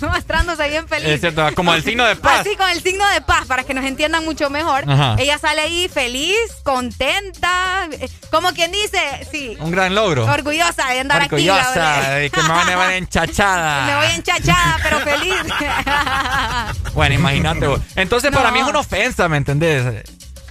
<laughs> mostrándose bien feliz. Es cierto, como el signo de paz. Así con el signo de paz, para que nos entiendan mucho mejor. Ajá. Ella sale ahí feliz, contenta, eh, como quien dice, sí, Un gran logro. orgullosa de andar aquí. la Orgullosa que me van a llevar enchachada. <laughs> Me voy enchachada, pero <laughs> feliz. Bueno, imagínate vos. Entonces, para mí es una ofensa, ¿me entendés?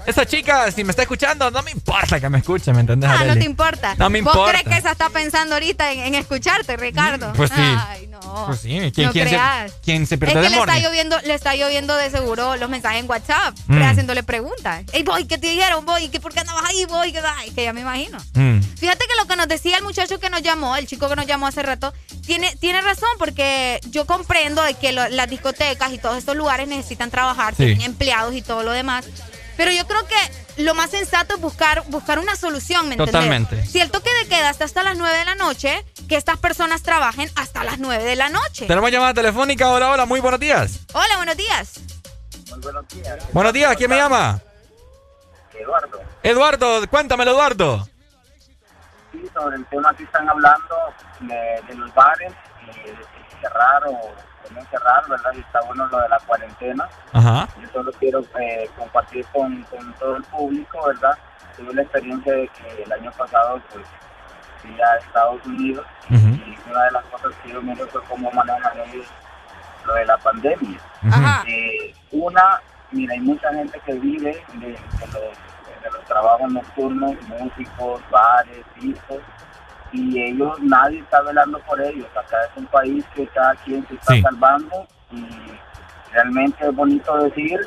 Esa chica, si me está escuchando, no me importa que me escuche, ¿me entendés? Ah, no te importa. No me ¿Vos importa. crees que esa está pensando ahorita en, en escucharte, Ricardo? Pues sí. Ay, no. Pues sí, ¿quién, no quién se, quién se Es pierde que le está, lloviendo, le está lloviendo de seguro los mensajes en WhatsApp, Mm. haciéndole preguntas. Ey, boy, ¿qué te dijeron, boy? ¿Qué, ¿Por qué andabas ahí, boy? ¿Qué, ay, que ya me imagino. Mm. Fíjate que lo que nos decía el muchacho que nos llamó, el chico que nos llamó hace rato, tiene, tiene razón porque yo comprendo de que lo- las discotecas y todos estos lugares necesitan trabajar, Sí. tienen empleados y todo lo demás. Pero yo creo que lo más sensato es buscar, buscar una solución, ¿me entendés? Totalmente. Si el toque de queda está hasta las 9 de la noche, que estas personas trabajen hasta las 9 de la noche. Tenemos llamada telefónica. Hola, hola, muy buenos días. Hola, buenos días. Buenos días, ¿quién me llama? Eduardo, Eduardo, cuéntamelo, Eduardo. sí, sobre el tema que están hablando de, de los bares y de si cerrar o o no cerrar, ¿verdad? Y está bueno lo de la cuarentena. Ajá. Yo solo quiero eh, compartir con, con todo el público, ¿verdad? Tuve la experiencia de que el año pasado, pues, fui a Estados Unidos y una de las cosas que yo miré fue cómo manejan ellos lo de la pandemia. Ajá. Eh, una, mira, hay mucha gente que vive de, de los, de los trabajos nocturnos, músicos, bares, discos, y ellos, nadie está velando por ellos. Acá es un país que cada quien se está Sí. salvando y realmente es bonito decir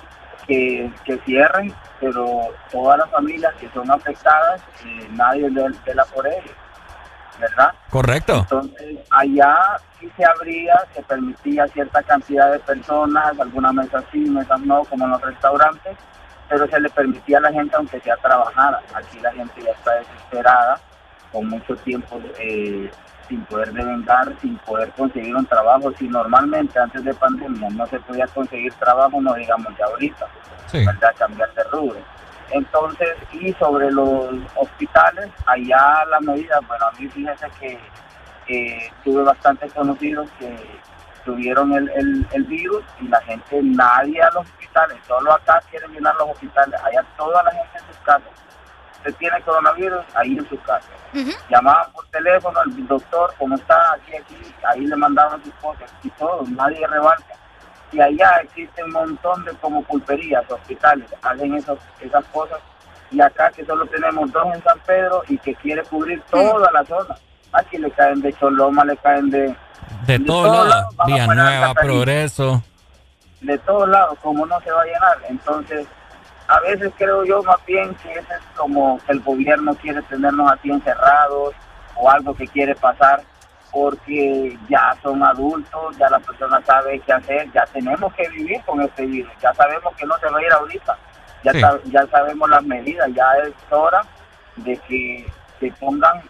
que, que cierren, pero todas las familias que son afectadas, eh, nadie ve- vela por ellos, ¿verdad? Correcto. Entonces, allá sí se abría, se permitía cierta cantidad de personas, algunas mesas sí, mesas no, como en los restaurantes, pero se le permitía a la gente, aunque sea trabajara. Aquí la gente ya está desesperada, con mucho tiempo eh, sin poder devengar, sin poder conseguir un trabajo. Si normalmente antes de pandemia no se podía conseguir trabajo, no digamos ya ahorita, ¿verdad? Cambiar de rubro. Entonces, y sobre los hospitales, allá la medida, bueno, a mí fíjese que eh, tuve bastantes conocidos que tuvieron el, el, el virus y la gente, nadie a los hospitales, solo acá quieren llenar los hospitales, allá toda la gente en sus casas. Usted tiene coronavirus, ahí en su casa. Llamaban por teléfono al doctor, ¿cómo está? Aquí, aquí, ahí le mandaban sus cosas y todo, nadie rebalsa. Y allá existe un montón de como pulperías, hospitales, hacen esos, esas cosas. Y acá que solo tenemos dos en San Pedro y que quiere cubrir toda la zona. Aquí le caen de Choloma, le caen de, De todos todos lados. Villanueva. Progreso. de todos lados, como no se va a llenar. Entonces, a veces creo yo más bien que ese es como que el gobierno quiere tenernos así encerrados o algo que quiere pasar porque ya son adultos, ya la persona sabe qué hacer, ya tenemos que vivir con este virus, ya sabemos que no se va a ir ahorita, ya, Sí. sab- ya sabemos las medidas, ya es hora de que se pongan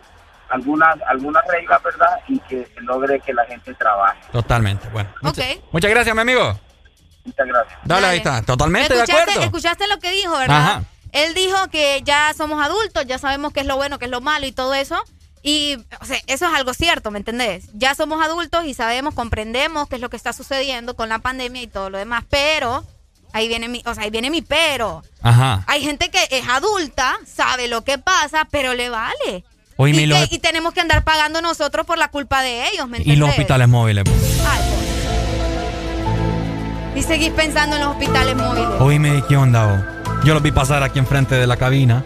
algunas algunas reglas, ¿verdad? Y que se logre que la gente trabaje. Totalmente. Bueno. Muchas, muchas gracias, mi amigo. Muchas gracias. Dale, ahí está. Totalmente de ¿Escuchaste, acuerdo. escuchaste lo que dijo, ¿verdad? Ajá. Él dijo que ya somos adultos, ya sabemos qué es lo bueno, qué es lo malo y todo eso. Y, o sea, eso es algo cierto, ¿me entendés? Ya somos adultos y sabemos, comprendemos qué es lo que está sucediendo con la pandemia y todo lo demás. Pero, ahí viene mi, o sea, ahí viene mi pero. Ajá. Hay gente que es adulta, sabe lo que pasa, pero le vale. Oíme, y, y los- que- y tenemos que andar pagando nosotros por la culpa de ellos, ¿me Y entendés? los hospitales móviles. pues. Ay, pobre. Y seguís pensando en los hospitales móviles. Oíme, ¿qué onda? vos? Yo los vi pasar aquí enfrente de la cabina.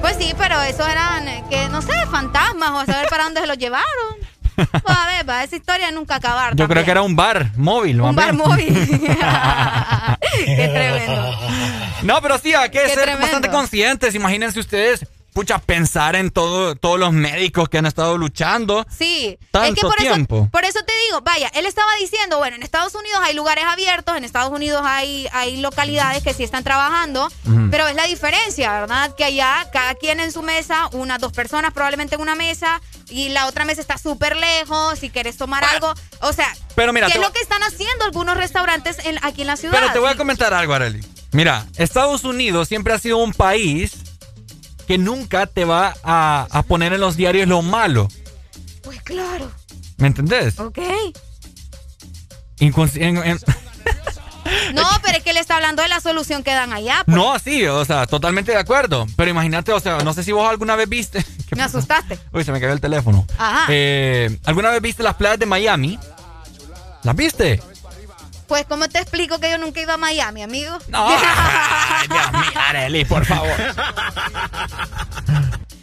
Pues sí, pero esos eran, eh, que no sé, fantasmas o a saber para dónde se los llevaron. <laughs> Pues a ver, va, esa historia nunca acabar. Yo creo que era un bar móvil. Un bar móvil. <laughs> <laughs> Qué tremendo. No, pero sí, hay que Qué ser tremendo. bastante conscientes. Imagínense ustedes, pucha, pensar en todo, todos los médicos que han estado luchando. Sí, es Tanto que por tiempo. eso, por eso te digo, vaya, él estaba diciendo, bueno, en Estados Unidos hay lugares abiertos, en Estados Unidos hay, hay localidades que sí están trabajando, pero es la diferencia, ¿verdad? Que allá cada quien en su mesa, unas dos personas probablemente en una mesa y la otra mesa está súper lejos, si quieres tomar algo, o sea, Pero mira, ¿qué es lo que están haciendo algunos restaurantes en- aquí en la ciudad? Pero te voy a comentar algo, Arely. Mira, Estados Unidos siempre ha sido un país que nunca te va a, a poner en los diarios lo malo. Pues claro, ¿Me entendés? ok. Inconsci- en- en- <laughs> No, pero es que él está hablando de la solución que dan allá. pues. no, sí, o sea, totalmente de acuerdo. Pero imagínate, o sea, no sé si vos alguna vez viste. <laughs> Me asustaste. Uy, se me cayó el teléfono. Ajá. Eh, ¿Alguna vez viste las playas de Miami? ¿Las viste? Pues, ¿cómo te explico que yo nunca iba a Miami, amigo? No. <laughs> Ay, Dios mío, Arely, por favor.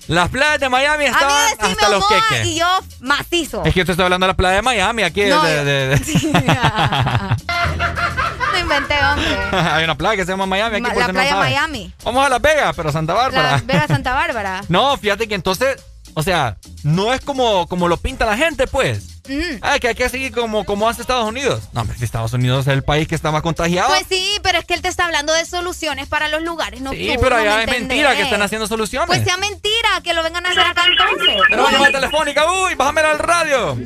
Las playas de Miami A mí estaban decime hasta los queques. y yo macizo. Es que yo estoy hablando de la playa de Miami, aquí No, de- de- de- <laughs> No inventé, hombre. <laughs> Hay una playa que se llama Miami aquí Ma- la no playa. Miami. Vamos a Las Vegas, pero Santa Bárbara. La Vega Santa Bárbara. No, fíjate que entonces, o sea, no es como, como lo pinta la gente, pues. Ah, que hay que seguir como, como hace Estados Unidos. No, hombre, si Estados Unidos es el país que está más contagiado. Pues sí, pero es que él te está hablando de soluciones para los lugares sí, nocturnos. pero ¿me allá es mentira que están haciendo soluciones. Pues sea mentira, que lo vengan a hacer acá entonces. Tenemos llamada telefónica. Uy, bájame al radio.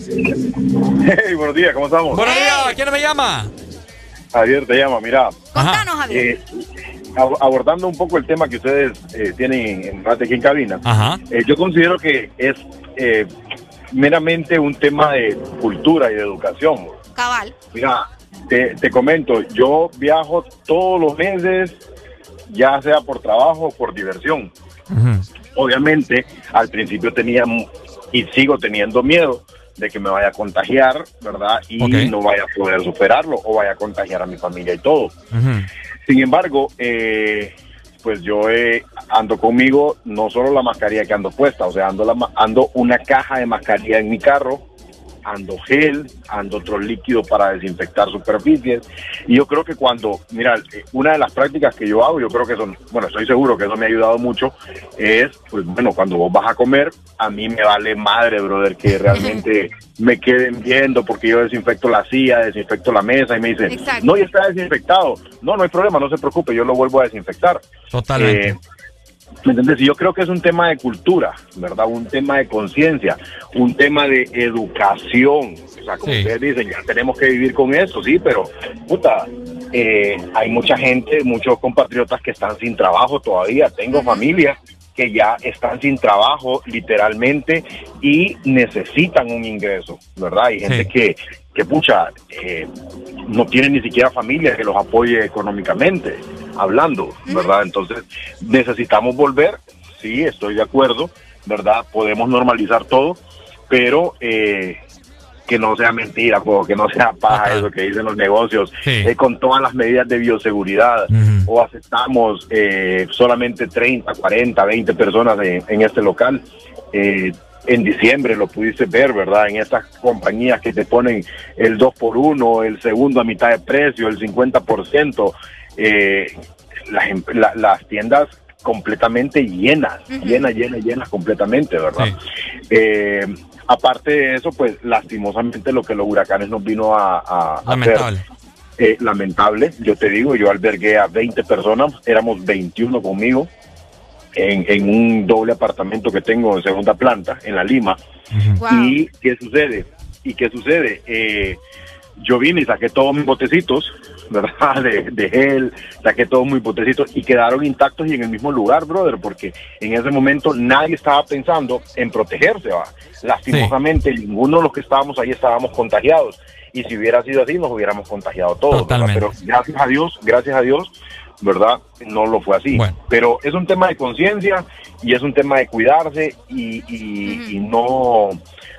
Hey, buenos días, ¿cómo estamos? Buenos días, ¿quién me llama? Javier te llama, mira. Contanos, Javier. Eh, ab- abordando un poco el tema que ustedes eh, tienen en Rate aquí en cabina, Ajá. eh, yo considero que es eh, meramente un tema de cultura y de educación. Cabal. Mira, te, te comento, yo viajo todos los meses, ya sea por trabajo o por diversión. Obviamente, al principio tenía y sigo teniendo miedo de que me vaya a contagiar, ¿verdad? Y no vaya a poder superarlo o vaya a contagiar a mi familia y todo. Sin embargo, eh, pues yo eh, ando conmigo no solo la mascarilla que ando puesta, o sea, ando, la, ando una caja de mascarilla en mi carro, ando gel, ando otro líquido para desinfectar superficies. Y yo creo que cuando, mira, eh, una de las prácticas que yo hago, yo creo que son, bueno, estoy seguro que eso me ha ayudado mucho, es, pues bueno, cuando vos vas a comer, a mí me vale madre, brother, que realmente <laughs> me queden viendo porque yo desinfecto la silla, desinfecto la mesa y me dicen, Exacto. no, ya está desinfectado. No, no hay problema, no se preocupe, yo lo vuelvo a desinfectar. Totalmente. Eh, ¿Me entiendes? Y yo creo que es un tema de cultura, ¿verdad? Un tema de conciencia, un tema de educación. O sea, como Sí. ustedes dicen, ya tenemos que vivir con esto, sí, pero, puta, eh, hay mucha gente, muchos compatriotas que están sin trabajo todavía. Tengo familias que ya están sin trabajo, literalmente, y necesitan un ingreso, ¿verdad? Hay gente que, que, pucha, eh, no tiene ni siquiera familia que los apoye económicamente, hablando, ¿verdad? Entonces, necesitamos volver, sí, estoy de acuerdo, ¿verdad? Podemos normalizar todo, pero eh, que no sea mentira, po, que no sea paja eso que dicen los negocios, eh, con todas las medidas de bioseguridad, o aceptamos eh, solamente 30, 40, 20 personas en, en este local. Eh, en diciembre lo pudiste ver, ¿verdad? En esas compañías que te ponen el 2 por 1 el segundo a mitad de precio, el 50%, eh, las, em- la- las tiendas completamente llenas, llenas, llenas, llenas completamente, ¿verdad? Eh, aparte de eso, pues lastimosamente lo que los huracanes nos vino a, a- a hacer Lamentable. eh, lamentable. Yo te digo, yo albergué a 20 personas, éramos 21 conmigo en, en un doble apartamento que tengo en segunda planta, en la Lima. ¿Y qué sucede? ¿Y qué sucede? Eh, yo vine y saqué todos mis botecitos, ¿verdad? <laughs> De, de gel, saqué todos mis botecitos y quedaron intactos y en el mismo lugar, brother, porque en ese momento nadie estaba pensando en protegerse, ¿va? Lastimosamente, ninguno de los que estábamos ahí estábamos contagiados. Y si hubiera sido así, nos hubiéramos contagiado todos. Pero gracias a Dios, gracias a Dios, ¿verdad? No lo fue así. Pero es un tema de conciencia y es un tema de cuidarse y, y- y no,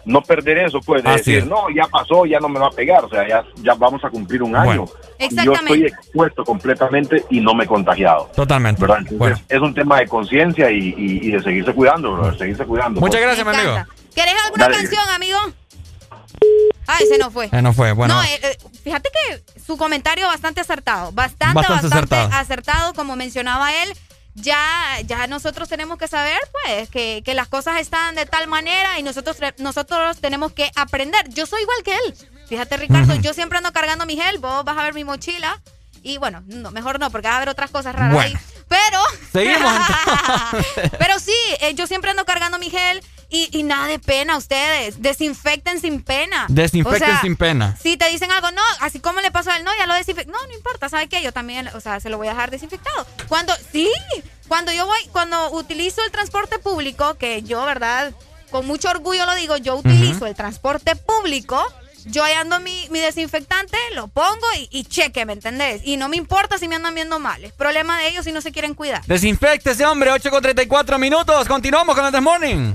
no perder eso, pues, de Así decir, es. no, ya pasó, ya no me va a pegar, o sea, ya, ya vamos a cumplir un año. Y yo estoy expuesto completamente y no me he contagiado. Totalmente. ¿verdad? Entonces, es un tema de conciencia y, y- y de seguirse cuidando, bro, seguirse cuidando. Muchas pues. gracias, mi amigo. ¿Querés alguna Dale. canción, amigo? Ay, se nos fue. Eh, no fue, bueno. No, eh, eh, fíjate que su comentario bastante acertado, bastante, Bastante bastante, acertado. acertado. como mencionaba él. Ya, ya nosotros tenemos que saber, pues, que, que las cosas están de tal manera y nosotros, nosotros tenemos que aprender. Yo soy igual que él. Fíjate, Ricardo, yo siempre ando cargando mi gel, vos vas a ver mi mochila. Y bueno, no, mejor no, porque va a haber otras cosas raras Bueno. ahí. Pero, Seguimos. <laughs> pero sí, eh, yo siempre ando cargando mi gel y, y nada de pena ustedes. Desinfecten sin pena. Desinfecten O sea, sin pena. Si te dicen algo, no, así como le pasó a él, no, ya lo desinfecté. No, no importa, ¿sabe qué? Yo también, o sea, se lo voy a dejar desinfectado. Cuando, sí, cuando yo voy, cuando utilizo el transporte público, que yo, ¿verdad? Con mucho orgullo lo digo, yo utilizo el transporte público. Yo ahí ando mi, mi desinfectante, lo pongo y, y cheque, ¿me entendés? Y no me importa si me andan viendo mal. Es problema de ellos si no se quieren cuidar. Desinfecte ese hombre, 8 con 34 minutos. Continuamos con el This Morning.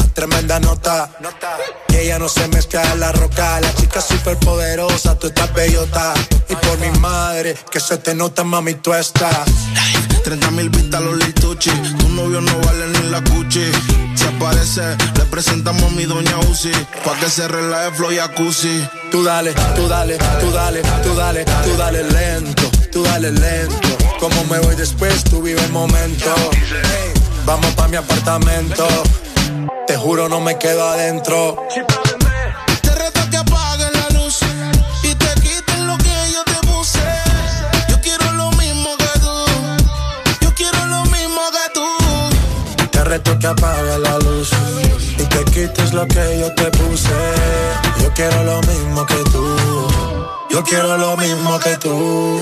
tremenda nota. Y ella no se mezcla en la roca. La chica súper poderosa, tú estás bellota. Y por mi madre, que se te nota, mami, tú estás. 30 mil vistas los lituchi. Tu novio no vale ni la cuchi. Si aparece, le presentamos a mi doña Uzi. Pa' que se relaje flow y. Tú dale, tú dale, tú dale, tú dale, tú dale lento, tú dale lento. Como me voy después, tú vive el momento. Vamos pa' mi apartamento. Te juro, no me quedo adentro. Te reto que apagues la luz y te quites lo que yo te puse. Yo quiero lo mismo que tú. Yo quiero lo mismo que tú. Te reto que apague la luz y te quites lo que yo te puse. Yo quiero lo mismo que tú. Yo quiero lo mismo que tú.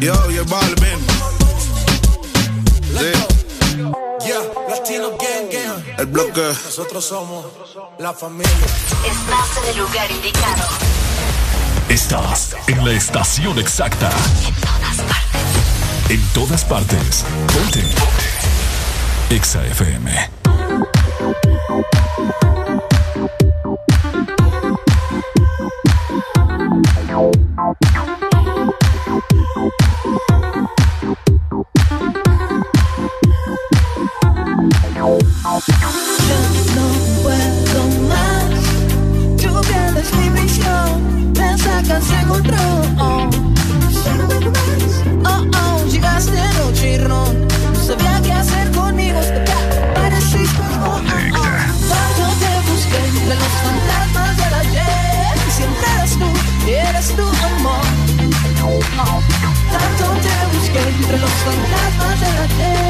Yo, yo, Balvin. Sí, Yeah, Latino Gang Gang. el bloque. Nosotros somos la familia. Estás en el lugar indicado. Estás en la estación exacta. En todas partes. Ponte. Exa FM. Ya no puedo más. Tanto te busqué. Entre los fantasmas del ayer. Y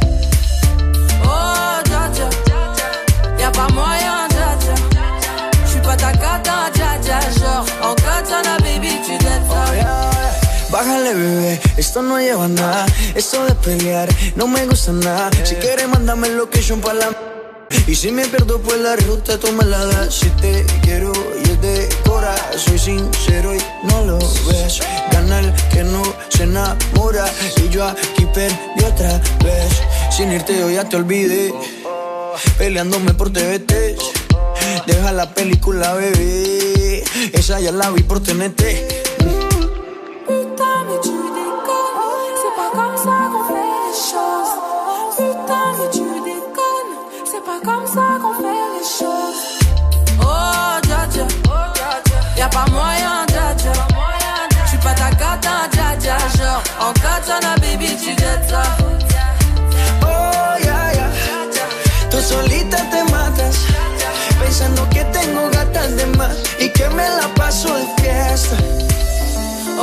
Bájale, bebé, esto no lleva nada. Esto de pelear no me gusta nada. Si quieres, mándame location para la. Y si me pierdo, pues la ruta tú me la das. Si te quiero y es de cora, soy sincero y no lo ves. Gana el que no se enamora. Y yo aquí perdí otra vez. Sin irte, yo ya te olvidé. Peleándome por TVT. Deja la película, bebé. Esa ya la vi por TNT.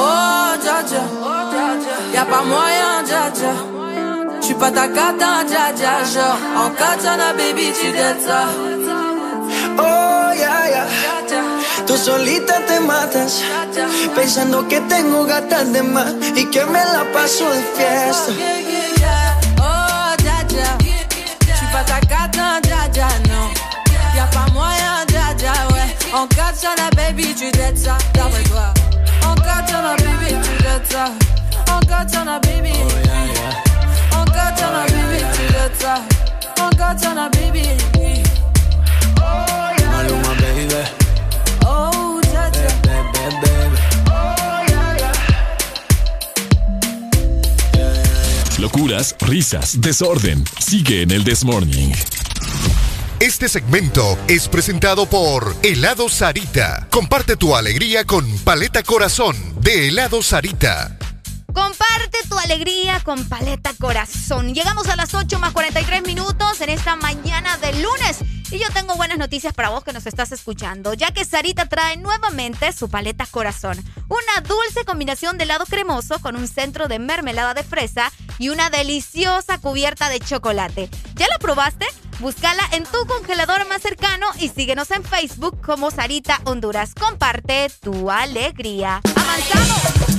Oh, dja dja, y'a pas moyen, dja dja. J'suis pas ta cata, dja dja. Genre, en katana, baby, tu jettes ça. Oh, ya, ya. Tú solita te matas. Pensando que tengo gatas de más y que me la paso de fiesta. Oh, dja dja. J'suis pas ta cata, dja dja, non. Y'a pas moyen, dja dja, ouais. En katana, baby, tu jettes ça. Baby. Baby, baby. Maluma, baby. Oh. Baby, baby. Locuras, risas, desorden. Sigue en el This Morning. Este segmento es presentado por Helado Sarita. Comparte tu alegría con Paleta Corazón de Helado Sarita. Comparte tu alegría con Paleta Corazón. Llegamos a las 8 más 43 minutos en esta mañana de lunes. Y yo tengo buenas noticias para vos que nos estás escuchando, ya que Sarita trae nuevamente su paleta corazón. Una dulce combinación de helado cremoso con un centro de mermelada de fresa y una deliciosa cubierta de chocolate. ¿Ya la probaste? Búscala en tu congelador más cercano y síguenos en Facebook como Sarita Honduras. Comparte tu alegría. ¡Avanzamos!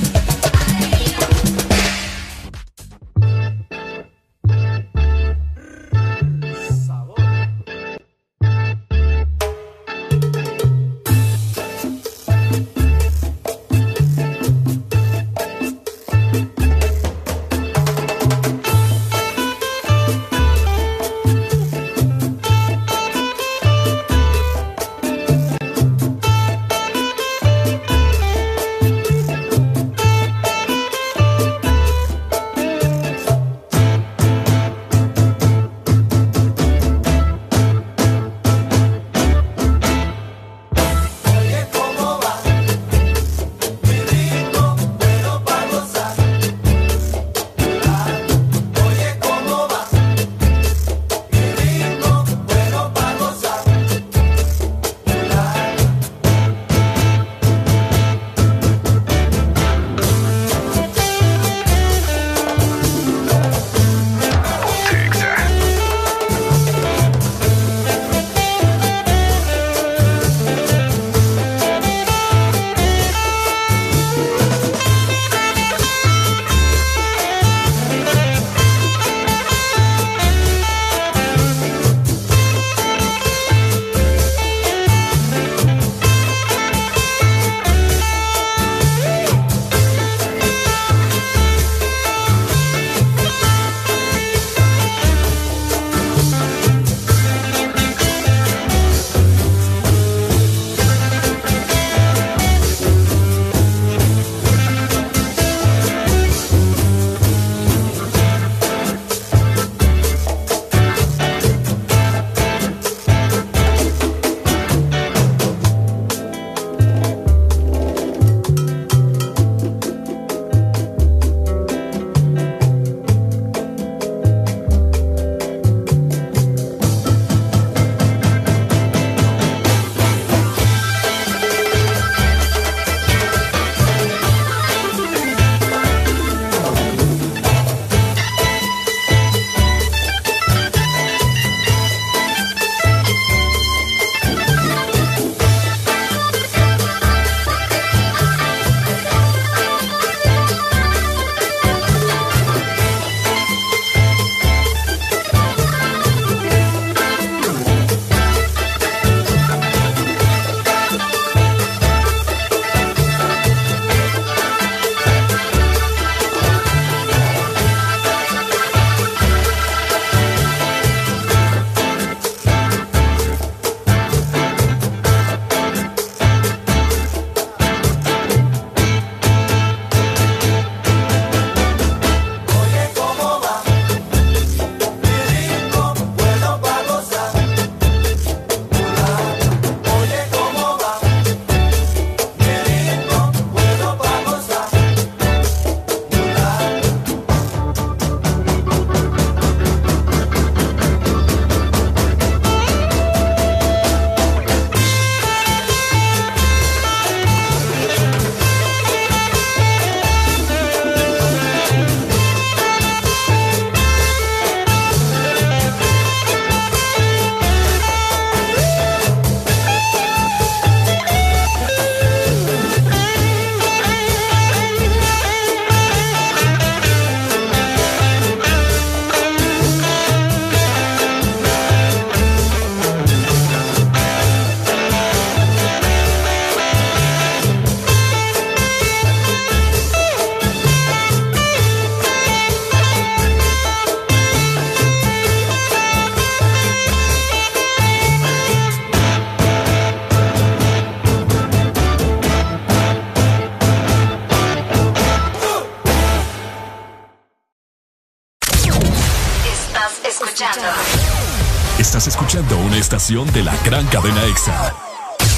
Estás escuchando una estación de la gran cadena EXA.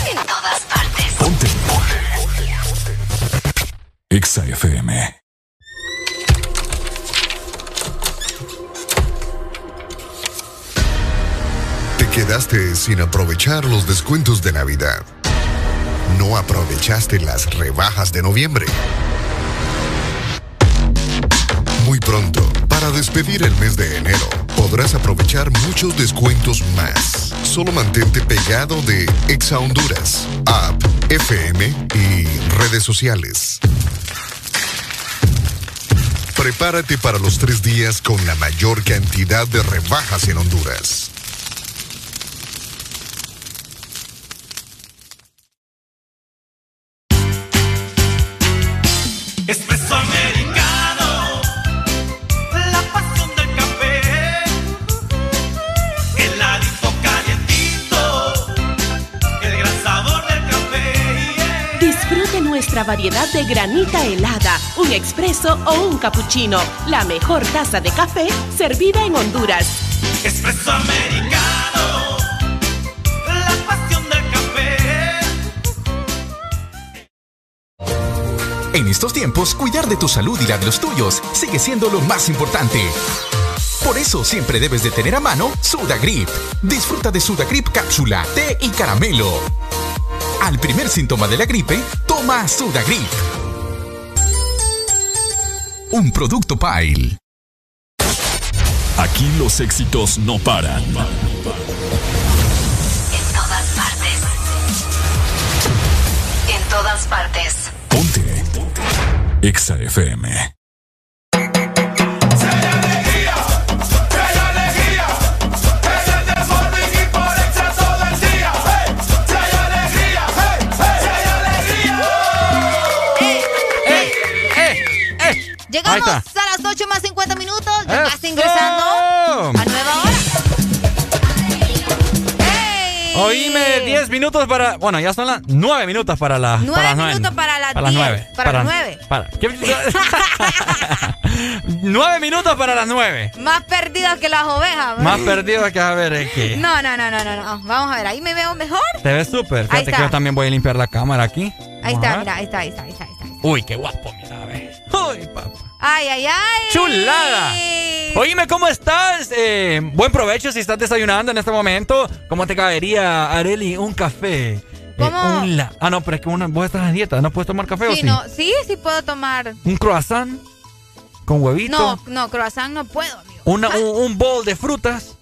En todas partes. Ponte. EXA FM. Te quedaste sin aprovechar los descuentos de Navidad. No aprovechaste las rebajas de noviembre. Muy pronto, para despedir el mes de enero, podrás aprovechar muchos descuentos más. Solo mantente pegado de Exa Honduras, app, FM y redes sociales. Prepárate para los tres días con la mayor cantidad de rebajas en Honduras. Nuestra variedad de granita helada, un expreso o un cappuccino. La mejor taza de café servida en Honduras. Espresso americano, la pasión del café. En estos tiempos, cuidar de tu salud y la de los tuyos sigue siendo lo más importante. Por eso siempre debes de tener a mano Sudagrip. Disfruta de Sudagrip cápsula, té y caramelo. Al primer síntoma de la gripe, toma Sudagrip. Un producto Pile. Aquí los éxitos no paran. En todas partes. En todas partes. Ponte. EXA FM. Llegamos a las 8 más 50 minutos. Ya ¡Eso! vas ingresando a nueva hora. ¡Ey! Oíme, 10 minutos para. Bueno, ya son las 9 minutos para, las 9. minutos para las Para las 10. 9. Para las 9. Para, ¿qué? <laughs> 9 minutos para las 9. Más perdidas que las ovejas. ¿no? Más perdido que a ver, es que. No, no, no, no, no, no. Vamos a ver, ahí me veo mejor. Te ves súper. Fíjate que yo también voy a limpiar la cámara aquí. Ahí está, mira, ahí está, ahí está, ahí está, ahí está. Uy, qué guapo, a. Uy, papá. Ay, ay, ay. ¡Chulada! Oíme, ¿cómo estás? Eh, buen provecho si estás desayunando en este momento. ¿Cómo te cabería, Areli, un café? Eh, ¿Cómo? Ah, no, pero es que una, vos estás en dieta. ¿No puedes tomar café o Sí, sí? no, sí, sí puedo tomar. Un croissant con huevito. No, no, croissant no puedo, amigo. Una, un, un bowl de frutas.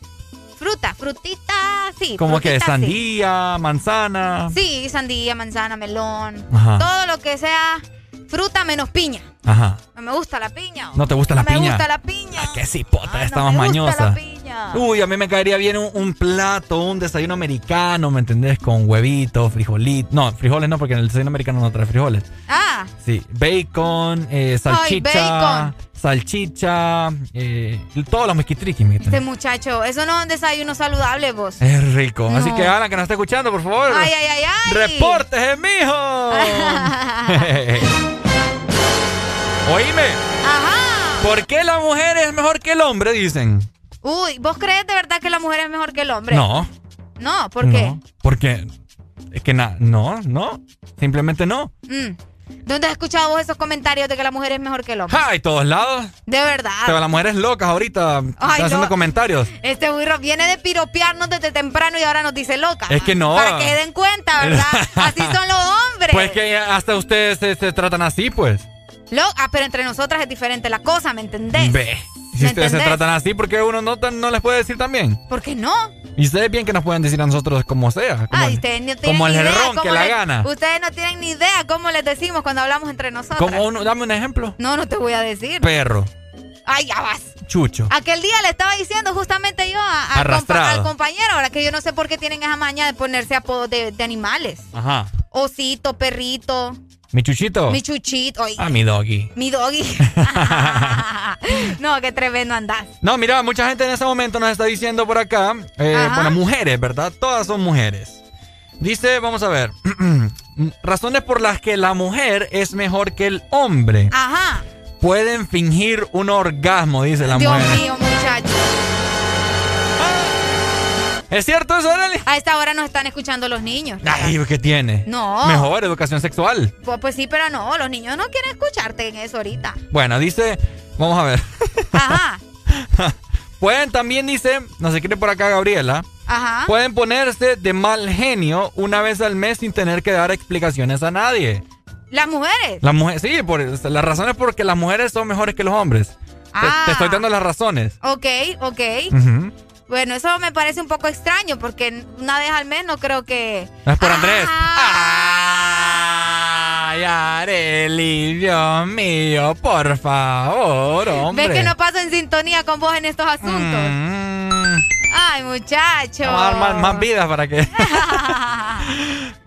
Fruta, frutita, sí. Como que sí. sandía, manzana. Sí, sandía, manzana, melón. Ajá. Todo lo que sea fruta menos piña. Ajá. No me gusta la piña. ¿No te gusta la no piña? Me gusta la piña. Ah, qué cipota, está no más me gusta mañosa. la piña. Uy, a mí me caería bien un, un plato, un desayuno americano, ¿me entendés? Con huevitos, frijolitos. No, frijoles no, porque en el desayuno americano no trae frijoles. Ah, Sí, bacon, eh, salchicha, bacon. salchicha, eh, todos los mezquitriquis. ¿me este muchacho, eso no es un desayuno saludable, vos. Es rico. No. Así que Alan, que nos está escuchando, por favor. Ay, ay, ay, ay. ¡Reportes, mijo! <laughs> <laughs> Oíme, Ajá. ¿por qué la mujer es mejor que el hombre, dicen? Uy, ¿vos crees de verdad que la mujer es mejor que el hombre? No. No, ¿por qué? No, porque es que na- no, no, simplemente no. Mm. ¿Dónde has escuchado vos esos comentarios de que la mujer es mejor que el hombre? ¡Ay, todos lados! De verdad. Pero las mujeres locas ahorita están haciendo no. comentarios. Este burro viene de piropearnos desde temprano y ahora nos dice loca. Es que no. Para que se den cuenta, ¿verdad? <laughs> Así son los hombres. Pues que hasta ustedes se, se tratan así, pues. Lo- ah, pero entre nosotras es diferente la cosa, ¿me entendés? Ve. Si ¿Me ustedes se tratan así, ¿por qué uno no, no les puede decir también? ¿Por qué no? Y ustedes bien que nos pueden decir a nosotros como sea. Como, Ay, ustedes no tienen como el idea ron que la gana. Ustedes no tienen ni idea cómo les decimos cuando hablamos entre nosotros. Uno, dame un ejemplo. No, no te voy a decir. Perro, Ay, ya vas. chucho. Aquel día le estaba diciendo justamente yo a- compa- al compañero, ahora que yo no sé por qué tienen esa maña de ponerse apodos de, de animales. Ajá. Osito, perrito, Mi chuchito. mi chuchito. Ay, Ah, mi doggy. mi doggy. <laughs> no, qué tremendo andás. No, mira, mucha gente en ese momento nos está diciendo por acá, eh, bueno, mujeres, ¿verdad? Todas son mujeres. Dice, vamos a ver, <clears throat> razones por las que la mujer es mejor que el hombre. Ajá. Pueden fingir un orgasmo, dice la Dios mujer. mío, muchacho. ¿Es cierto eso, Arely? A esta hora nos están escuchando los niños. Ay, ¿qué tiene? No. Mejor, educación sexual. Pues, pues sí, pero no, los niños no quieren escucharte en eso ahorita. Bueno, dice, vamos a ver. Ajá, <laughs> Pueden también, dice, no se quiere por acá Gabriela, ajá. pueden ponerse de mal genio una vez al mes sin tener que dar explicaciones a nadie. Las mujeres. Las mujeres, sí, por, la razón es porque las mujeres son mejores que los hombres. Te- Ah. Te, estoy dando las razones. Ok, ok. Ujú. Bueno, eso me parece un poco extraño porque una vez al mes no creo que... No es por Andrés. Ah. Ay, Arely, Dios mío, por favor, hombre. ¿Ves que no paso en sintonía con vos en estos asuntos? Mm, Ay, muchacho. vamos a dar más, más vidas para que. <laughs>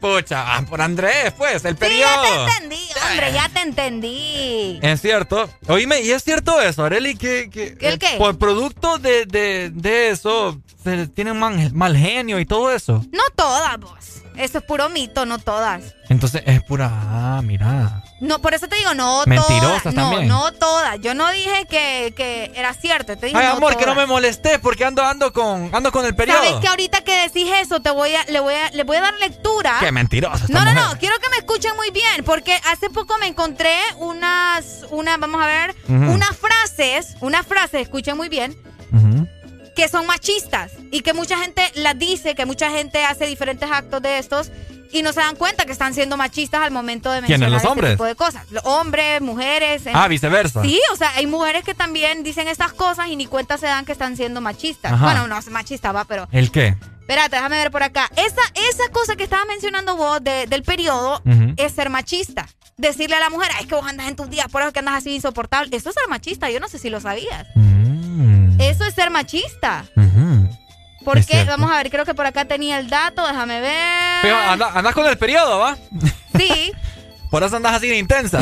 Pucha, ah, por Andrés, pues, el Sí, ya periodo. te entendí, hombre, ya te entendí. Es cierto. Oíme, y es cierto eso, Areli, que, que ¿El qué? por producto de, de, de eso, se tienen mal, mal genio y todo eso. No todas, vos. Eso es puro mito, no todas. Entonces es pura. Ah, mira. No, por eso te digo, no Mentirosas todas. No, también. no todas. Yo no dije que, que era cierto. Te dije Ay, no amor, que no me molestes porque ando, ando con, ando con el periodo. ¿Sabes que ahorita que decís eso te voy a, le voy a, le voy a dar lectura? Qué mentirosa. No, no, no, quiero que me escuchen muy bien, porque hace poco me encontré unas, una, vamos a ver, unas frases, unas frases, escuchen muy bien, Ujú. Que son machistas y que mucha gente las dice, que mucha gente hace diferentes actos de estos y no se dan cuenta que están siendo machistas al momento de ¿Quiénes, mencionar los este hombres? tipo de cosas. Los hombres, mujeres. Ah, viceversa. Sí, o sea, hay mujeres que también dicen estas cosas y ni cuenta se dan que están siendo machistas. Ajá. Bueno, no es machista, va, pero ¿El qué? Espérate, déjame ver por acá. Esa, esa cosa que estabas mencionando vos de- del periodo es ser machista. Decirle a la mujer, "Ay, es que vos andas en tus días, por eso que andas así insoportable. Eso es ser machista, yo no sé si lo sabías. Eso es ser machista. ¿Por Mm. Es qué? cierto. Vamos a ver, creo que por acá tenía el dato, déjame ver. Pero anda- andas con el periodo, ¿va? Sí, <laughs> Por eso andas así de intensa.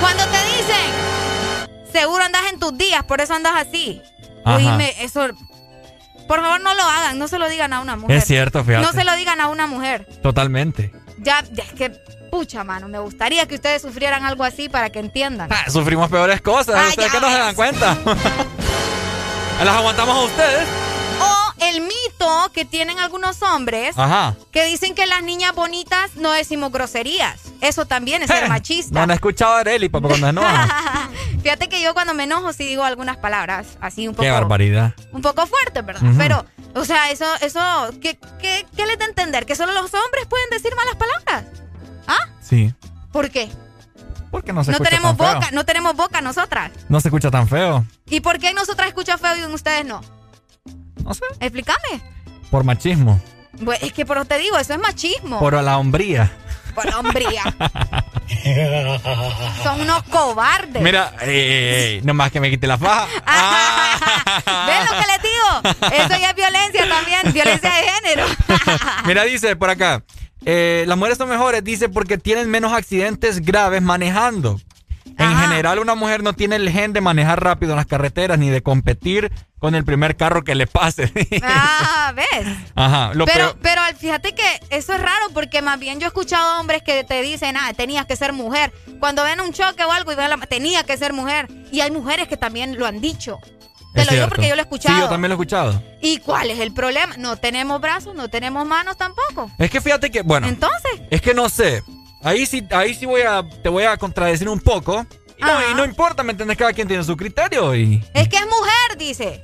cuando te dicen, seguro andas en tus días, por eso andas así. Ajá. Oíme, eso... Por favor, no lo hagan, no se lo digan a una mujer. Es cierto, fíjate. No se lo digan a una mujer. Totalmente. Ya, ya es que, pucha, mano, me gustaría que ustedes sufrieran algo así para que entiendan. Ah, sufrimos peores cosas. Ah, ¿Ustedes que no se dan cuenta? <laughs> Las aguantamos a ustedes. O el mito que tienen algunos hombres Ajá. que dicen que las niñas bonitas no decimos groserías. Eso también es <laughs> ser machista. No han escuchado a Areli, papá, cuando enoja. <laughs> Fíjate que yo cuando me enojo sí digo algunas palabras así un poco Qué barbaridad. un poco fuertes, ¿verdad? Pero, o sea, eso, eso, ¿qué, qué, qué les da a entender? ¿Que solo los hombres pueden decir malas palabras? ¿Ah? Sí. ¿Por qué? Porque no se No escucha tenemos tan feo. boca, no tenemos boca nosotras. No se escucha tan feo. ¿Y por qué nosotras escucha feo y en ustedes no? No sé. Explícame. Por machismo. Pues, es que por te digo, eso es machismo. Por la hombría. Por hombría. <laughs> Son unos cobardes. Mira, ey, nomás que me quite la faja. <laughs> ¿Ven lo que les digo? Eso ya es violencia también, violencia de género. <laughs> Mira, dice por acá. Eh, las mujeres son mejores, dice, porque tienen menos accidentes graves manejando. En general, una mujer no tiene el gen de manejar rápido en las carreteras ni de competir con el primer carro que le pase. <laughs> Ah, ¿ves? Ajá. Lo pero, peor- pero fíjate que eso es raro porque más bien yo he escuchado hombres que te dicen, ah, tenías que ser mujer. Cuando ven un choque o algo y ven la, tenía que ser mujer. Y hay mujeres que también lo han dicho. Te Es lo digo cierto. porque yo lo he escuchado. Sí, yo también lo he escuchado. ¿Y cuál es el problema? No tenemos brazos, no tenemos manos tampoco. Es que fíjate que, bueno. Entonces. Es que no sé. Ahí sí, ahí sí voy a, te voy a contradecir un poco. Y no, y no importa, ¿me entiendes? Cada quien tiene su criterio y... Es que es mujer, dice.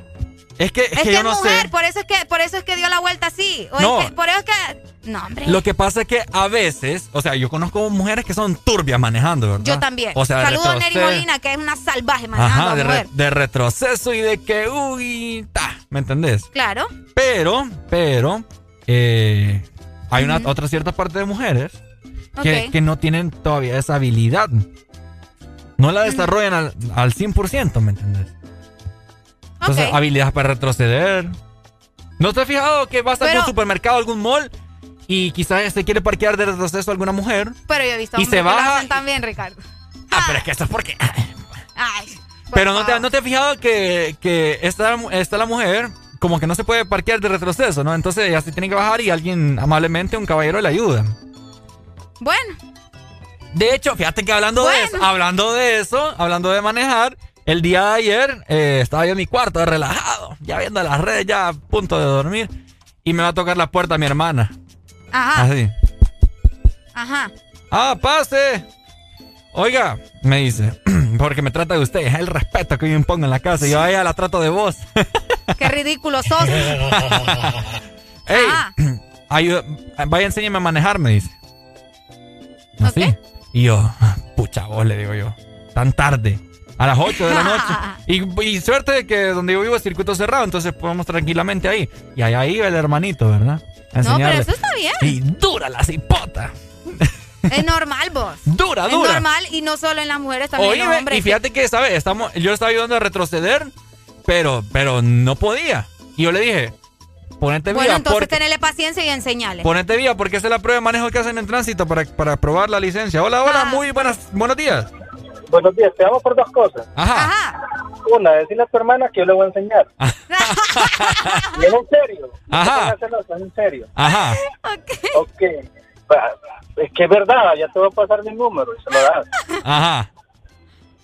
Es que, es Es que que yo es no mujer, sé. por eso es que, por eso es que dio la vuelta así. O No. es que, por eso es que. No, hombre. Lo que pasa es que a veces, o sea, yo conozco mujeres que son turbias manejando, ¿verdad? Yo también. O sea, Saludos a Neri Molina, que es una salvaje manejando Ajá, de, re- mujer. de retroceso y de que, uy, ta, ¿me entendés? Claro. Pero, pero, eh, hay una otra cierta parte de mujeres que, Ok. que no tienen todavía esa habilidad. No la desarrollan al, al 100%, ¿me entendés? Entonces, Ok. habilidades para retroceder. ¿No te has fijado que vas a Pero- algún supermercado, algún mall y quizás se quiere parquear de retroceso alguna mujer? Pero yo he visto Y se baja también, Ricardo. Ah, pero es que eso es porque... Ay. por Pero no te, no te has fijado que, que está, está la mujer como que no se puede parquear de retroceso, ¿no? Entonces ella se tiene que bajar y alguien amablemente, un caballero le ayuda. Bueno, De hecho, fíjate que hablando de eso, hablando de eso, hablando de manejar, El día de ayer eh, estaba yo en mi cuarto, relajado, ya viendo las redes, ya a punto de dormir. Y me va a tocar la puerta mi hermana. Ajá, Así. ajá. Ah, pase. Oiga, me dice, <clears throat> porque me trata de usted, es el respeto que yo impongo en la casa. Yo a ella la trato de vos. <laughs> Qué ridículo sos. <laughs> Ey, <clears throat> ayuda- vaya, enséñeme a manejar, me dice. Así. Y yo, <laughs> pucha vos, le digo yo, tan tarde, a las 8 de la noche. <laughs> Y, y suerte de que donde yo vivo es circuito cerrado, entonces podemos tranquilamente ahí. Y allá iba el hermanito, ¿verdad? A No, pero eso está bien. Y dura la cipota. Es normal, vos. Dura, Es dura. normal y no solo en las mujeres, también en los hombres. y fíjate que, ¿sabes? Estamos, yo estaba ayudando a retroceder, pero, pero no podía. Y yo le dije, ponete bueno, vía, entonces porque, tenerle paciencia y enseñarle. ponete vía, porque esa es la prueba de manejo que hacen en tránsito para, para probar la licencia. Hola, Ah. hola, muy buenas, buenos días. Buenos días, te vamos por dos cosas. Ajá. Una, decirle a tu hermana que yo le voy a enseñar. <laughs> y es en serio. No Ajá. celosa, es en serio. Ajá. Ok. Pa- Es que es verdad, ya te voy a pasar mi número y se lo das. Ajá.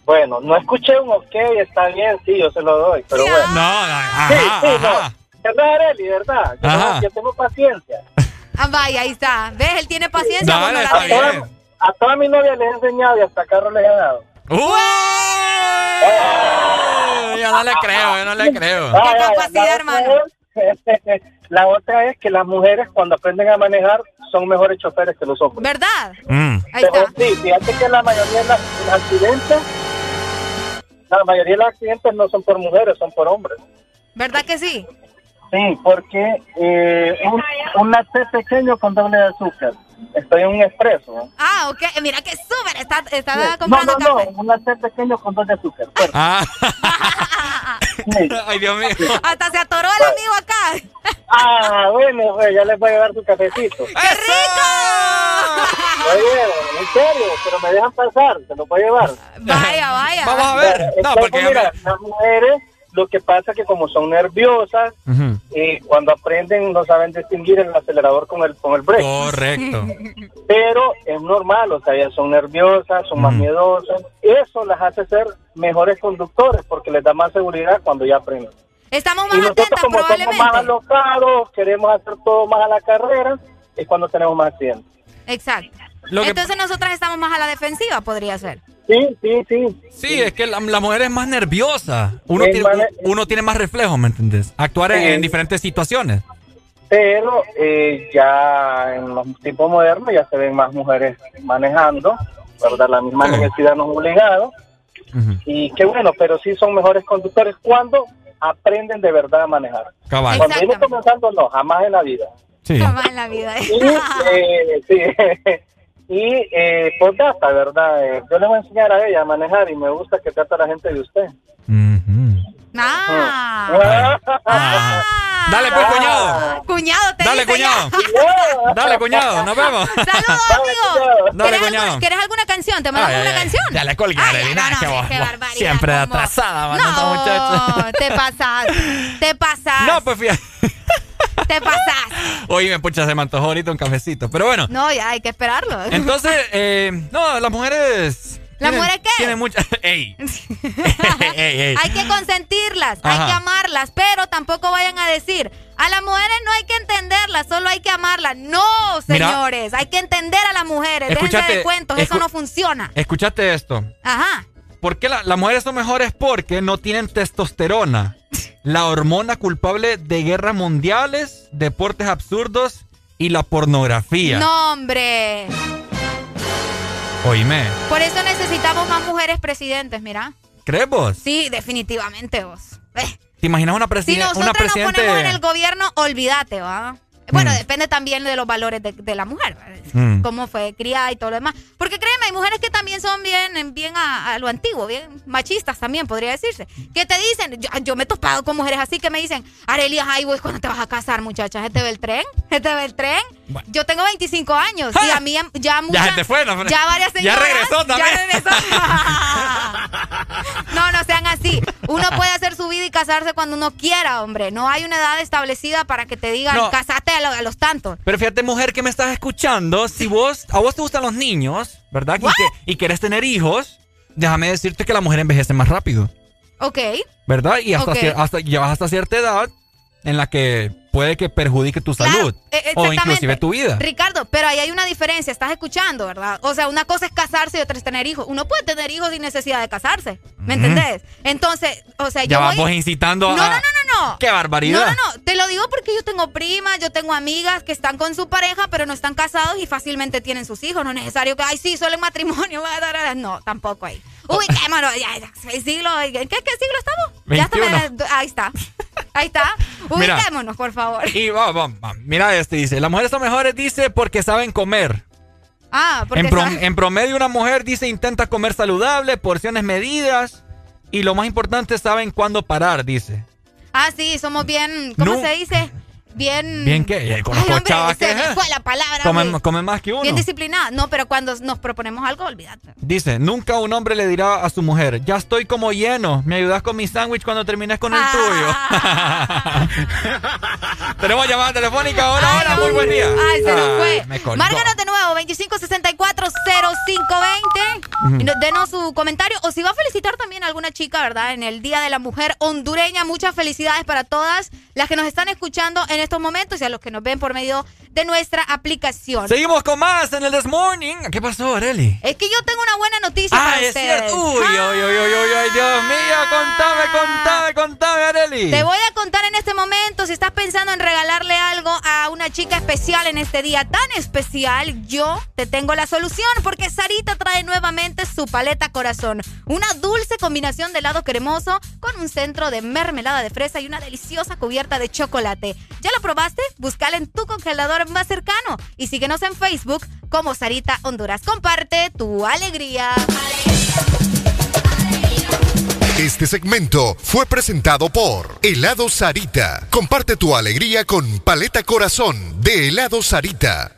Bueno, no escuché un ok, está bien, sí, yo se lo doy, pero bueno. No, ajá, sí, sí, ajá. no. ¿Verdad, Areli? ¿Verdad? Yo, Ajá. tengo, yo tengo paciencia. Ah, vaya, ahí está. ¿Ves? Él tiene paciencia. Dale, vos no la tenés. bien. A toda mi novia les he enseñado y hasta carro les he dado. Yo no le creo, yo no le creo. Ah, ya, ya, la otra es- <laughs> La otra es que las mujeres cuando aprenden a manejar son mejores choferes que los hombres. ¿Verdad? Mm. Ahí Pero está. sí, fíjate que la mayoría de los accidentes, la mayoría de los accidentes no son por mujeres, son por hombres. ¿Verdad que sí? Sí, porque eh, un, un latte pequeño con doble de azúcar. Estoy en un expreso. Ah, ok. Mira que súper. Está, está No, comprando no, no, café. un latte pequeño con dos de azúcar. Fuerte. Ah. <laughs> Ay, Dios mío. Hasta se atoró el amigo acá. Ah, bueno, pues ya les voy a llevar su cafecito. ¡Qué rico! Oye, en serio, pero me dejan pasar, se los voy a llevar. Vaya, vaya. Vamos a ver. No, porque mira, las mujeres, lo que pasa es que como son nerviosas, y cuando aprenden no saben distinguir el acelerador con el con el break. Correcto. <laughs> Pero es normal, o sea, ellas son nerviosas, son más miedosas. Eso las hace ser mejores conductores porque les da más seguridad cuando ya aprenden. Estamos Y más nosotros atentas como somos más probablemente. alocados, queremos hacer todo más a la carrera, es cuando tenemos más accidentes. Exacto. Lo que- Entonces nosotras estamos más a la defensiva, podría ser. Sí, sí, sí. Sí, es que la, la mujer es más nerviosa. Uno tiene, uno tiene más reflejos, ¿me entendés? Actuar en, diferentes situaciones. Pero eh, ya en los tiempos modernos ya se ven más mujeres manejando, ¿verdad? La misma necesidad nos ha obligado. Y qué bueno, pero sí son mejores conductores cuando aprenden de verdad a manejar. Cabal. Cuando vienen comenzando, no, jamás en la vida. Sí. Jamás en la vida. Y, eh, sí, <laughs> y eh, por data, ¿verdad? Eh, yo le voy a enseñar a ella a manejar y me gusta que trata a la gente de usted. Ah. Ajá. Dale, pues, cuñado. Cuñado, te Dale, cuñado. ya. <laughs> Dale, cuñado. Nos vemos. <laughs> Saludos, amigo. Dale, ¿Querés, cuñado. alguna, ¿Querés alguna canción? ¿Te mandamos Ay, una canción? Ya le colgué, Ay, Arelina, no, no, qué barbaridad, Siempre ¿cómo? atrasada. No, te pasas. Te pasas. No, pues fíjate. <laughs> Te pasas. Oye, me pucha, se me antojó ahorita un cafecito. Pero bueno, No, ya hay que esperarlo. entonces, eh, no, las mujeres. ¿Las mujeres qué? Tienen mucha. <laughs> <laughs> ¡Ey! ey, ey. Hay que consentirlas, hay que amarlas, pero tampoco vayan a decir, a las mujeres no hay que entenderlas, solo hay que amarlas. No, Mira. señores, hay que entender a las mujeres. Déjense de cuentos, eso no funciona. Escuchate esto. Ajá. ¿Por qué la- las mujeres son mejores? Porque no tienen testosterona. La hormona culpable de guerras mundiales, deportes absurdos y la pornografía. No, hombre. Oíme, Por eso necesitamos más mujeres presidentes, mira. ¿crees vos? Sí, definitivamente vos. Eh, ¿Te imaginas una, Si presiden- nosotros una nos presidente? ponemos en el gobierno, olvídate, ¿va? Bueno, Mm. depende también de los valores de, de la mujer. Mm. cómo fue criada y todo lo demás. Porque créeme, hay mujeres que también son bien, bien a, a lo antiguo, bien machistas también, podría decirse. Que te dicen, yo, yo me he topado con mujeres así que me dicen, Arelia, ay, vos, ¿cuándo te vas a casar, muchacha? ¿Se te ve el tren? ¿Se te ve el tren? Yo tengo 25 años y a mí ya- ya muchas... Ya se te fue, ¿no? Ya varias Ya señoras... regresó también. Ya regresó. <laughs> No, no sean así. Uno puede hacer su vida y casarse cuando uno quiera, hombre. No hay una edad establecida para que te digan, No. casate a, lo- a los tantos. Pero fíjate, mujer que me estás escuchando, si vos, a vos te gustan los niños, ¿verdad? Y, que, y querés tener hijos, déjame decirte que la mujer envejece más rápido. Ok. ¿verdad? Y hasta, Ok. cier- hasta llevas hasta cierta edad en la que puede que perjudique tu salud Eh, o inclusive tu vida. Ricardo, pero ahí hay una diferencia, estás escuchando, ¿verdad? O sea, una cosa es casarse y otra es tener hijos. Uno puede tener hijos sin necesidad de casarse, ¿me Ujú. entendés? Entonces, o sea, Ya yo voy... vos incitando No, no, a... no, no, no. ¡Qué barbaridad! No, no, no. Te lo digo porque yo tengo primas, yo tengo amigas que están con su pareja, pero no están casados y fácilmente tienen sus hijos. No es necesario que, ay, sí, solo en matrimonio. va a dar- No, tampoco ahí. Ubiquémonos, ya, ya, seis siglos. ¿En qué, qué siglo estamos? Ya está, 21. ahí está. Ahí está. Ubiquémonos, por favor. Y va, va, va. Mira este, dice, las mujeres son mejores, dice, porque saben comer. Ah, porque En, saben- en promedio una mujer dice intenta comer saludable, porciones medidas y lo más importante saben cuándo parar, dice. Ah, sí, somos bien, ¿cómo No. se dice? Bien... Bien que eh, conozco hombre, chavas se que me fue la palabra. comen, más que uno. Bien disciplinada. No, pero cuando nos proponemos algo, olvídate. Dice, nunca un hombre le dirá a su mujer, ya estoy como lleno, me ayudas con mi sándwich cuando termines con el Ah. tuyo. <laughs> Tenemos llamada telefónica, hola, hola, muy buen día. Ay, se nos fue. me. Márganos de nuevo, 2564-0520. Ujú. Y no- Denos su comentario. O si va a felicitar también a alguna chica, ¿verdad? En el Día de la Mujer hondureña. Muchas felicidades para todas las que nos están escuchando en estos momentos y a los que nos ven por medio de nuestra aplicación. Seguimos con más en el This Morning. ¿Qué pasó, Areli? Es que yo tengo una buena noticia Ah, para es ustedes. cierto. Uy, uy, uy, uy, uy, uy, Dios mío, contame, contame, contame, Areli. Te voy a contar en este momento, si estás pensando en regalarle algo a una chica especial en este día tan especial, yo te tengo la solución porque Sarita trae nuevamente su paleta corazón. Una dulce combinación de helado cremoso con un centro de mermelada de fresa y una deliciosa cubierta de chocolate. ¿Ya lo probaste? Búscala en tu congelador más cercano y síguenos en Facebook como Sarita Honduras. Comparte tu alegría. Este segmento fue presentado por Helado Sarita. Comparte tu alegría con Paleta Corazón de Helado Sarita.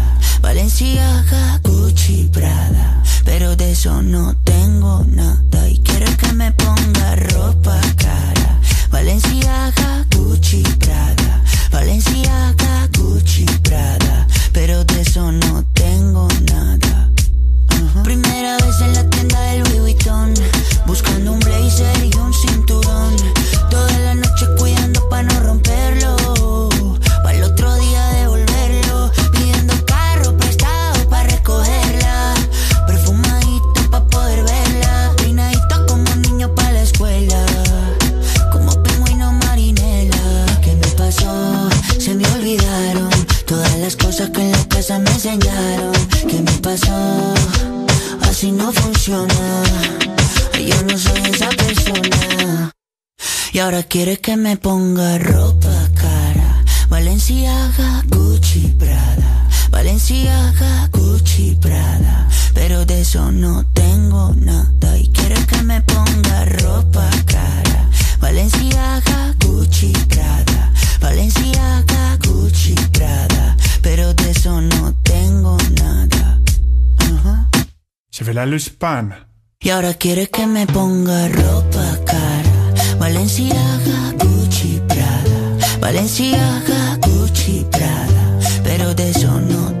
Valenciaga, Gucci, Prada. Pero de eso no tengo nada. Y quiere que me ponga ropa cara. Valenciaga, Gucci, Prada. Valenciaga, Gucci, Prada. Pero de eso no tengo nada. Primera vez en la tienda del Louis Vuitton Buscando un blazer y un cinturón que en la casa me enseñaron. ¿Qué me pasó? Así no funciona. Yo no soy esa persona. Y ahora quiere que me ponga ropa cara. Valenciaga, Gucci, Prada. Valenciaga, Gucci, Prada. Pero de eso no tengo nada Y ahora quiere que me ponga ropa cara. Valenciaga, Gucci, Prada. Valenciaga, Gucci, Prada. Pero de eso no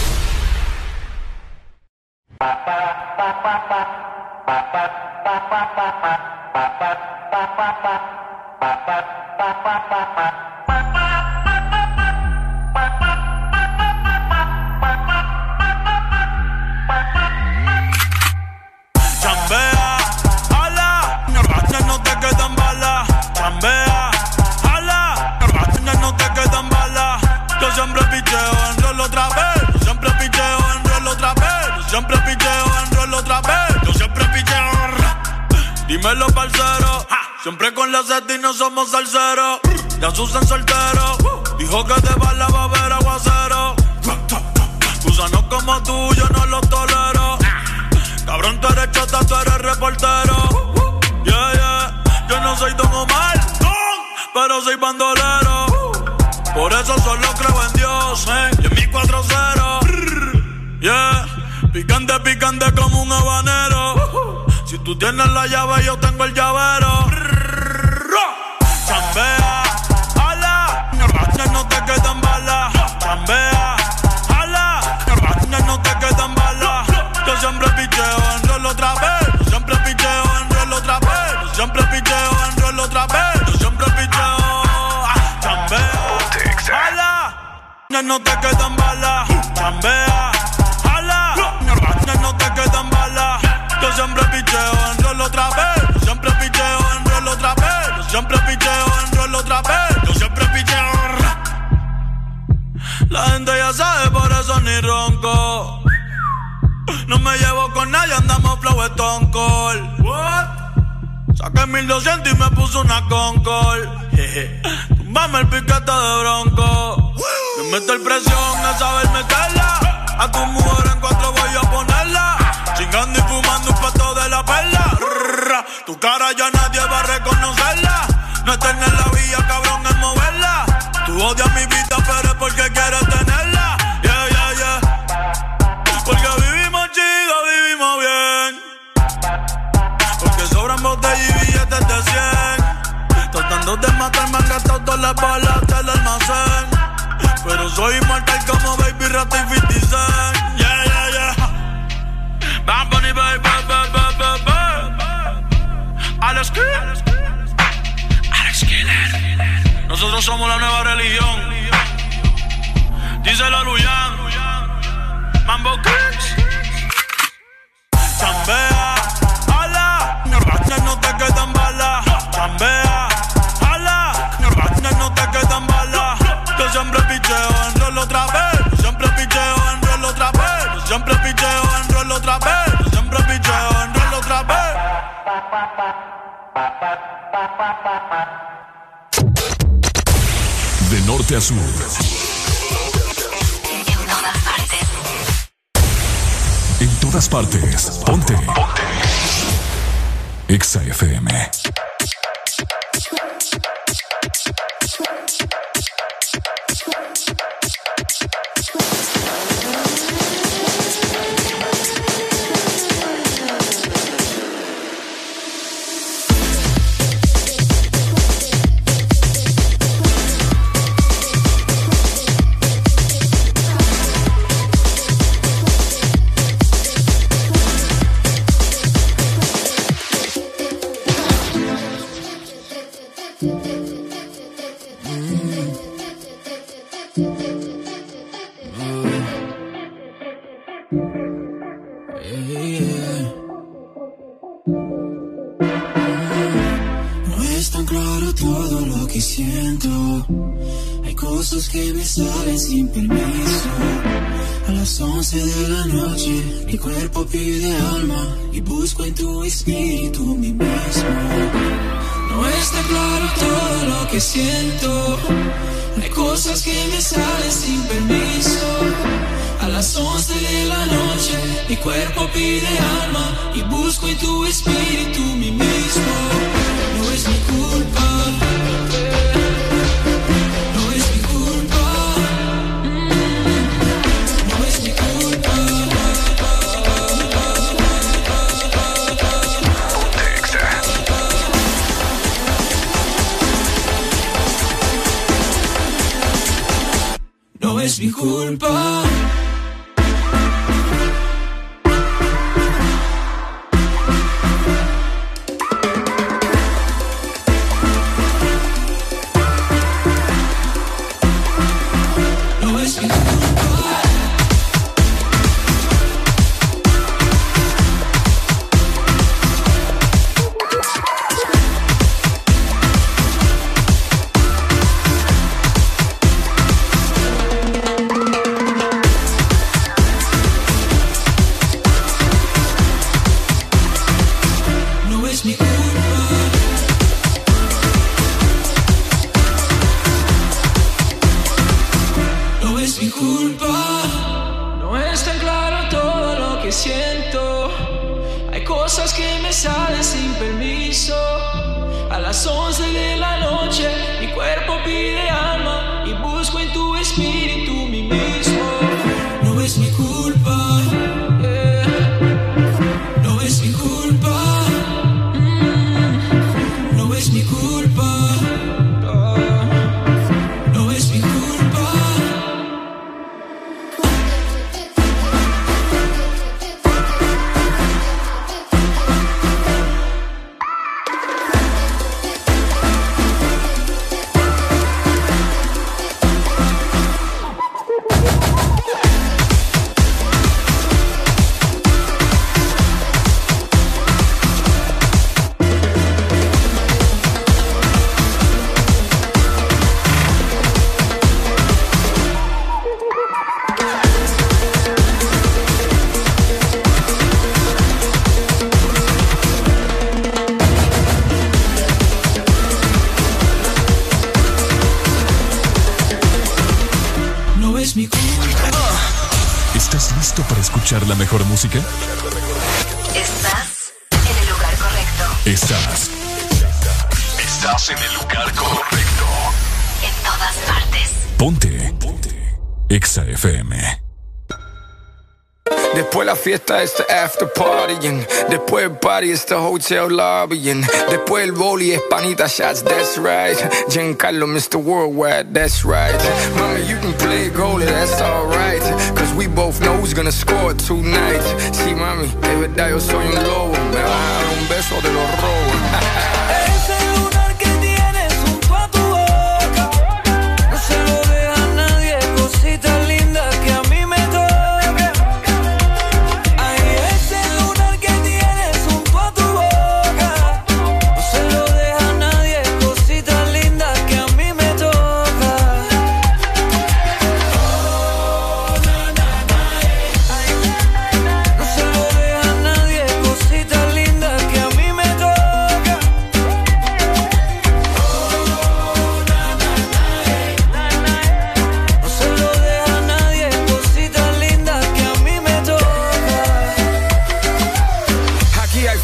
after partying. después party es the hotel lobby and después el boli es panita shots, that's right. Giancarlo, Mr. Worldwide, that's right. Mami, you can play goalie, that's alright. Cause we both know who's gonna score tonight. Sí, mami, de verdad yo soy un lobo. Me dar un beso de los robos.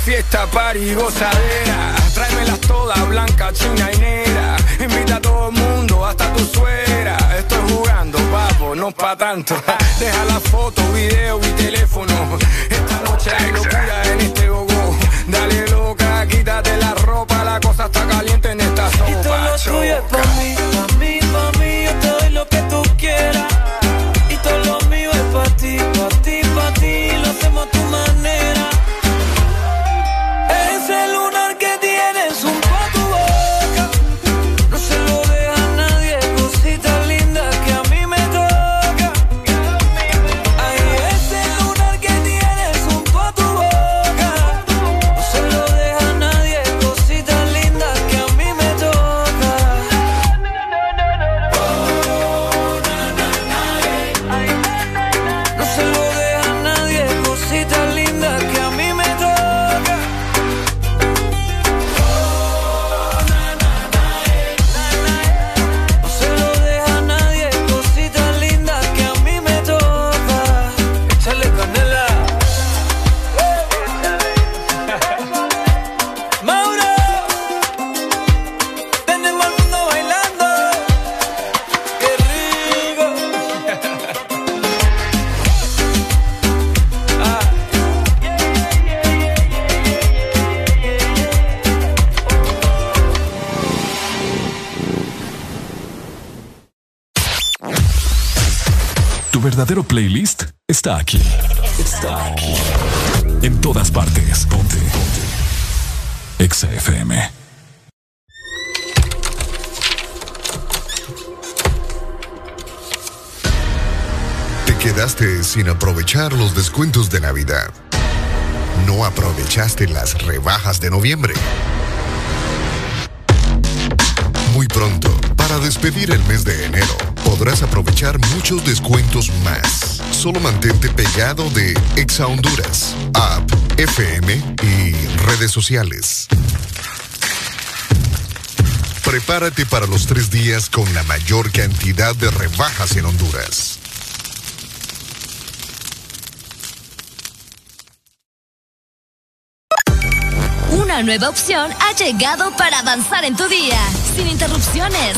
Fiesta, party y gozadera. Tráemelas todas, blanca, china y negra. Invita a todo el mundo, hasta tu suegra. Estoy jugando, papo, no pa' tanto. Deja la foto, video y teléfono. Esta noche hay locura en este gogo. Dale loca, quítate la ropa, la cosa está caliente en esta sopa. Y todo lo tuyo es mí, pa' mí. Playlist está aquí. Está aquí. En todas partes. Ponte. Ponte. Exa FM. Te quedaste sin aprovechar los descuentos de Navidad. No aprovechaste las rebajas de noviembre. Muy pronto, para despedir el mes de enero, podrás aprovechar muchos descuentos más. Solo mantente pegado de Exa Honduras, app, FM y redes sociales. Prepárate para los tres días con la mayor cantidad de rebajas en Honduras. Una nueva opción ha llegado para avanzar en tu día, sin interrupciones.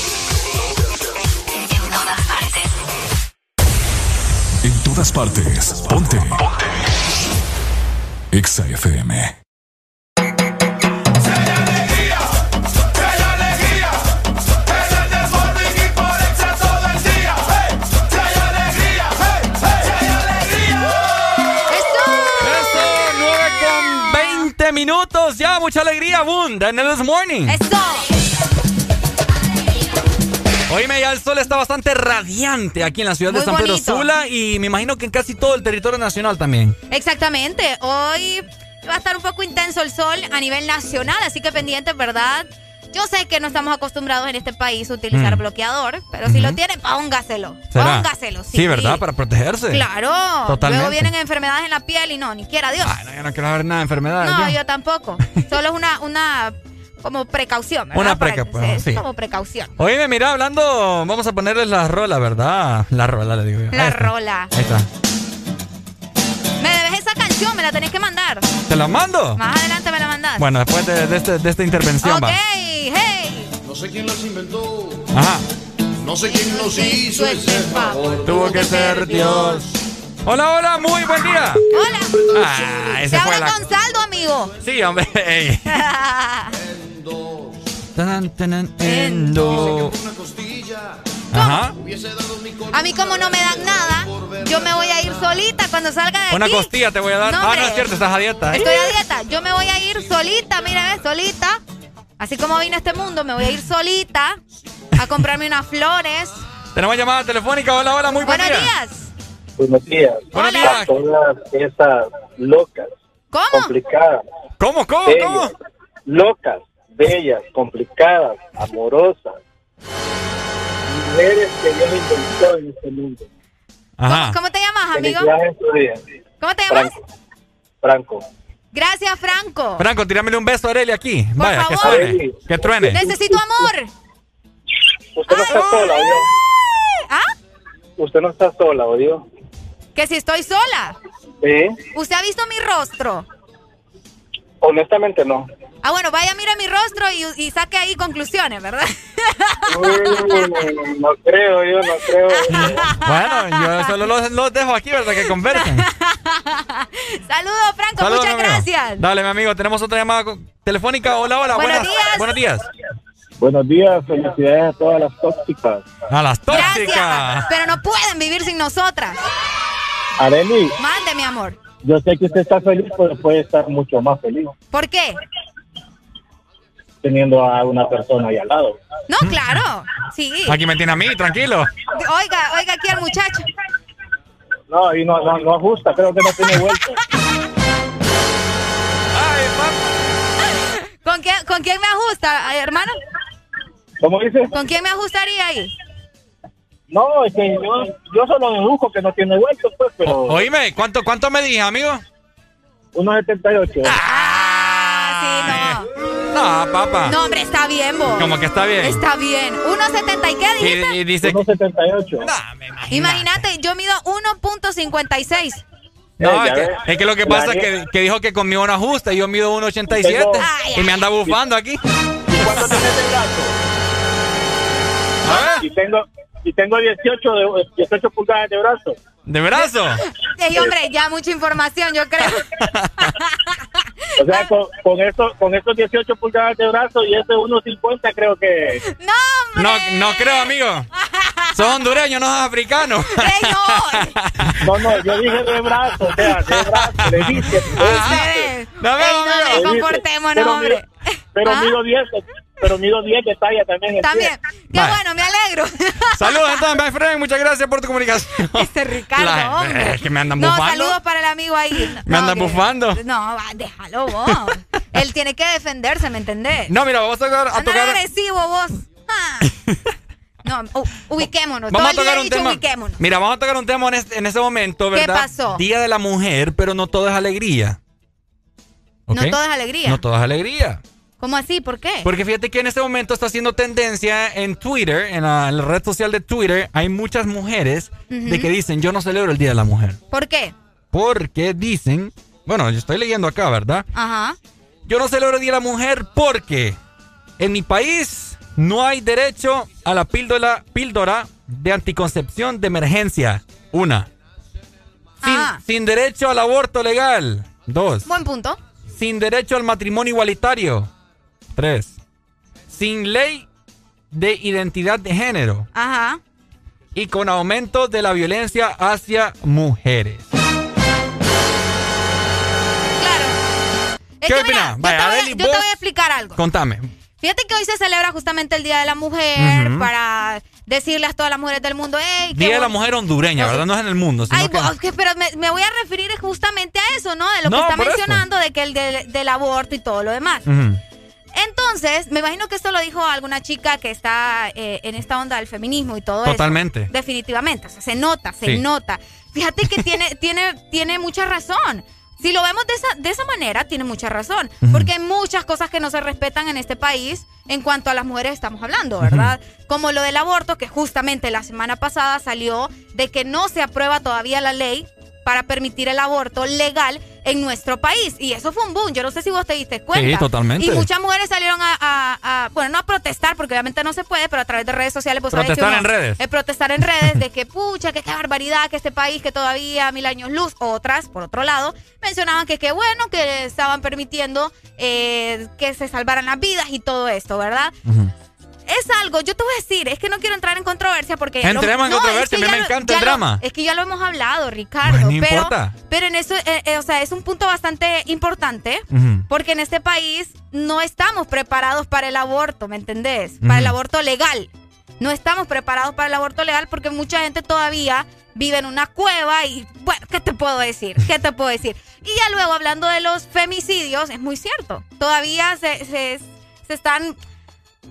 En todas partes. Ponte. Ponte. Exa FM. Eso, 9 con 20 minutos. Ya, mucha alegría, boom. En el This Morning. Eso. Oíme, ya el sol está bastante radiante aquí en la ciudad de San Pedro bonito. Sula y me imagino que en casi todo el territorio nacional también. Exactamente. Hoy va a estar un poco intenso el sol a nivel nacional, así que pendientes, ¿verdad? Yo sé que no estamos acostumbrados en este país a utilizar Mm. bloqueador, pero si lo tienen, póngaselo. ¿Será? Póngaselo, sí. Sí, ¿verdad? Para protegerse. Claro. Totalmente. Luego vienen enfermedades en la piel y no, ni quiera Dios. No, yo no quiero ver nada de enfermedades. no, yo. yo tampoco. <laughs> Solo es una, una como precaución, ¿verdad? Una Para preca- que- pues, sí. Como precaución. Oíme, mira, hablando, vamos a ponerles la rola, ¿verdad? La rola, le digo yo. La Ahí rola. Ahí está. Me debes esa canción, me la tenés que mandar. ¿Te la mando? Más adelante me la mandas. Bueno, después de, de este- de esta intervención Ok, va. hey. No sé quién los inventó, Ajá. no sé quién los hizo ese favor. Tuvo que ser Dios. Hola, hola, muy buen día. Hola. Ah, Se fue habla la... con saldo, amigo. Sí, hombre. <laughs> ey. <laughs> Tan, tan, endo. Ajá. A mí como no me dan nada, yo me voy a ir solita cuando salga de Una aquí. costilla te voy a dar. No, ah, no es cierto, estás a dieta. ¿eh? Estoy a dieta. Yo me voy a ir solita, mira, ves, solita. Así como vine a este mundo, me voy a ir solita a comprarme unas flores. Tenemos llamada telefónica. Hola, hola, muy buen Buenos día. días. Buenos días. Buenos días. esas locas, ¿Cómo? complicadas, ¿Cómo, cómo, bellas, cómo? locas, bellas, complicadas, amorosas, mujeres que Dios inventó en este mundo. Ajá. ¿Cómo te llamas, amigo? ¿Cómo te llamas? Franco. Franco. Gracias, Franco. Franco, tíramele un beso a Arely aquí. Por Vaya, que favor. suene. Que truene. Necesito amor. Usted no está sola, ¿oyó? ¿Ah? Usted no está sola, ¿oyó? Que si estoy sola. Sí. ¿Usted ha visto mi rostro? Honestamente no. Ah, bueno, vaya, mira mi rostro y, y saque ahí conclusiones, ¿verdad? Mm, no creo, yo no creo. Bueno, yo solo los, los dejo aquí, ¿verdad? Que conversen. <laughs> Saludos, Franco, Saludos, muchas gracias. Dale, mi amigo, tenemos otra llamada telefónica. Hola, hola. Buenos buenas- días. Buenos días. Buenos días, felicidades a todas las tóxicas. A las Gracias. tóxicas. Pero no pueden vivir sin nosotras. Arely, Mande, mi amor. Yo sé que usted está feliz, pero puede estar mucho más feliz ¿Por qué? teniendo a una persona ahí al lado. No, claro. Sí. Aquí me tiene a mí, tranquilo. Oiga, oiga aquí al muchacho. No, y no, no, no ajusta, creo que no tiene vuelta. ¿Con quién, ¿Con quién me ajusta, hermano? ¿Cómo dice? ¿Con quién me ajustaría ahí? No, es que yo, yo solo deduzco que no tiene vuelta, pues, pero Oíme, ¿cuánto, cuánto me dije, amigo? 1.78. Ah, sí, No, papá. no. No, hombre, está bien, vos. Como que está bien. Está bien. ¿1.70 y qué dijiste? Y, y dice. 1.78. Imagínate, yo mido 1.56. No, Eh, es que, es que lo que pasa es que, que dijo que conmigo no ajusta y yo mido 1.87 Tengo- y me anda bufando aquí. ¿Y cuánto tiene de brazo? A ver, Y tengo, y tengo 18, de, 18 pulgadas de brazo. ¿de brazo? Ey, hombre, ya mucha información, yo creo. O sea, con, con, eso, con estos 18 pulgadas de brazo y ese 1.50 creo que... No, No, no creo, amigo. Sos hondureño, no sos africano. No, no, yo dije de brazo, o sea, de brazo, le dije. Ustedes. No, Ey, no, Le dije. comportémonos, Pero hombre. mido- Pero ¿Ah? mido 10, pero mido 10 de talla también. También. Qué bueno, me alegro. <laughs> Saludos entonces, my friend. Muchas gracias por tu comunicación. Este Ricardo, La- hombre. Es que me andan No, bufando. saludos para el amigo ahí. <laughs> Me No, andan que- bufando. No, déjalo vos. Él tiene que defenderse, ¿me entendés? No, mira, vamos a tocar. A agresivo vos. Ah. <laughs> No, ubiquémonos. Vamos a Todo día tocar un dicho tema. ubiquémonos. Mira, vamos a tocar un tema en este, en este momento, ¿Qué ¿verdad? pasó? Día de la mujer, pero no todo es alegría. ¿Ok? No todo es alegría. No todo es alegría. ¿Cómo así? ¿Por qué? Porque fíjate que en este momento está haciendo tendencia en Twitter, en la, en la red social de Twitter, hay muchas mujeres de que dicen, yo no celebro el Día de la Mujer. ¿Por qué? Porque dicen, bueno, yo estoy leyendo acá, ¿verdad? Ajá. Yo no celebro el Día de la Mujer porque en mi país no hay derecho a la píldora, píldora de anticoncepción de emergencia. Una. Sin, sin derecho al aborto legal. Dos. Buen punto. Sin derecho al matrimonio igualitario. Tres. Sin ley de identidad de género. Ajá. Y con aumento de la violencia hacia mujeres. Es ¿Qué opinas? yo, Vaya, te voy, a- Adeli, yo te voy a explicar algo. Contame. Fíjate que hoy se celebra justamente el Día de la Mujer para decirle a todas las mujeres del mundo, hey, Día de la mujer hondureña, ¿verdad? No es en el mundo, sino Ay, que... pero me, me voy a referir justamente a eso, ¿no? De lo No, que está eso. mencionando, de que el de- del aborto y todo lo demás. Ujú. Entonces, me imagino que esto lo dijo alguna chica que está eh, en esta onda del feminismo y todo Totalmente. eso. Definitivamente. O sea, se nota, se Sí. nota. Fíjate que tiene, <laughs> tiene, tiene mucha razón. Si lo vemos de esa, de esa manera, tiene mucha razón. Porque hay muchas cosas que no se respetan en este país en cuanto a las mujeres estamos hablando, ¿verdad? Como lo del aborto, que justamente la semana pasada salió de que no se aprueba todavía la ley para permitir el aborto legal en nuestro país. Y eso fue un boom. Yo no sé si vos te diste cuenta. Sí, totalmente. Y muchas mujeres salieron a, a- a- bueno, no a protestar, porque obviamente no se puede, pero a través de redes sociales, pues que Protestar uno- en redes. eh, protestar en redes de que, <laughs> pucha, que qué barbaridad, que este país que todavía mil años luz. Otras, por otro lado, mencionaban que qué bueno que estaban permitiendo eh, que se salvaran las vidas y todo esto, ¿verdad? Es algo, yo te voy a decir, es que no quiero entrar en controversia porque... lo- Entremos en No, controversia, es que a mí me encanta el lo- drama. es que ya lo hemos hablado, Ricardo. Bueno, no pero, importa. pero en eso, eh, eh, o sea, es un punto bastante importante porque en este país no estamos preparados para el aborto, ¿me entendés? Para el aborto legal. No estamos preparados para el aborto legal porque mucha gente todavía vive en una cueva y, bueno, ¿qué te puedo decir? ¿Qué te puedo decir? <laughs> Y ya luego, hablando de los femicidios, es muy cierto. Todavía se, se, se están,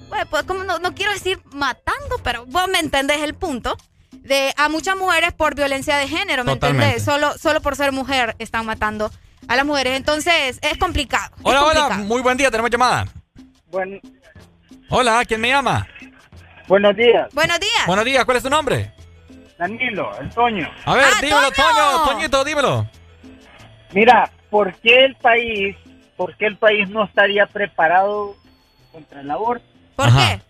bueno, pues como no, no quiero decir matando, pero vos me entendés el punto. De a muchas mujeres por violencia de género, ¿me entendés? Solo, solo por ser mujer están matando a las mujeres. Entonces, es complicado. es Hola, hola, muy buen día, tenemos llamada. Buen- Hola, ¿quién me llama? buenos días, Buenos días. Buenos días, ¿cuál es tu nombre? Danilo, el Toño. A ver, Ah, dímelo, Toño. Toño, Toñito, dímelo. Mira, ¿por qué el país, por qué el país no estaría preparado contra el aborto? ¿Por Ajá. qué?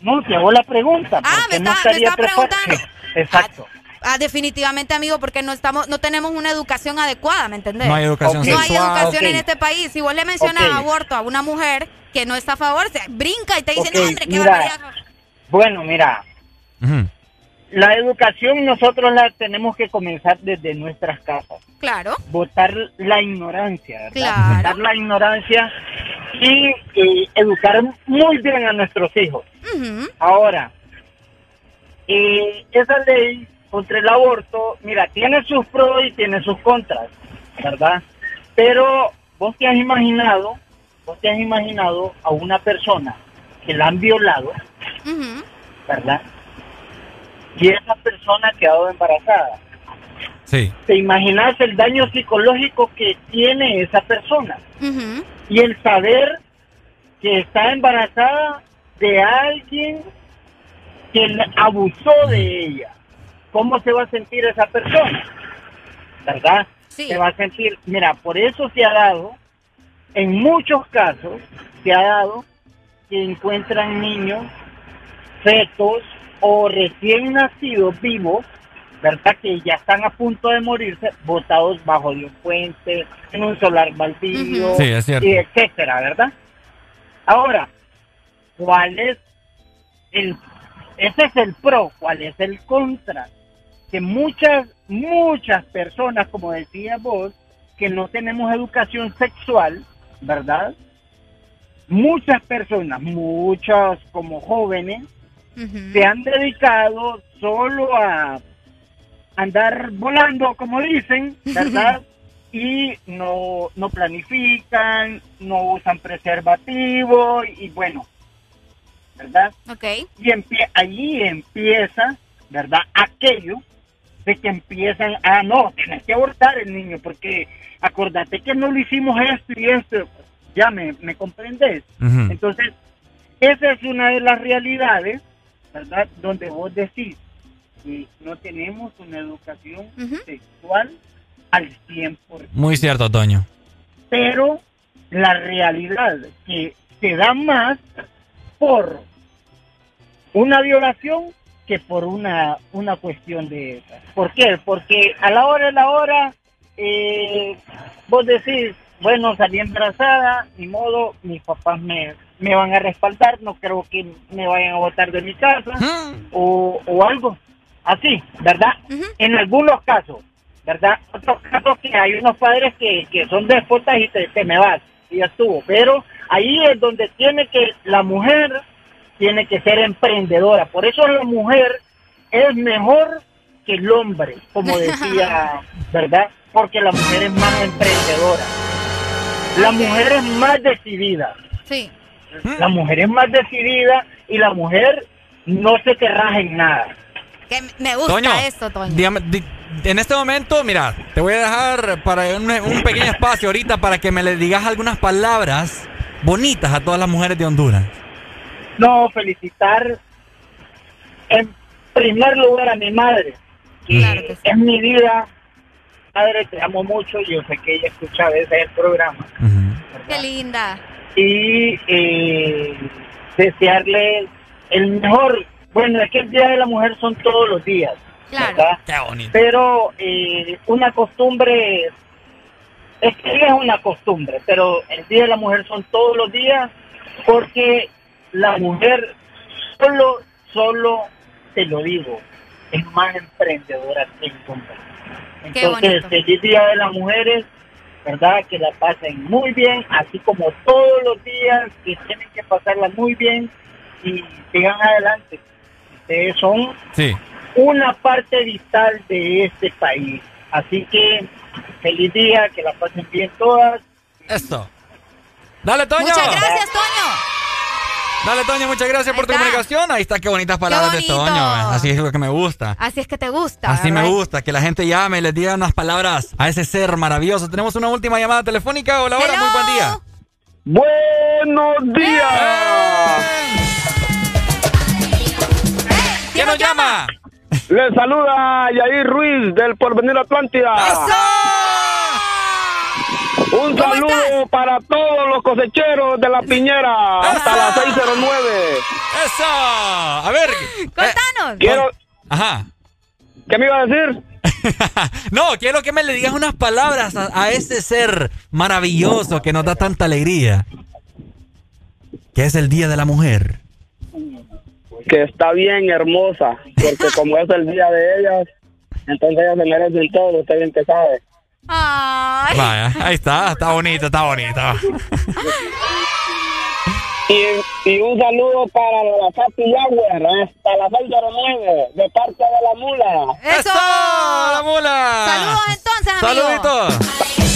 No, te hago la pregunta. ¿por Ah, me no está- me está preguntando. <laughs> Exacto. Ah, definitivamente, amigo, porque no estamos, no tenemos una educación adecuada, ¿me entendés? No hay educación Ok. No hay educación en este país. Si vos le mencionas aborto a una mujer que no está a favor, se brinca y te dice, no, hombre, qué mira. barbaridad. Bueno, mira, Ujú. La educación nosotros la tenemos que comenzar desde nuestras casas. Claro, Votar la ignorancia, ¿verdad? Claro. Votar la ignorancia y educar muy bien a nuestros hijos. Ahora, eh, esa ley contra el aborto, mira, tiene sus pros y tiene sus contras, ¿verdad? Pero vos te has imaginado, vos te has imaginado a una persona que la han violado. ¿verdad? Y esa persona ha quedado embarazada. Sí. ¿Te imaginas el daño psicológico que tiene esa persona? Y el saber que está embarazada de alguien que abusó de ella. ¿Cómo se va a sentir esa persona? ¿Verdad? Sí. Se va a sentir, mira, por eso se ha dado, en muchos casos, se ha dado que encuentran niños, fetos o recién nacidos vivos, ¿verdad? Que ya están a punto de morirse, botados bajo de un puente, en un solar baldío. Sí, y etcétera, ¿verdad? Ahora, ¿cuál es el ese es el pro. ¿Cuál es el contra? Que muchas, muchas personas, como decías vos, que no tenemos educación sexual, ¿verdad? Muchas personas, muchas como jóvenes, se han dedicado solo a andar volando, como dicen, ¿verdad? y no, no planifican, no usan preservativo y bueno, ¿verdad? Ok. Y empie- ahí empieza, ¿verdad? Aquello de que empiezan a, no, tienes que abortar el niño porque acordate que no lo hicimos esto y esto, ya me, me comprendes. Entonces, esa es una de las realidades, ¿verdad? Donde vos decís que no tenemos una educación sexual al 100%. Muy cierto, Toño. Pero la realidad que se da más por una violación que por una, una cuestión de esa. ¿Por qué? Porque a la hora de la hora, eh, vos decís, bueno, salí embarazada, ni modo, mis papás me, me van a respaldar, no creo que me vayan a botar de mi casa o, o algo así, ¿verdad? En algunos casos, ¿verdad? Otros casos que hay unos padres que, que son déspotas y te, te me vas, y ya estuvo. Pero ahí es donde tiene que, la mujer tiene que ser emprendedora. Por eso la mujer es mejor que el hombre, como <laughs> decía, ¿verdad? Porque la mujer es más emprendedora. La mujer es más decidida. Sí. La mujer es más decidida y la mujer no se te raja en nada. Que me gusta Toño, esto, Toño. dígame, di- en este momento, mira, te voy a dejar para un, un pequeño espacio ahorita para que me le digas algunas palabras bonitas a todas las mujeres de Honduras. No, felicitar en primer lugar a mi madre, que es mi vida. Madre, te amo mucho, yo sé que ella escucha a veces el programa. Qué linda. Y eh, desearle el mejor. Bueno, es que el Día de la Mujer son todos los días. Claro. ¿verdad? Qué bonito. Pero eh, una costumbre, es que es una costumbre, pero el Día de la Mujer son todos los días porque la mujer solo, solo, te lo digo, es más emprendedora que el hombre. Entonces, feliz Día de las Mujeres, ¿verdad? Que la pasen muy bien, así como todos los días que tienen que pasarla muy bien y sigan adelante. Ustedes son Sí. una parte vital de este país. Así que feliz día, que la pasen bien todas. Esto. Dale, Toño. Muchas gracias, Toño. Dale, Toño, muchas gracias por tu comunicación. Ahí está, qué bonitas palabras de. Toño. Así es lo que me gusta. Así es que te gusta. Así me gusta, que la gente llame y les diga unas palabras a ese ser maravilloso. Tenemos una última llamada telefónica. Hola, hola, muy buen día. Buenos días. ¿Quién nos llama? Les saluda Yair Ruiz del Porvenir Atlántida. Un saludo para todos los cosecheros de la piñera hasta las 609. ¡Eso! A ver. Contanos. Quiero. Ajá. ¿Qué me iba a decir? <laughs> No, quiero que me le digas unas palabras a, a ese ser maravilloso que nos da tanta alegría. Que es el Día de la Mujer. Que está bien hermosa, porque como es el día de ellas, entonces ellas se merecen todo, usted bien que sabe. Ay. Vaya, ahí está, está bonito, está bonito. Y, y un saludo para la Fati Yagüer, hasta las 609, de parte de la mula. ¡Eso! ¡La mula! Saludos entonces, amigo. ¡Saluditos!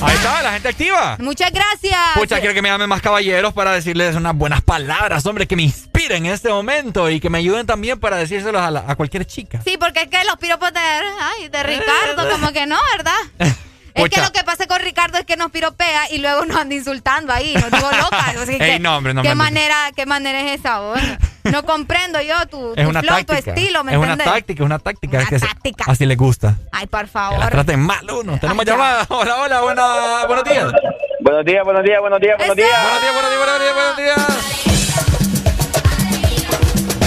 Ahí está, la gente activa. Muchas gracias. Pucha, quiero que me llamen más caballeros para decirles unas buenas palabras, hombre, que me inspiren en este momento y que me ayuden también para decírselos a, la- a cualquier chica. Sí, porque es que los piropos de, ay, de Ricardo, como que no, ¿verdad? <laughs> Es que lo que pasa con Ricardo es que nos piropea y luego nos anda insultando ahí, nos digo loca. O sea, <laughs> Ey, que- no, hombre, no ¿qué manera, ¿Qué manera es esa? vos? No comprendo yo tu, Es tu una flow, táctica. tu estilo, ¿me es una entiendes? táctica, es una táctica. es que se- táctica. así les gusta. Ay, por Que la favor. traten mal uno. Tenemos llamada. <laughs> Hola, hola, buena- buenos días. Buenos días, buenos días, buenos días, buenos días. Buenos días, buenos días, buenos días, buenos días.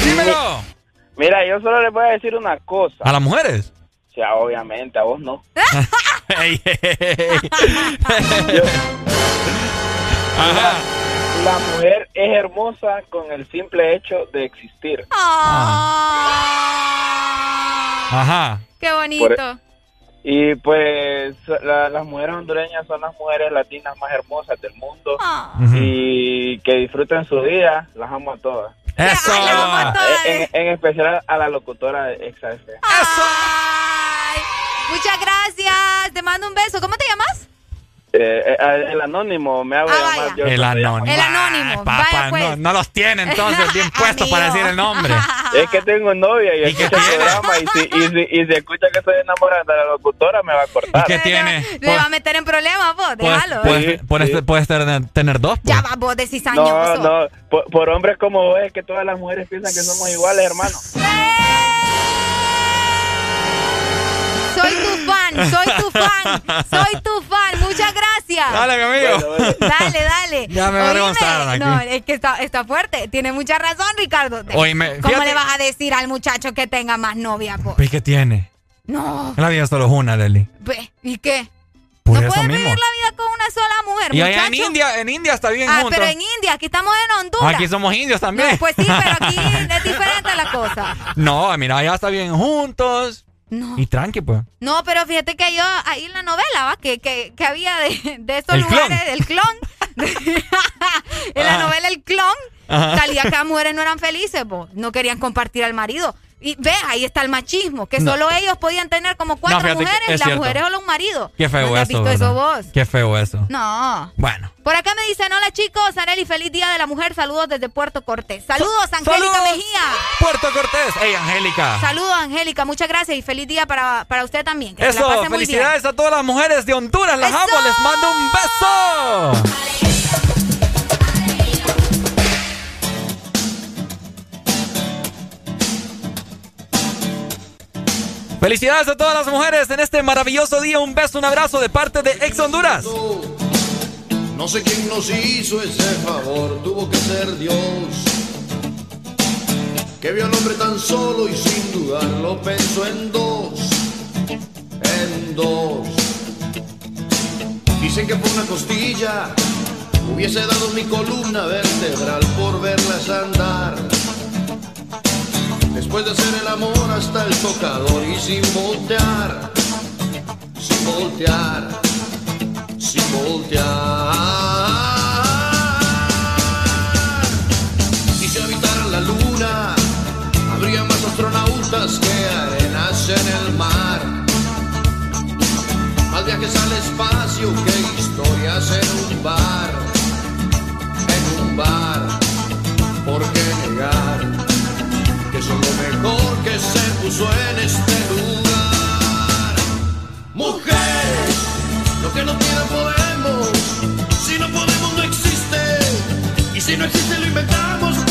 Dímelo. Mira, yo solo les voy a decir una cosa. ¿A las mujeres? O sea, obviamente, a vos no. <laughs> Ajá. La mujer es hermosa con el simple hecho de existir. Ajá. Qué bonito. Y pues la- las mujeres hondureñas son las mujeres latinas más hermosas del mundo. Y que disfruten su día. Las amo a todas. Eso. En, en especial a la locutora de XF. Muchas gracias. Te mando un beso. ¿Cómo te llamas? Eh, eh, el anónimo me hago llamar yo. El anónimo. El anónimo. Ay, papá, Vaya, pues. no, no los tiene entonces bien <laughs> puestos para decir el nombre. Es que tengo novia y, escucha el programa y si, y, si, y si escucha que estoy enamorada de la locutora me va a cortar. ¿Y qué tiene? Le va a meter en problemas vos. Déjalo. Puedes, puedes- puedes tener, tener dos. pues. Ya va, vos decís No, añoso. no, por, por hombres como vos es que todas las mujeres piensan que somos iguales, hermano. Soy tu fan, soy tu fan, soy tu fan. Muchas gracias. Dale, mi amigo. Dale, dale. Ya me Oíme, avergonzaron aquí. No, es que está, está fuerte. Tiene mucha razón, Ricardo. Oíme, ¿Cómo fíjate- le vas a decir al muchacho que tenga más novia, po? ¿Y qué tiene? No. La vida solo es una, Leli. ¿Y qué? Por no puedes mismo. vivir la vida con una sola mujer, Y allá en. India, en India está bien Ah, juntos. pero en India, aquí estamos en Honduras. Aquí somos indios también. No, pues sí, pero aquí <laughs> es diferente la cosa. No, mira, allá está bien juntos. No. Y tranqui, pues. No, pero fíjate que yo ahí en la novela, ¿va? Que, que, que había de, de esos lugares, clon. del <laughs> clon. en la Ajá. novela El salía que las mujeres no eran felices, po. no querían compartir al marido. Y ve, ahí está el machismo, que No. solo ellos podían tener como cuatro que mujeres las cierto. mujeres solo un marido. Qué feo ¿Dónde has eso. visto eso vos? Qué feo eso. No. Bueno. Por acá me dicen, hola chicos, Areli, feliz día de la mujer, saludos desde Puerto Cortés. Saludos, Angélica saludos. Mejía. Puerto Cortés. Ey, Angélica. Saludos, Angélica, muchas gracias y feliz día para, para usted también. Que se la Eso, pase muy bien. felicidades a todas las mujeres de Honduras. Las amo, les mando un beso. Felicidades a todas las mujeres en este maravilloso día. Un beso, un abrazo de parte de Ex Honduras. No sé quién nos hizo ese favor, tuvo que ser Dios. Que vio al hombre tan solo y sin dudarlo pensó en dos, en dos. Dicen que por una costilla hubiese dado mi columna vertebral por verlas andar. Después de hacer el amor hasta el tocador y sin voltear, sin voltear sin voltear. Y si habitaran la luna, habría más astronautas que arenas en el mar. Más viajes al espacio que historias en un bar, en un bar. ¿Por qué negar que lo mejor que se puso en este lugar? Mujeres, lo que no pidan podemos. Si no podemos, no existe. Y si no existe, lo inventamos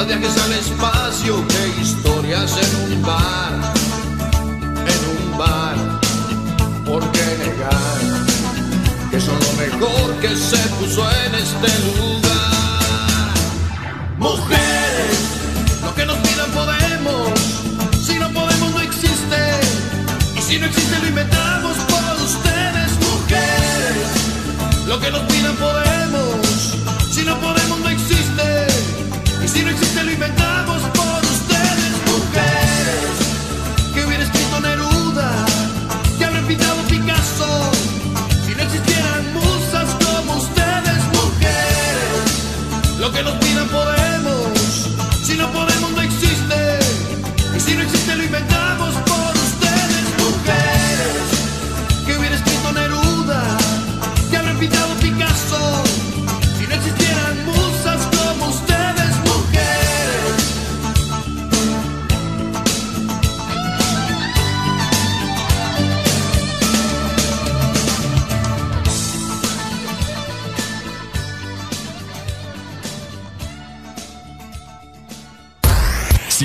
Más viajes al espacio que historias en un bar, en un bar. ¿Por qué negar que son lo mejor que se puso en este lugar? Mujeres, lo que nos pidan podemos. Si no podemos no existe. Y si no existe lo inventamos por ustedes, mujeres. Lo que nos pidan podemos. Si no existe lo inventamos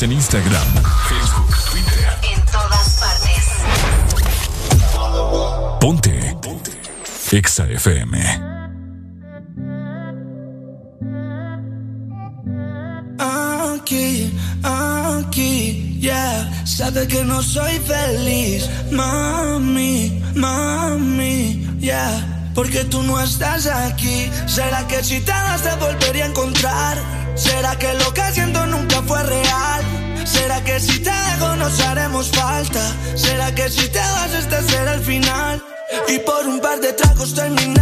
En Instagram. locos terminamos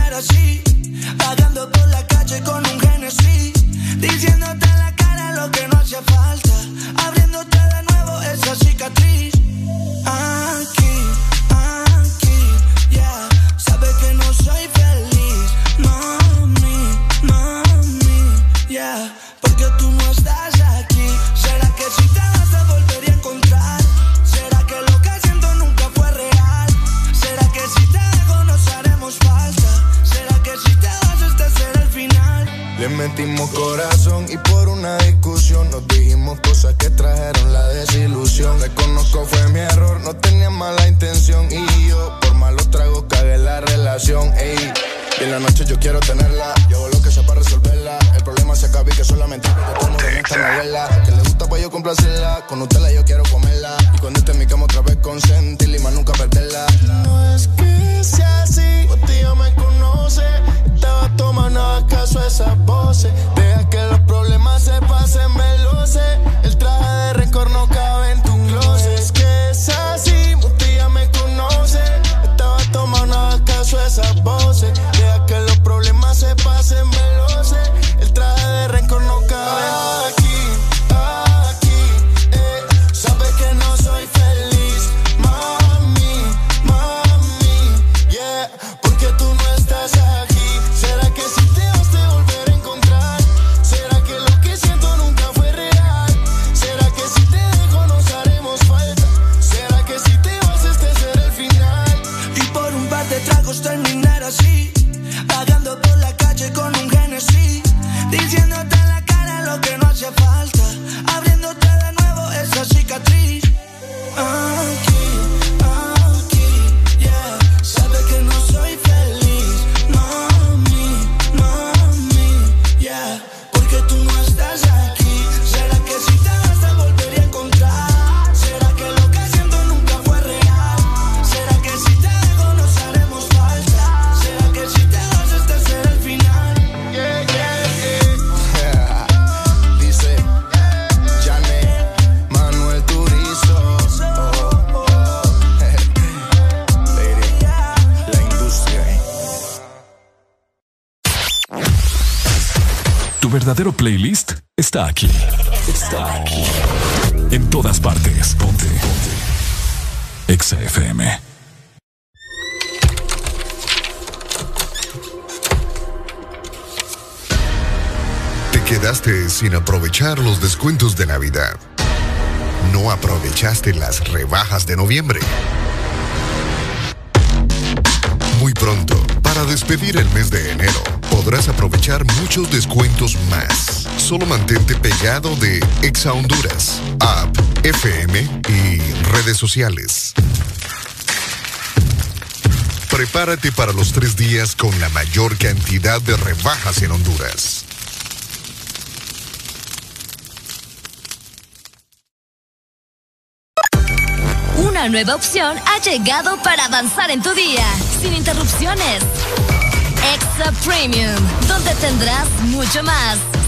está aquí. Está aquí. En todas partes. Ponte. Ponte. Te quedaste sin aprovechar los descuentos de Navidad. No aprovechaste las rebajas de noviembre. Muy pronto, para despedir el mes de enero, podrás aprovechar muchos descuentos más. Solo mantente pegado de Exa Honduras, app, FM y redes sociales. Prepárate para los tres días con la mayor cantidad de rebajas en Honduras. Una nueva opción ha llegado para avanzar en tu día, sin interrupciones. Extra Premium, donde tendrás mucho más,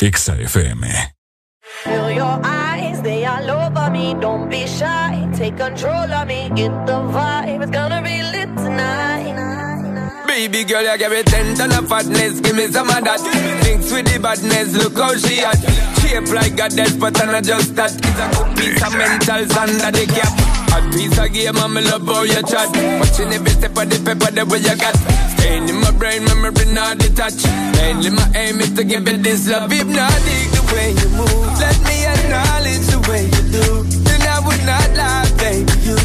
Exa FM. Feel your eyes, they all over me. Don't be shy, take control of me. Get the vibe, it's gonna be lit tonight. Baby girl, you give me ten ton of fatness, give me some of that. Mix with the badness, look how she at. Shape like a death, but I'm not just that. It's a good piece of mental under the cap. A piece of game, I'm love how you chat. Watching every step of the paper, the way you got. Staying in my brain, memory not detached. Mainly my aim is to give it this love. Hypnotic the way you move. Let me acknowledge the way you do. Then I would not lie, baby. You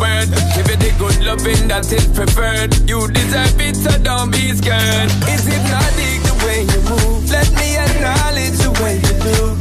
worth. Give you the good loving that is preferred. You deserve it, so don't be scared. Is it not the way you move? Let me acknowledge the way you do.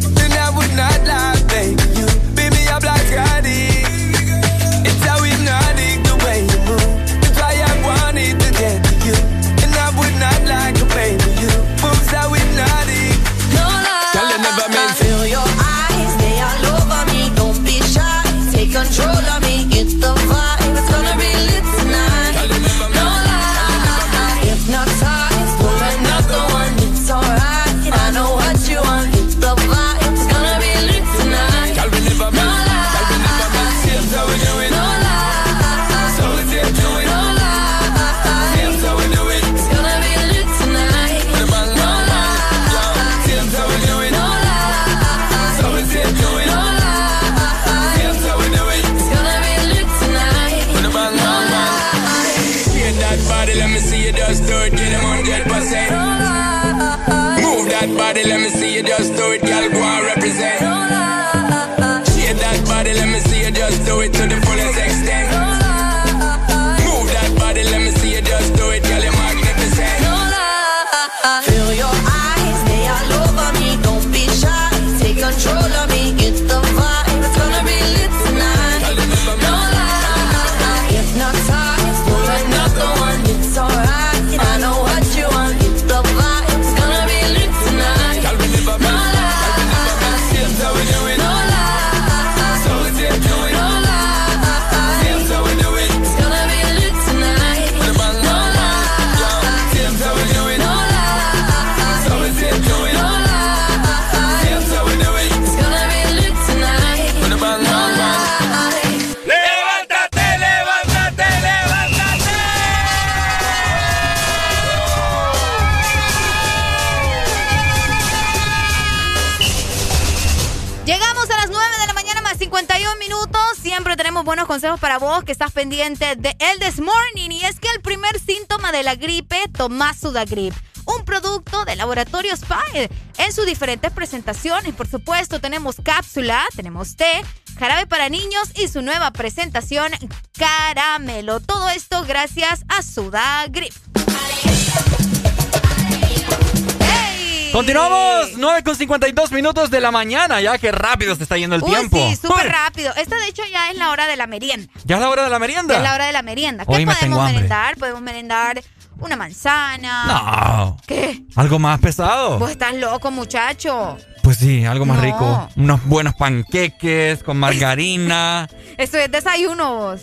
Consejos para vos que estás pendiente de el This Morning. Y es que el primer síntoma de la gripe, tomás Sudagrip. Un producto de Laboratorio Spire en sus diferentes presentaciones. Por supuesto, tenemos cápsula, tenemos té, jarabe para niños y su nueva presentación, caramelo. Todo esto gracias a Sudagrip. Continuamos, 9 con 52 minutos de la mañana. Ya que rápido se está yendo el Uy, tiempo. sí, súper rápido. Esta, de hecho, ya es la hora de la merienda. ¿Ya es la hora de la merienda? Ya es la hora de la merienda. ¿Qué Hoy podemos merendar? Podemos merendar una manzana. No. ¿Qué? ¿Algo más pesado? Vos estás loco, muchacho. Pues sí, algo más No. rico. Unos buenos panqueques con margarina. <laughs> Esto es desayuno, vos.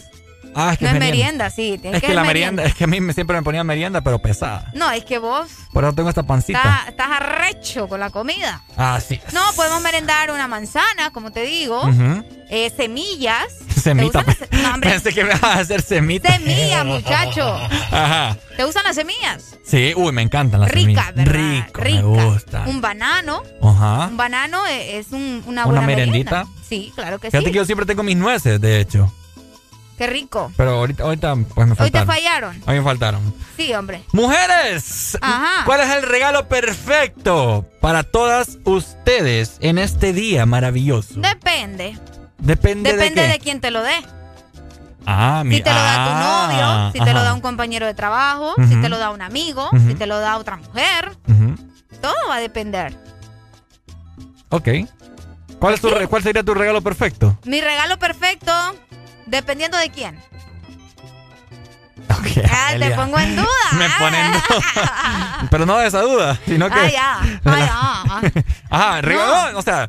Ah, es que no es merienda. merienda, sí. Es que la es merienda, es que a mí me- siempre me ponían merienda, pero pesada. No, es que vos Por eso tengo esta pancita. estás, arrecho con la comida. Ah, sí. No, podemos merendar una manzana, como te digo. Ujú. eh, semillas. <laughs> Semita. ¿Te No. Pensé que me ibas a hacer semita. Semilla, <laughs> muchacho. Ajá. ¿Te gustan las semillas? Sí, uy, me encantan las Rica, semillas. ¿verdad? Rico, Rica. me gusta. Un banano. Ajá. Un banano e- es un- una ¿Una buena merendita? merienda. Sí, claro que Fíjate sí. que yo siempre tengo mis nueces, de hecho. Qué rico. Pero ahorita, ahorita pues me Hoy te faltaron. fallaron. Hoy me faltaron. Sí, hombre. Mujeres, Ajá. ¿cuál es el regalo perfecto para todas ustedes en este día maravilloso? Depende. Depende, Depende de quién te lo dé. Ah, mi Si te lo da tu ah, novio, si te lo da un compañero de trabajo, si te lo da un amigo, si te lo da otra mujer. Todo va a depender. Ok. ¿Cuál, es tu ¿Cuál sería tu regalo perfecto? Mi regalo perfecto, dependiendo de quién. Ok, Ah, te pongo en duda. <laughs> Me ponen duda. <laughs> Pero no de esa duda, sino que. Ah, ya. Ah, ya. <laughs> Ajá, regalo. O sea,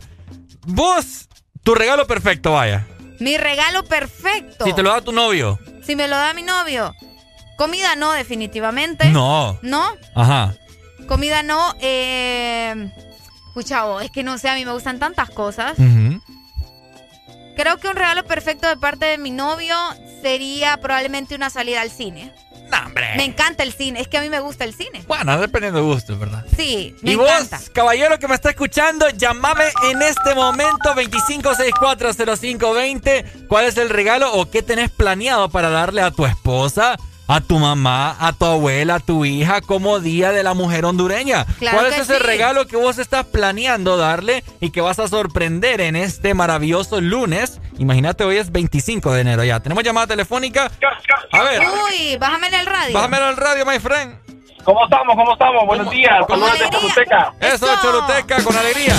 vos, tu regalo perfecto, vaya. Mi regalo perfecto. Si te lo da tu novio. Si me lo da mi novio. Comida no, definitivamente. No. ¿No? Ajá. Comida no. Eh... Escucha, vos, es que no sé, a mí me gustan tantas cosas. Ujú. Creo que un regalo perfecto de parte de mi novio sería probablemente una salida al cine. No, hombre. Me encanta el cine, es que a mí me gusta el cine. Bueno, dependiendo de gusto, ¿verdad? Sí, me y vos, encanta. caballero que me está escuchando, llamame en este momento 25640520. ¿Cuál es el regalo o qué tenés planeado para darle a tu esposa, a tu mamá, a tu abuela, a tu hija como Día de la Mujer Hondureña? Claro ¿Cuál es ese sí. regalo que vos estás planeando darle y que vas a sorprender en este maravilloso lunes? Imagínate, hoy es 25 de enero ya. Tenemos llamada telefónica. A ver, Uy, bájame el radio. bájame al radio, my friend. ¿Cómo estamos? ¿Cómo estamos? Buenos días. ¿Cómo? Saludos de Choluteca. Eso, Choluteca, con alegría.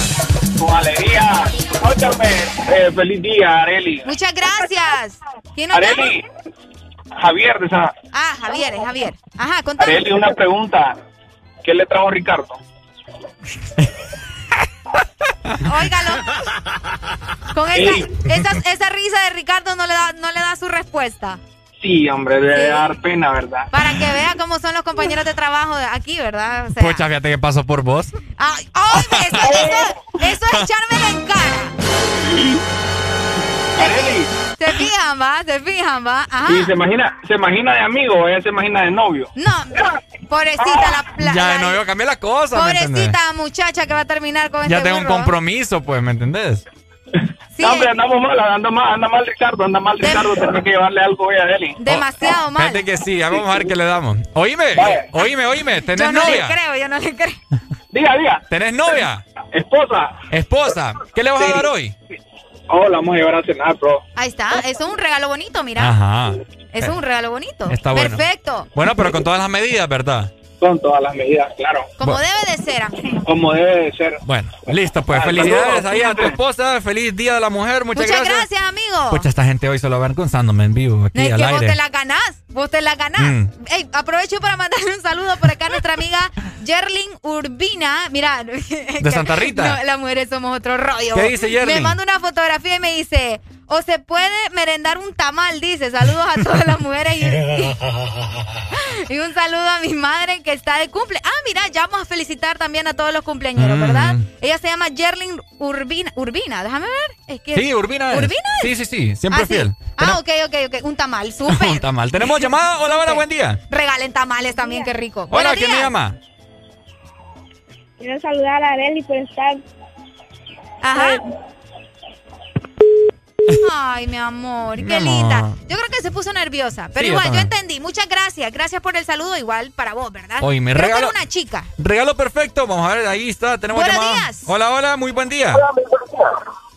Con alegría. Óyame, eh, feliz día, Areli. Muchas gracias. ¿Quién? Areli, Javier de San... Ah, Javier, es Javier. Ajá, contame. Areli, una pregunta. ¿Qué le trajo Ricardo? <laughs> Óigalo. Con esa, esa, esa risa de Ricardo no le da, no le da su respuesta. Sí, hombre, debe Sí. dar pena, ¿verdad? Para que vea cómo son los compañeros de trabajo de aquí, ¿verdad? O sea, Pucha, fíjate que pasó por vos. ay, ay, eso, eso- eso es echármela en cara. <laughs> Se fijan, va, se fijan, va. Ajá. ¿y se imagina, se imagina de amigo o ella se imagina de novio? No, pobrecita la, la- ya de novio cambia la cosa. Pobrecita muchacha que va a terminar con Ya este tengo un burro. compromiso, pues, ¿me entendés? No, hombre, andamos mal, anda mal, anda mal Ricardo, anda mal Ricardo, tenés que llevarle algo hoy a Eli. Demasiado mal. Fíjate que sí, ya vamos a ver qué le damos. Oíme, oíme, oíme, ¿tenés Yo no novia? le creo, yo no le creo. Diga, diga. ¿Tenés novia? Esposa. Esposa. ¿Qué le vas a dar hoy? Oh, la vamos a llevar a cenar, bro. Ahí está, eso es un regalo bonito, mira. Ajá. Eso es un regalo bonito. Está bueno. Perfecto. Bueno, pero con todas las medidas, ¿verdad? Con todas las medidas, claro. Como Bueno. debe de ser, amigo. Como debe de ser. Bueno, listo, pues felicidades ahí a tu esposa. Feliz Día de la Mujer. Muchas, Muchas gracias, amigo. Pucha, esta gente hoy se lo va avergonzándome en vivo aquí es al que vos te la ganás, vos te la ganás. Mm. Ey, aprovecho para mandarle un saludo por acá a nuestra amiga <laughs> Yerlin Urbina. Mira, <laughs> De Santa Rita. No, las mujeres somos otro rollo. ¿Qué dice Yerlin? Me manda una fotografía y me dice, o se puede merendar un tamal, dice. Saludos a todas las mujeres y, y <laughs> un saludo a mi madre que está de cumple. Ah, mira, ya vamos a felicitar también a todos los cumpleañeros, Mm. ¿verdad? Ella se llama Yerlin Urbina. Urbina, déjame ver. Es que Sí, Urbina es. ¿Urbina es? Sí, sí, sí. Siempre Ah, sí. fiel. Ah, ok, ok, ok. Un tamal, súper. Un tamal. ¿Tenemos llamada? Hola, hola, buen día. Regalen tamales también, qué rico. Hola, ¿quién me llama? Quiero saludar a Areli por estar. Ajá. Ay, mi amor, Mi qué amor. linda. Yo creo que se puso nerviosa, pero Sí, igual, yo, también. entendí. Muchas gracias. Gracias por el saludo, igual para vos, ¿verdad? Oye, me Creo regalo- que era una chica. Regalo perfecto. Vamos a ver, ahí está. Tenemos Buenos llamada. días. Hola, hola, muy buen día.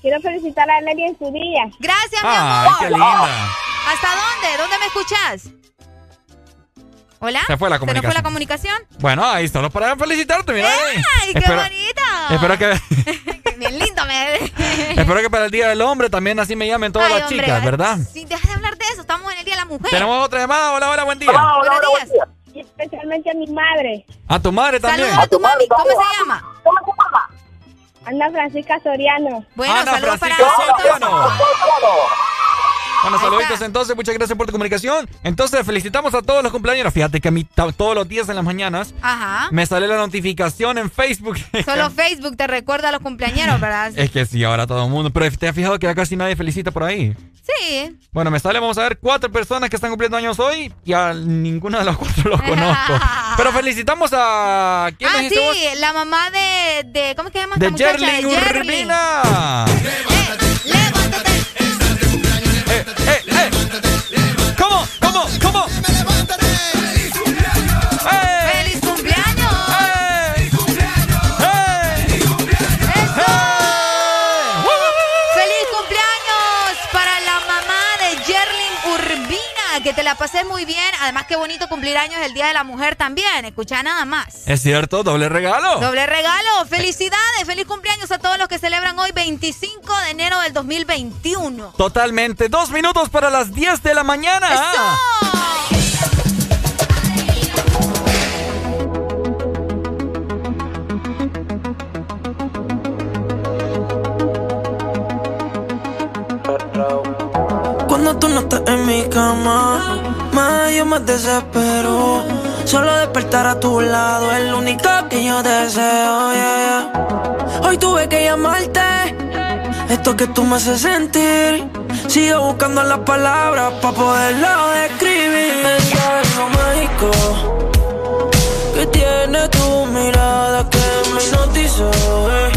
Quiero felicitar a Areli en su día. Gracias, mi Ay, amor. qué linda. ¿Hasta dónde? ¿Dónde me escuchas? ¿Hola? Se fue la ¿Se nos fue comunicación. la comunicación? Ahí solo para felicitarte, mira. ¡Ay, qué Espero- bonito! Espero que, <laughs> Bien lindo, me... <laughs> espero que para el Día del Hombre también así me llamen todas Ay, las hombre, chicas, ¿verdad? Sí, deja de hablar de eso. Estamos en el Día de la Mujer. Tenemos otra llamada. Hola, hola, buen día. Buenos días. Y especialmente a mi madre, A tu madre también. Saludos a tu mami. ¿Cómo se llama? Ana Francisca Soriano. Bueno, Ana saludos para Francisca nosotros. Soriano. Bueno, saluditos entonces, muchas gracias por tu comunicación. Entonces, felicitamos a todos los cumpleaños. Fíjate que a mí todos los días en las mañanas Ajá. me sale la notificación en Facebook. <laughs> Solo Facebook te recuerda a los cumpleañeros, ¿verdad? <laughs> es que sí, ahora todo el mundo. Pero te has fijado que ya casi nadie felicita por ahí. Sí. Bueno, me sale, vamos a ver, cuatro personas que están cumpliendo años hoy y a ninguno de los cuatro los conozco. <laughs> Pero felicitamos a... ¿Quién Ah, sí, vos? la mamá de, de ¿cómo es que se llama De Yerlin. Urbina. Eh, eh, eh. ¿Cómo? ¿Cómo? ¿Cómo? Que te la pases muy bien. Además, qué bonito cumplir años el Día de la Mujer también. Escucha nada más. Es cierto, doble regalo. Doble regalo. Felicidades. Feliz cumpleaños a todos los que celebran hoy 25 de enero del 2021. Totalmente. Dos minutos para las 10 de la mañana. Cuando más yo me desespero. Solo despertar a tu lado es lo único que yo deseo. Hoy tuve que llamarte, esto que tú me haces sentir. Sigo buscando las palabras para poderlo describir. Es algo mágico que tiene tu mirada que me hipnotizó. eh.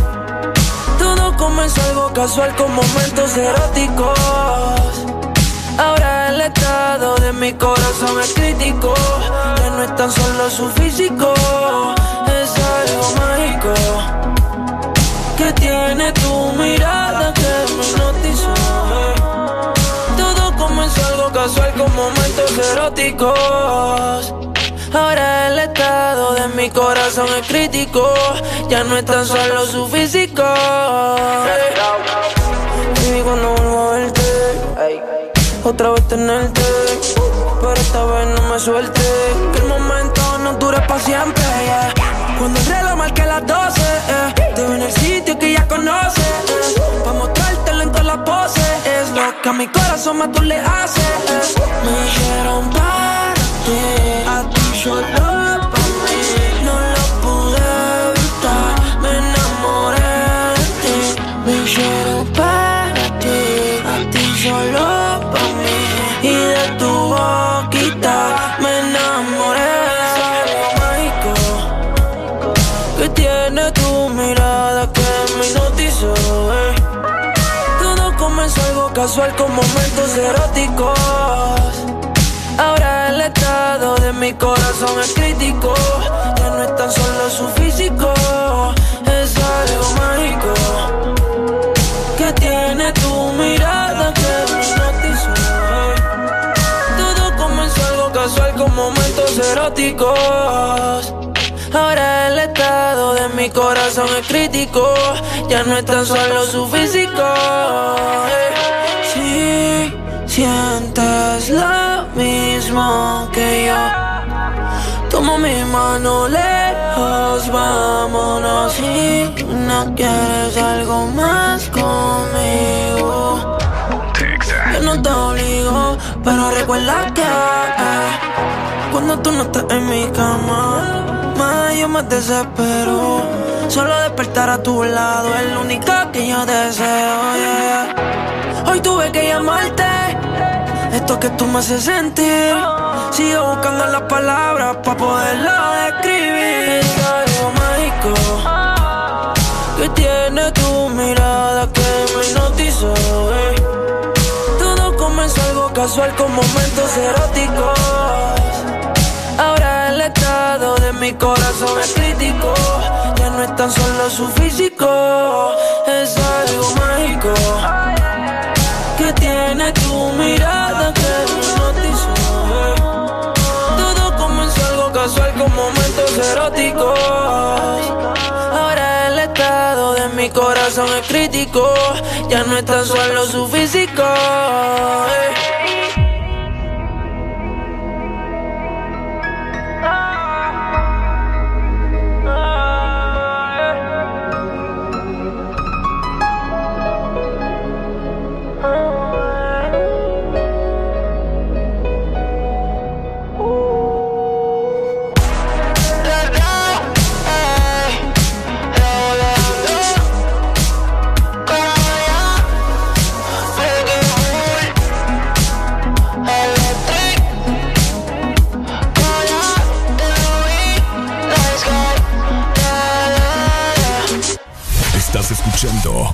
Todo comenzó algo casual con momentos eróticos. Ahora el estado de mi corazón es crítico. Ya no es tan solo su físico, es algo mágico. Que tiene tu mirada que me hipnotizó. Todo comenzó algo casual con momentos eróticos. Ahora el estado de mi corazón es crítico. Ya no es tan solo su físico. Y cuando otra vez tenerte. Pero esta vez no me suelte. Que el momento no dure para siempre. yeah. Cuando el reloj marque las 12, eh, te veo en el sitio que ya conoces. eh, pa' mostrártelo en todas las poses. Es lo que a mi corazón más tú le haces. eh. Me dijeron para ti, a ti solo pude evitar, me enamoré casual con momentos eróticos. Ahora el estado de mi corazón es crítico. Ya no es tan solo su físico, es algo mágico. Que tiene tu mirada que me hipnotizó. Todo comenzó algo casual con momentos eróticos. Ahora el estado de mi corazón es crítico. Ya no es tan solo su físico. Si sientes lo mismo que yo, toma mi mano lejos, vámonos. Si no quieres algo más conmigo, yo no te obligo, pero recuerda que eh, cuando tú no estás en mi cama, más yo me desespero. Solo despertar a tu lado es lo único que yo deseo. Hoy tuve que llamarte, esto que tú me haces sentir. Sigo buscando las palabras para poderlo describir. Es algo mágico que tiene tu mirada que me hipnotizó. eh. Todo comenzó algo casual con momentos eróticos. Ahora el estado de mi corazón es crítico. Ya no es tan solo su físico, es algo no es tan solo su físico.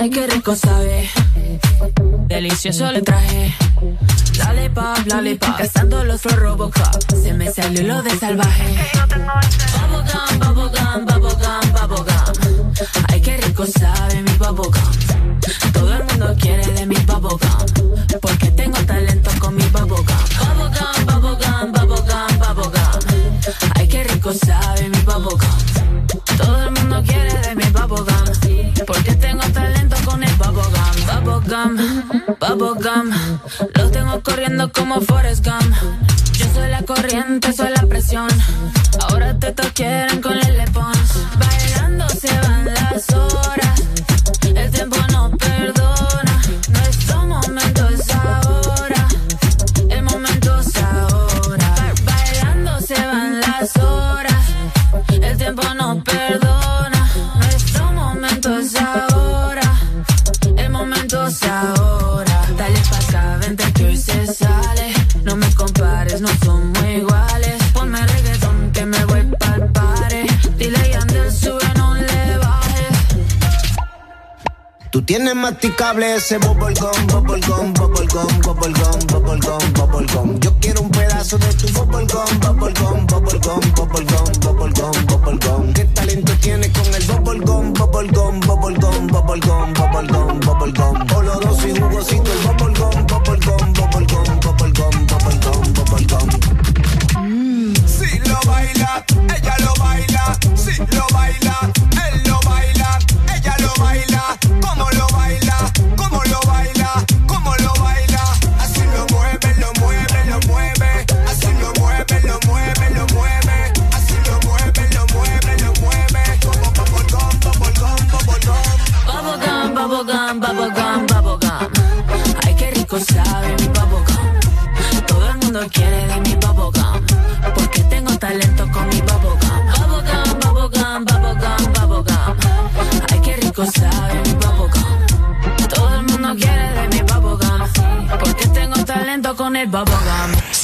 Ay, qué rico sabe. Delicioso le traje. Lollipop, lollipop. Cazando los Flow Robocop. Se me salió lo de salvaje. Bubblegum, bubblegum, bubblegum, bubblegum. Ay, qué rico sabe mi bubblegum. Todo el mundo quiere de mi bubblegum. Porque tengo talento con mi bubblegum. Bubblegum, bubblegum, bubblegum, bubblegum. Ay, qué rico sabe mi bubblegum. Bubblegum. Bubblegum. Los tengo corriendo como Forrest Gump. Yo soy la corriente, soy la presión. Ahora te quieren con el Tú tienes masticable ese bubblegum, bubblegum, bubblegum, bubblegum, bubblegum, bubblegum. Yo quiero un pedazo de tu bubblegum, bubblegum, bubblegum, bubblegum, bubblegum, bubblegum. ¿Qué talento tienes con el bubblegum, bubblegum, bubblegum, bubblegum, bubblegum, bubblegum? Oloroso y jugosito el bubblegum, bubblegum, bubblegum, bubblegum, bubblegum, bubblegum. Si lo baila, ella lo baila. Si lo baila,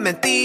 mentiras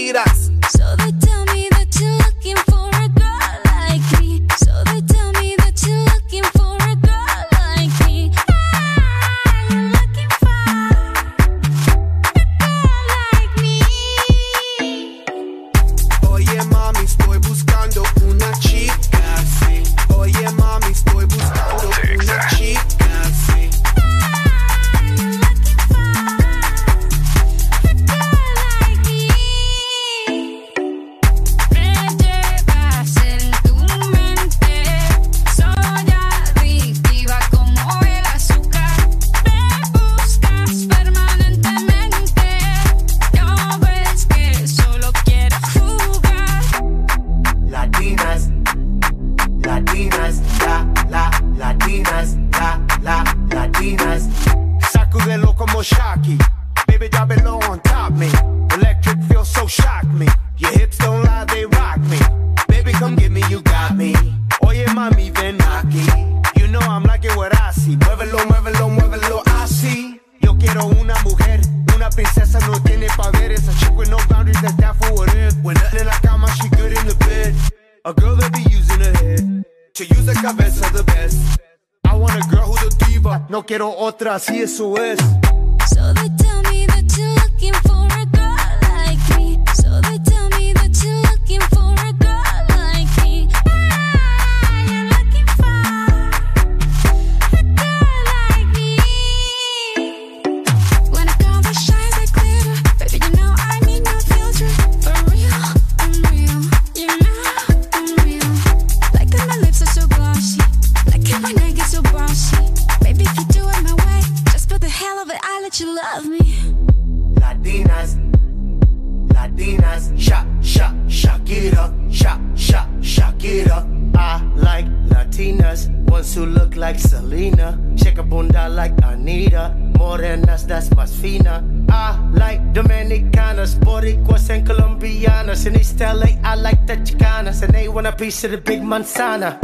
sana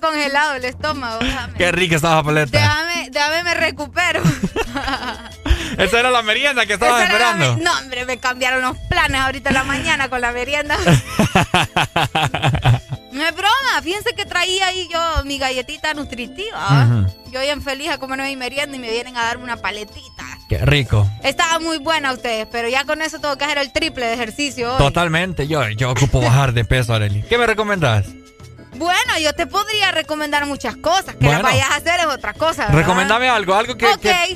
Congelado el estómago. Déjame, Qué rica estaba paleta. déjame, déjame me recupero. <laughs> Esa era la merienda que estabas esperando. No, hombre, me cambiaron los planes ahorita en la mañana con la merienda. <laughs> No es broma, fíjense que traía ahí yo mi galletita nutritiva. ¿ah? Yo bien feliz a comerme mi merienda y me vienen a darme una paletita. Qué rico. Estaba muy buena ustedes, pero ya con eso tengo que hacer el triple de ejercicio hoy. Totalmente. Yo, yo ocupo bajar de peso, Arely. ¿Qué me recomendás? Bueno, yo te podría recomendar muchas cosas. Que las vayas a hacer es otra cosa. ¿verdad? Recomendame algo, algo que,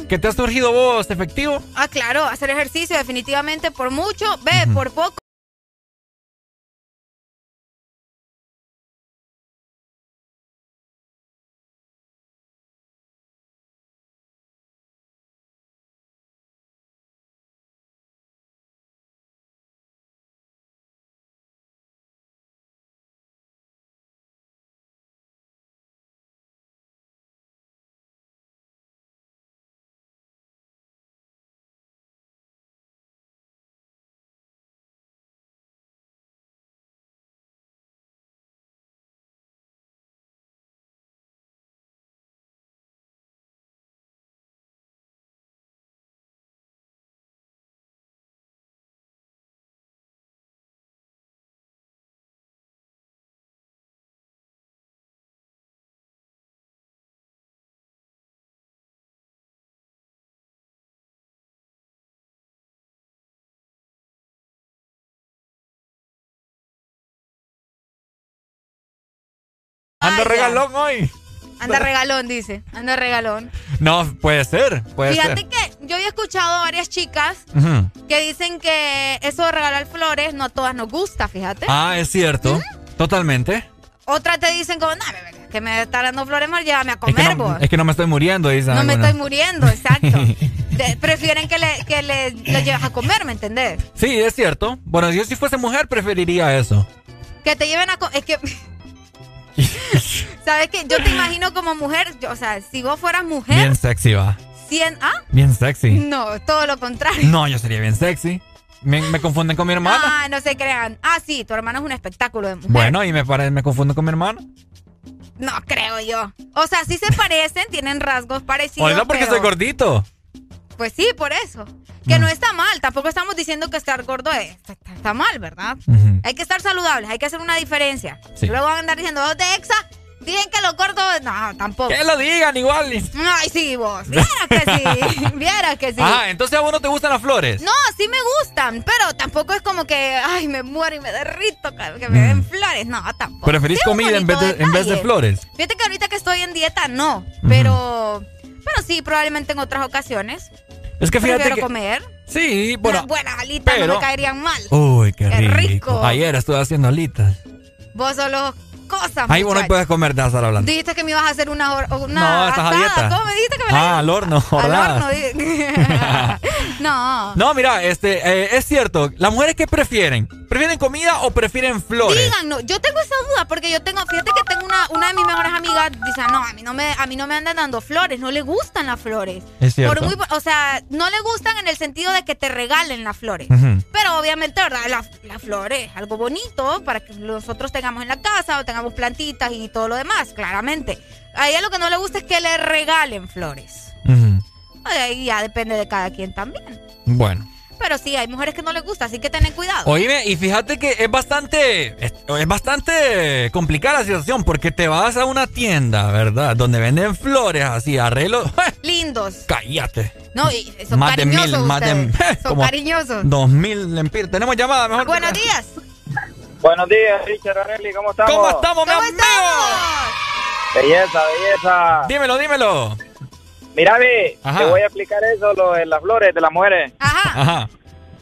que te ha surgido vos efectivo. Ah, claro, hacer ejercicio definitivamente por mucho, ve, por poco. Ando Vaya. regalón hoy. Anda regalón, dice. Anda regalón. No, puede ser, puede Fíjate ser. que yo había escuchado a varias chicas Ujú. que dicen que eso de regalar flores no a todas nos gusta, fíjate. Ah, es cierto. Totalmente. Otras te dicen como, no, que me está dando flores mal, llévame a Es comer, que, no, vos. es que no me estoy muriendo, dicen No me estoy muriendo, exacto. <laughs> De- prefieren que le, que le, le lleves a comer, ¿me entendés? Sí, es cierto. Bueno, yo si fuese mujer preferiría eso. Que te lleven a comer. Es que. <laughs> ¿Sabes qué? Yo te imagino como mujer, yo- o sea, si vos fueras mujer, Bien sexy va. 100. ¿Ah? Bien sexy. No, todo lo contrario. No, yo sería bien sexy. Me, me confunden con mi hermana. Ah, no se crean. Ah, sí, tu hermano es un espectáculo de mujer. Bueno, y me, pare- me confundo con mi hermana. No creo yo. O sea, sí se parecen, tienen rasgos parecidos. Oiga, porque pero- soy gordito. Pues sí, por eso. Que no está mal. Tampoco estamos diciendo que estar gordo es, está, está mal, ¿verdad? Hay que estar saludables, hay que hacer una diferencia. Sí. Luego van a andar diciendo, "Oh, de exa, dicen que los gordos. No, tampoco. Que lo digan igual. Ay, sí, vos. Vieras que sí. <laughs> Vieras que sí. Ajá, entonces a vos no te gustan las flores. No, sí me gustan, pero tampoco es como que, ay, me muero y me derrito, que me den flores. No, tampoco. ¿Preferís Sí, comida en vez, de, bonito en vez de detalle. flores? Fíjate que ahorita que estoy en dieta, no. Pero, pero sí, probablemente en otras ocasiones. Es que fíjate Prefiero que comer. Sí, bueno. Unas buenas alitas no pero- me caerían mal. Uy, qué Qué rico. rico. Ayer estuve haciendo alitas. Vos solo cosas, Ahí vos no puedes comer, estar hablando. Dijiste que me ibas a hacer una, una No, estás a dieta. ¿Cómo me dijiste que me la Ah, al horno, <laughs> Al horno. <laughs> no. No, mira, este, eh, es cierto. ¿Las mujeres qué prefieren? ¿Prefieren comida o prefieren flores? Díganos, yo tengo esa duda porque yo tengo, fíjate que tengo una, una de mis mejores amigas, dice, no, a mí no me, a mí no me andan dando flores, no le gustan las flores. Es cierto. Por muy, o sea, no le gustan en el sentido de que te regalen las flores. Pero obviamente, ¿verdad? La, la flor es algo bonito para que nosotros tengamos en la casa o tengamos plantitas y todo lo demás, claramente. A ella lo que no le gusta es que le regalen flores. Ahí ya depende de cada quien también. Bueno. Pero sí, hay mujeres que no les gusta, así que ten cuidado. Oíme, y fíjate que es bastante, es, es bastante complicada la situación porque te vas a una tienda, ¿verdad? Donde venden flores así, arreglos. <laughs> Lindos. Cállate. No, y son Más de mil, más de. <laughs> Son como cariñosos. Dos mil lempiras. Tenemos llamada, mejor. Buenos días. <laughs> Buenos días, Richard Arelli, ¿cómo estamos? ¿Cómo estamos, mi ¿Cómo amigo? Belleza, belleza. Dímelo, dímelo. Mira, ve, Ajá. te voy a explicar eso, lo de las flores de las mujeres. Ajá.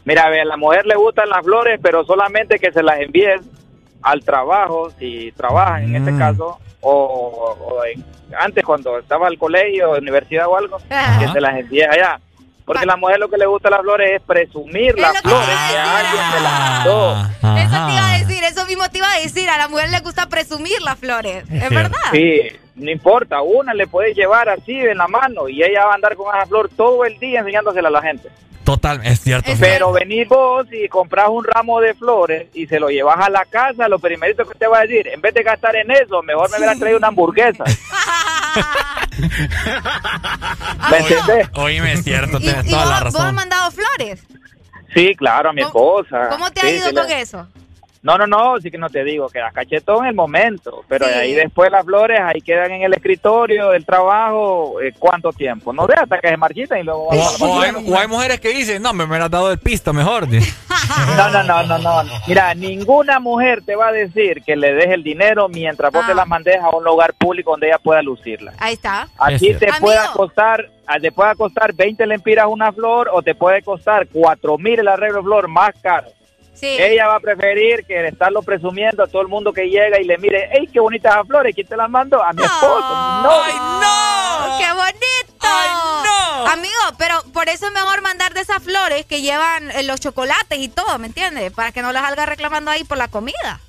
Mira, ve, a la mujer le gustan las flores, pero solamente que se las envíes al trabajo, si trabaja en Mm. este caso, o, o en- antes cuando estaba al colegio, universidad o algo, Ajá. que se las envíes allá. Porque a la mujer lo que le gusta a las flores es presumir las flores que alguien se las mandó. Eso te iba a decir, eso mismo te iba a decir. A la mujer le gusta presumir las flores. Es, verdad. Sí, no importa, una le puedes llevar así en la mano y ella va a andar con esa flor todo el día enseñándosela a la gente. Total, es cierto. Pero venís vos y compras un ramo de flores y se lo llevas a la casa, lo primerito que te va a decir, en vez de gastar en eso, mejor me hubieran traído una hamburguesa. <laughs> ¿Me entendés? Oíme, es cierto, ¿Y, tienes y toda vos, la vos has razón. mandado flores? Sí, claro, a mi esposa. ¿Cómo te ha Sí, ido sí, con eso? No, no, no, sí que no te digo, queda cachetón en el momento, pero Sí. de ahí después las flores ahí quedan en el escritorio del trabajo, eh, ¿cuánto tiempo? No sé, hasta que se marchitan y luego... O, o hay, o hay mujeres que dicen, no, me me has dado el pisto mejor. <laughs> No, no, no, no, no. Mira, ninguna mujer te va a decir que le des el dinero mientras vos Ah. te la mandes a un lugar público donde ella pueda lucirla. Ahí está. Aquí te Amigo. puede costar, ah, te puede costar 20 lempiras una flor o te puede costar 4 mil el arreglo de flor más caro. Sí. Ella va a preferir que estarlo presumiendo a todo el mundo que llega y le mire, ¡ey, qué bonitas las flores! ¿Quién te las mandó? A mi esposo. No. ¡Ay, no! ¡Qué bonito! Amigo, pero por eso es mejor mandar de esas flores que llevan eh, los chocolates y todo, ¿me entiendes? Para que no las salga reclamando ahí por la comida.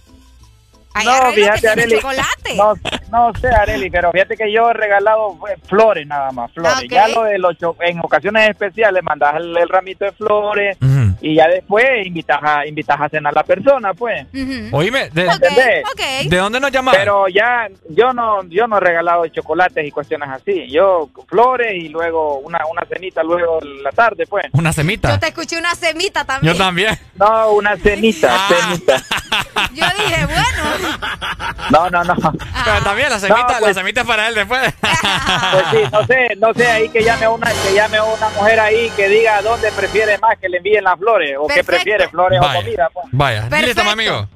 Hay No, fíjate, Areli. chocolate. No, no sé, Areli, pero fíjate que yo he regalado eh, flores nada más, flores. Ok. Ya lo de los cho- en ocasiones especiales mandas el, el ramito de flores y ya después invitas a, invitas a cenar a la persona, pues. Oíme, de, ¿Entendés? ¿de dónde nos llamaron? Pero ya yo no yo no he regalado chocolates y cuestiones así. Yo flores y luego una, una cenita luego en la tarde, pues. Una semita. Yo te escuché una semita también. Yo también. No, una cenita, Ah. cenita. <laughs> Yo dije, bueno. No, no, no. Pero también la semita, No, pues- la semita es para él después. <laughs> Pues sí, no sé, no sé, ahí que llame a una, que llame a una mujer ahí que diga dónde prefiere más que le envíen las flores o que Perfecto. prefiere flores Vaya. o comida. pues. Vaya, Perfecto. listo, mi amigo.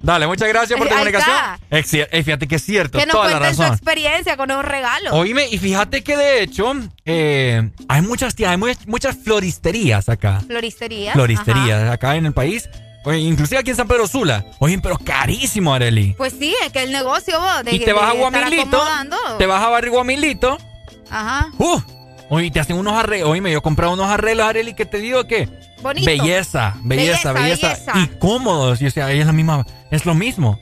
Dale, muchas gracias por tu Ahí comunicación. Es cier- eh, fíjate que es cierto, Que nos toda la cuenten su razón. experiencia con los regalos. Oíme, y fíjate que de hecho eh, hay muchas hay mu- muchas floristerías acá. Floristería. Floristerías acá en el país. Oye, inclusive aquí en San Pedro Sula. Oye, pero carísimo, Areli. Pues sí, es que el negocio vos. De, y te vas a de Guamilito. Te vas a Barrio Guamilito. Ajá. Uh, oye, te hacen unos arreglos. Oye, yo he comprado unos arreglos, Areli, que te digo que. Bonito. Belleza, belleza, Belleza, belleza, belleza. Y cómodos. Y, o sea, es la misma, es lo mismo.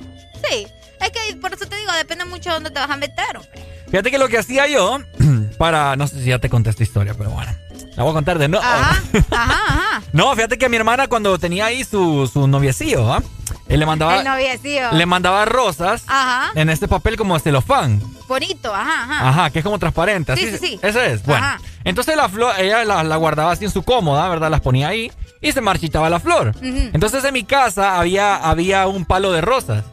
Sí. Es que por eso te digo, depende mucho de dónde te vas a meter, hombre. Fíjate que lo que hacía yo, <clears throat> para. No sé si ya te conté esta historia, pero bueno. La voy a contar de nuevo. Ajá, <laughs> ajá. No, fíjate que mi hermana cuando tenía ahí su, su noviecillo, ¿ah? Él le mandaba, El le mandaba rosas Ajá. en este papel como celofán. Bonito, ajá, ajá. Ajá, que es como transparente. Sí, así- sí, sí. Ese es. Bueno. Ajá. Entonces la flor, ella la, la guardaba así en su cómoda, ¿verdad? Las ponía ahí y se marchitaba la flor. Entonces en mi casa había, había un palo de rosas.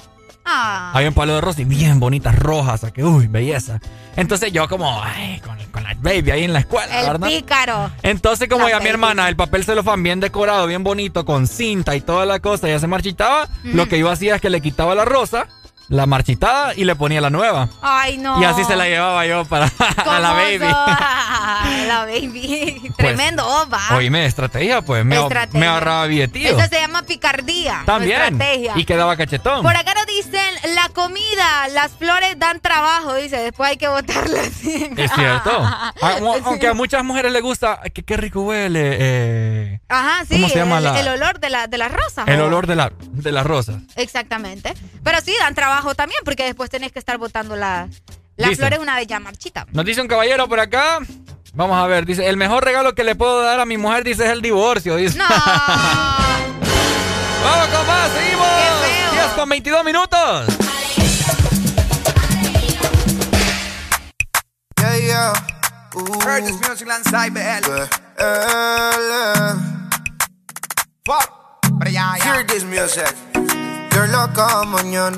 Ah. Había un palo de rosas y bien bonitas, rojas, que, uy, belleza. Entonces yo como, ay, con, con la baby ahí en la escuela, El ¿verdad? pícaro. Entonces, como La ya mi hermana, el papel celofán bien decorado, bien bonito, con cinta y toda la cosa, ya se marchitaba, lo que yo hacía es que le quitaba la rosa, la marchitada y le ponía la nueva. Ay, no. Y así se la llevaba yo para <laughs> a la baby. <laughs> la baby. Tremendo, oh, va. Oíme, estrategia, pues. Me, Estrategia. me ahorraba billetío. Eso se llama picardía. También. Estrategia. Y quedaba cachetón. Por acá nos dicen, la comida, las flores dan trabajo, dice, después hay que botarlas. Es cierto. <laughs> A- Aunque a muchas mujeres les gusta, que qué rico huele. eh, Ajá, sí, ¿Cómo se llama el, la- el olor de la, de las rosas. el olor de la de las rosas. Exactamente. Pero sí, dan trabajo también, porque después tenés que estar botando la- las Dice. flores una vez ya marchita. Nos dice un caballero por acá. Vamos a ver, dice, el mejor regalo que le puedo dar a mi mujer, dice, es el divorcio. Dice. No. <laughs> Vamos con más, seguimos. 10 con 22 minutos. Yeah, yeah. Heard this music landside, BL. Fuck. Pero ya, ya. Hear this music. Qué loca mañana.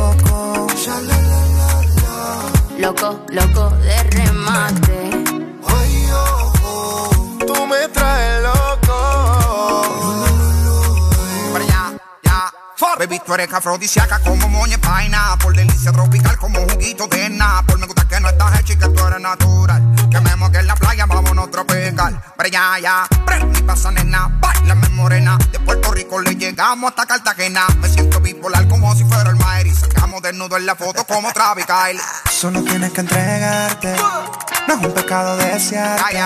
Loco, loco de remate. Tú me traes loco. Para allá, ya. Baby, tú eres afrodisíaca como moña paina. Por delicia tropical como juguito de Por Me gusta que no estás hecha y que tú eres natural. Que me moque en la playa, vámonos tropical. Allá, ya. Prende pasa nena, bailame morena. De Puerto Rico le llegamos hasta Cartagena. Me siento bipolar como si fuera el Maer. Y sacamos desnudo en la foto como Travis Kyle. Solo tienes que entregarte. No es un pecado desearte.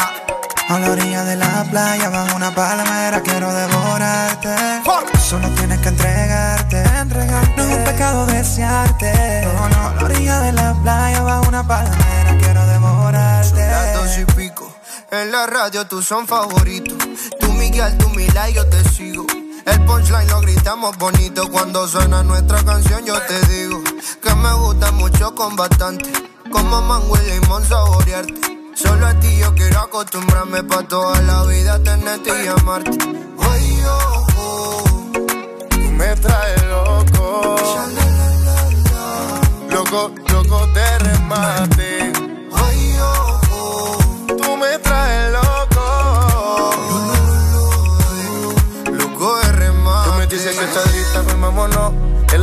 A la orilla de la playa, bajo una palmera, quiero devorarte. Solo tienes que entregarte, entregarte. No es un pecado desearte. No, no. A la orilla de la playa, bajo una palmera, quiero devorarte. Son las dos y pico. En la radio tú son favoritos. Tú Miguel, tú Mila y yo te sigo. El punchline lo gritamos bonito. Cuando suena nuestra canción yo te digo que me gusta mucho con bastante. Como mango y limón saborearte. Solo a ti yo quiero acostumbrarme pa' toda la vida tenerte y amarte. Oh, oh. Tú me traes loco. Loco, loco de remate.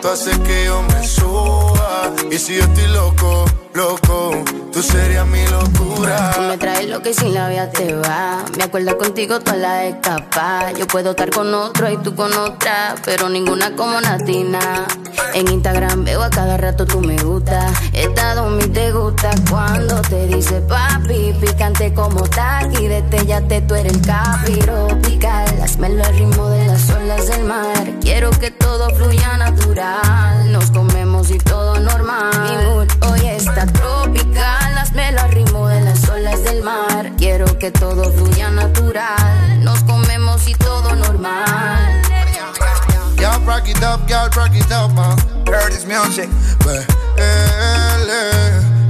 Tú haces que yo me suba. Y si yo estoy loco, loco, tú serías mi locura. Tú me traes lo que sin la vida te va. Me acuerdo contigo toda la escapa. Yo puedo estar con otro y tú con otra, pero ninguna como Natina. En Instagram veo a cada rato tú me gusta. Estado mi te gusta cuando te dice papi, picante como tal. Y tú eres el capiro pical. Hazmelo al ritmo de las olas del mar. Quiero que todo fluya natural. Nos comemos y todo normal. Mi mood está tropical. Hazmelo al ritmo de las olas del mar. Quiero que todo fluya natural. Nos comemos y todo normal. Y'all rock it up, y'all rock it up, man. Heard this music.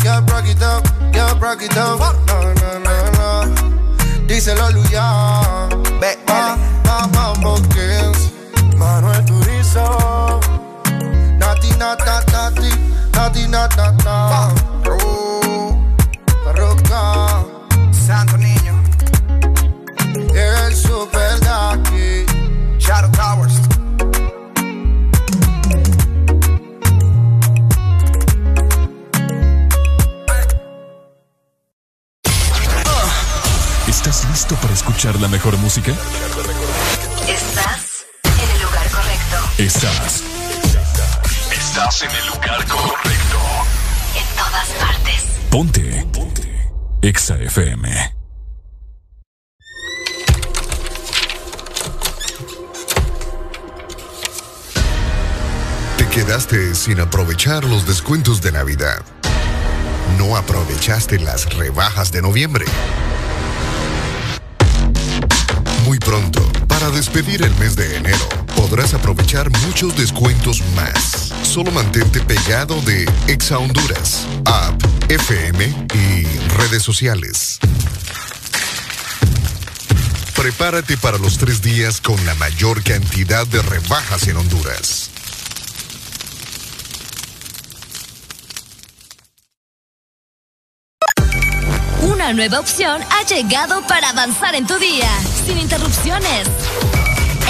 Y'all rock it up, y'all rock it up. No, no, no, no. Díselo, Luya. Mambo Kings. Manuel Turizo. Nati, nata, ti, na, na, na. Roca. Santo niño. El super aquí. Shadow Towers. ¿Estás listo para escuchar la mejor música? Estás en el lugar correcto. Estás. Estás en el lugar correcto. En todas partes. Ponte. Ponte. Exa FM. Te quedaste sin aprovechar los descuentos de Navidad. No aprovechaste las rebajas de noviembre. Muy pronto, para despedir el mes de enero podrás aprovechar muchos descuentos más. Solo mantente pegado de Exa Honduras, App, FM y redes sociales. Prepárate para los tres días con la mayor cantidad de rebajas en Honduras. Una nueva opción ha llegado para avanzar en tu día, sin interrupciones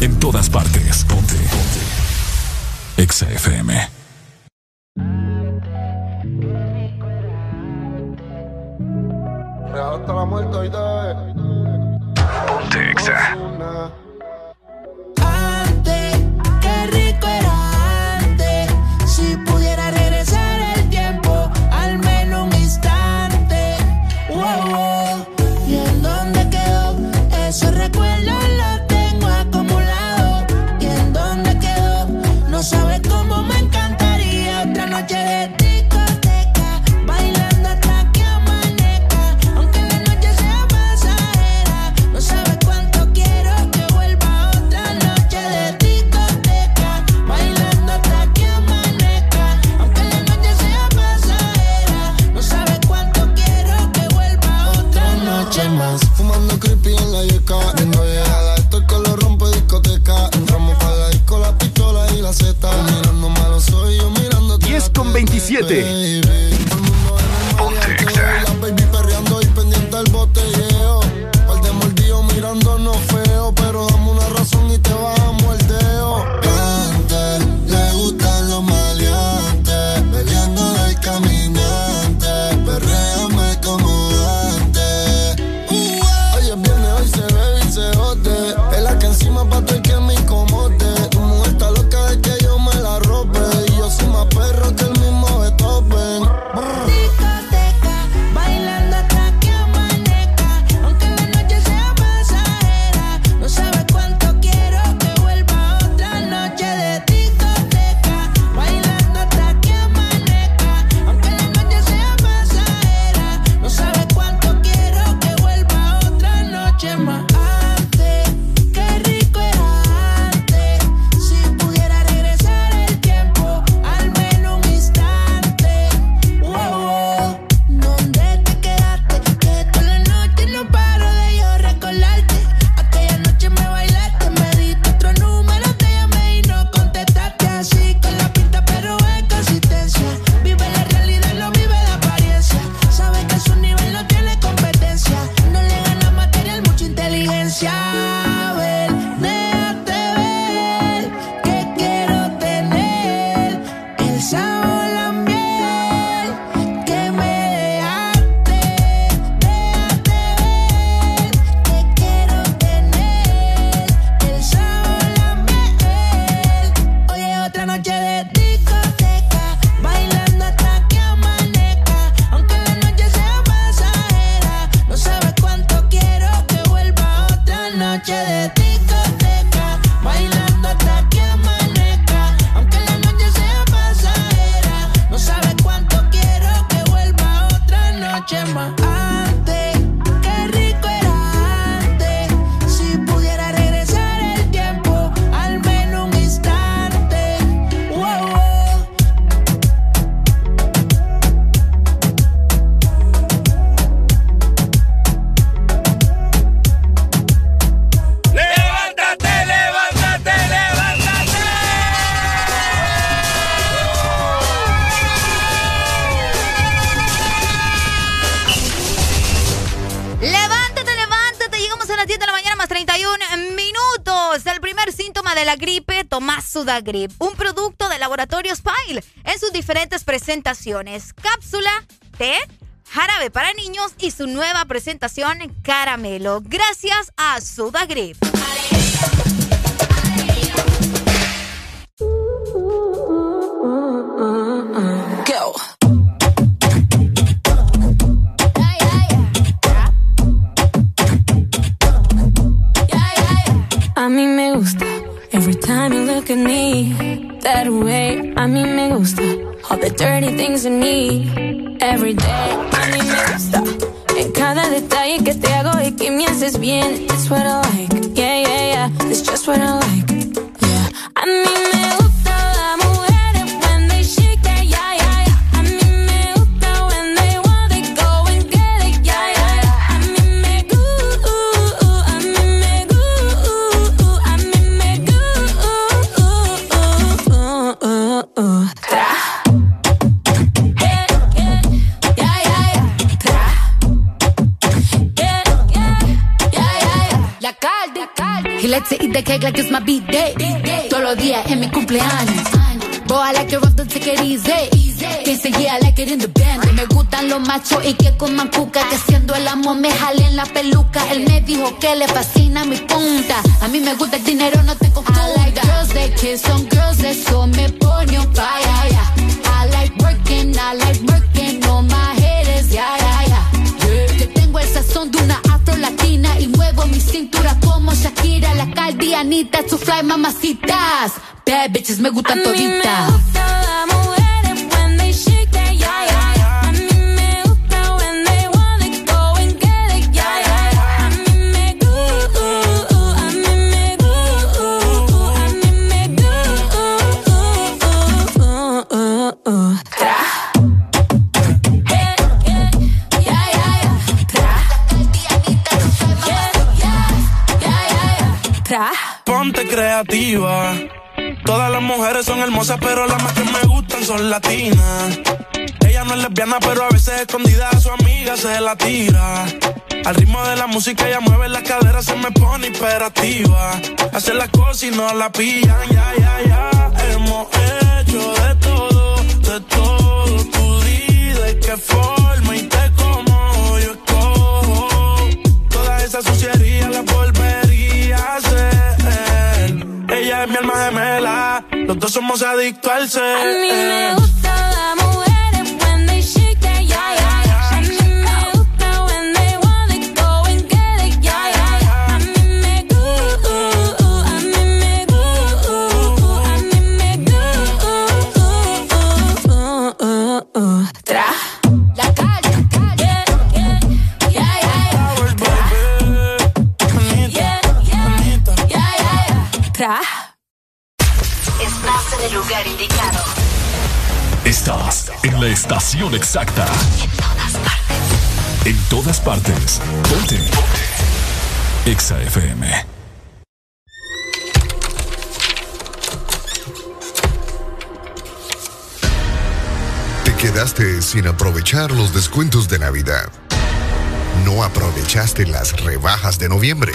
En todas partes. Ponte. Ponte. Exa FM. Ponte Exa. 27. Baby. Sudagrip, un producto de laboratorio Spile en sus diferentes presentaciones. Cápsula, té, jarabe para niños y su nueva presentación caramelo. Gracias a Sudagrip. Go. That way. A mí me gusta all the dirty things you need every day. A mí me gusta en cada detalle que te hago y que me haces bien. It's what I like, yeah, yeah, yeah. It's just what I like, yeah. A mí me Días en mi cumpleaños. Boy, I like it rough, don't take it easy. Que dice, yeah, I like it in the band. Me gustan los machos y que coman cuca. Que haciendo el amor me jale en la peluca. Él me dijo que le fascina mi punta. A mí me gusta el dinero, no te confunda. I like girls that kiss on girls, eso me pone on fire. Caldianita, su fly mamacitas. Bad bitches me gustan toditas. Creativa. Todas las mujeres son hermosas, pero las más que me gustan son latinas. Ella no es lesbiana, pero a veces escondida a su amiga se la tira. Al ritmo de la música ella mueve las caderas, se me pone imperativa. Hace las cosas y no la pillan, ya, ya, ya. Hemos hecho de todo, de todo. Tú di de qué forma y los dos somos adictos al ser. A mí me gusta Estás en la estación exacta. En todas partes. En todas partes. Ponte. Ponte. Exa FM. Te quedaste sin aprovechar los descuentos de Navidad. No aprovechaste las rebajas de noviembre.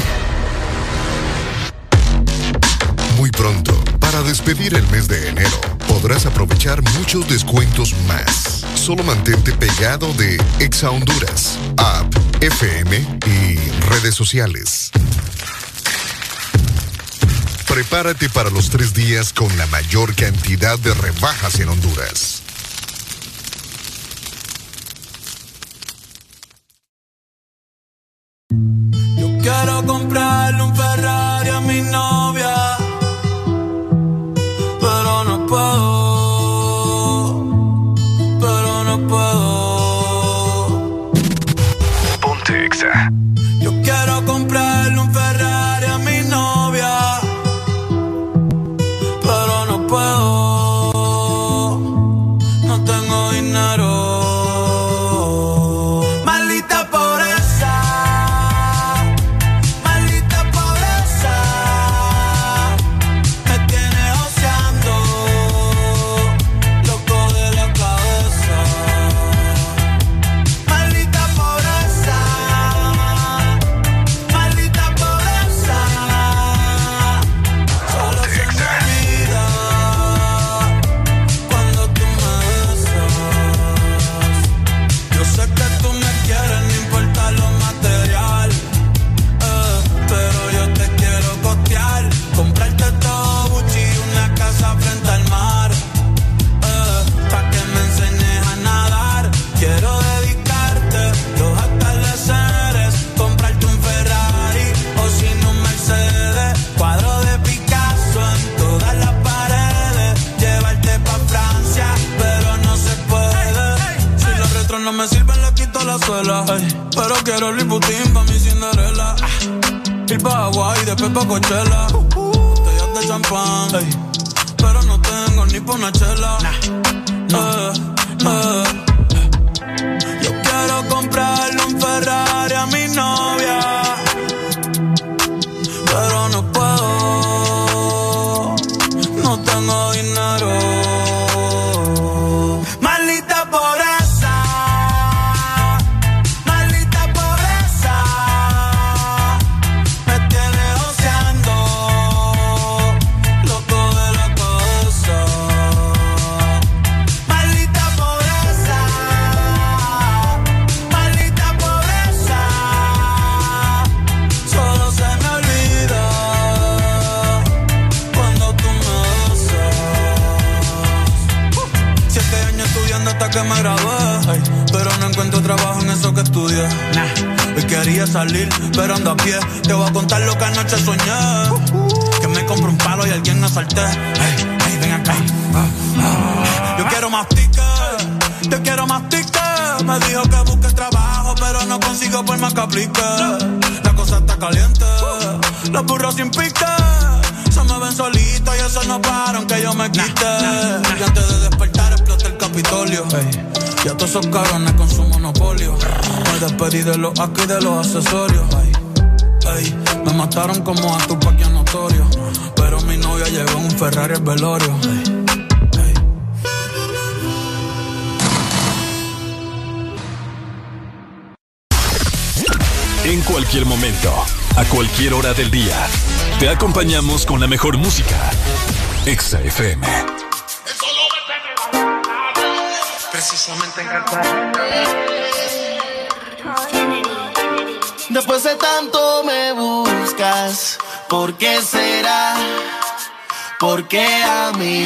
Despedir el mes de enero, podrás aprovechar muchos descuentos más. Solo mantente pegado de Exa Honduras, app, FM y redes sociales. Prepárate para los tres días con la mayor cantidad de rebajas en Honduras. Quiero comprarle un Ferrari a mi novia, pero quiero el Putin pa' mi Cinderella. Ir pa' Hawaii, después pa' Coachella. Botellas de champán, pero no tengo ni pa' una chela. Eh, eh. Yo quiero comprarle un Ferrari a mi novia. Salir, pero ando a pie. Te voy a contar lo que anoche soñé. Que me compré un palo y alguien me asalté. Ay, ay, ven acá. Yo quiero más tickets, yo quiero más tickets. Me dijo que busque trabajo, pero no consigo por más que aplique. La cosa está caliente, los burros sin pique. Se me ven solitos y eso no para aunque yo me quite. Y antes de despertar explota el Capitolio. Ey, Y a todos esos cabrones con su monopolio. Me despedí de los aquí de los accesorios. Ey, ey, me mataron como a tu paquia notorio. Pero mi novia llegó en un Ferrari al velorio. Ey, En cualquier momento, a cualquier hora del día, te acompañamos con la mejor música. Exa FM. Precisamente en Después de tanto me buscas, ¿por qué será? ¿Por qué a mí?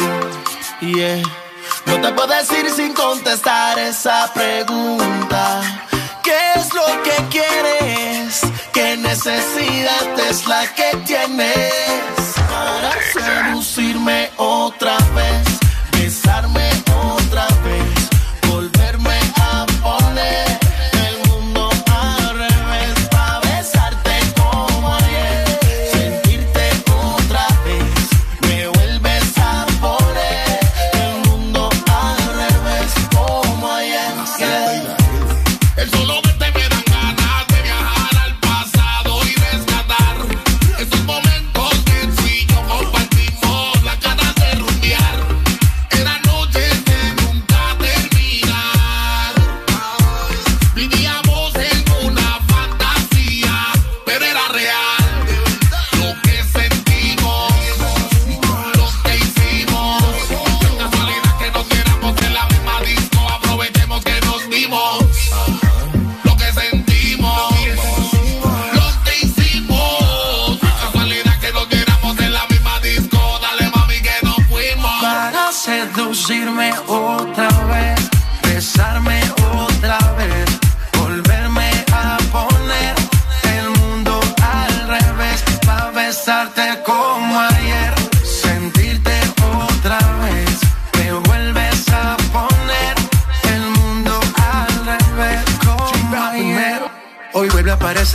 No te puedo decir sin contestar esa pregunta. ¿Qué es lo que quieres? ¿Qué necesidad es la que tienes para seducirme otra vez? Besarme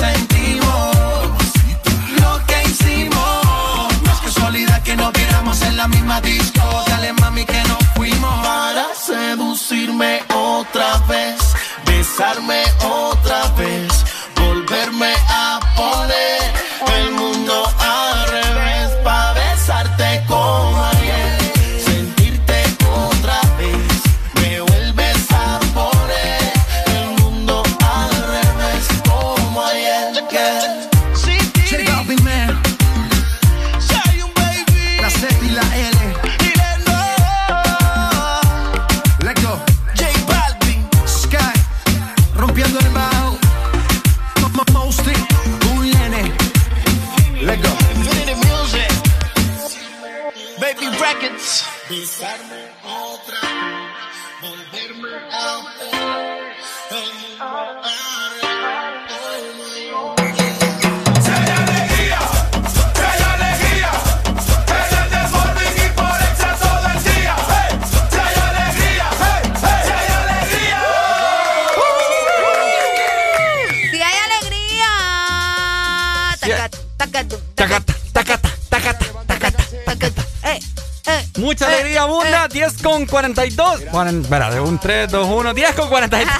sentimos, lo que hicimos, es casualidad que nos viéramos en la misma disco, dale mami que nos fuimos. Para seducirme otra vez, besarme otra vez, 42. Cuaren- Espera, de un 3, 2, 1. 10 con 43. <laughs>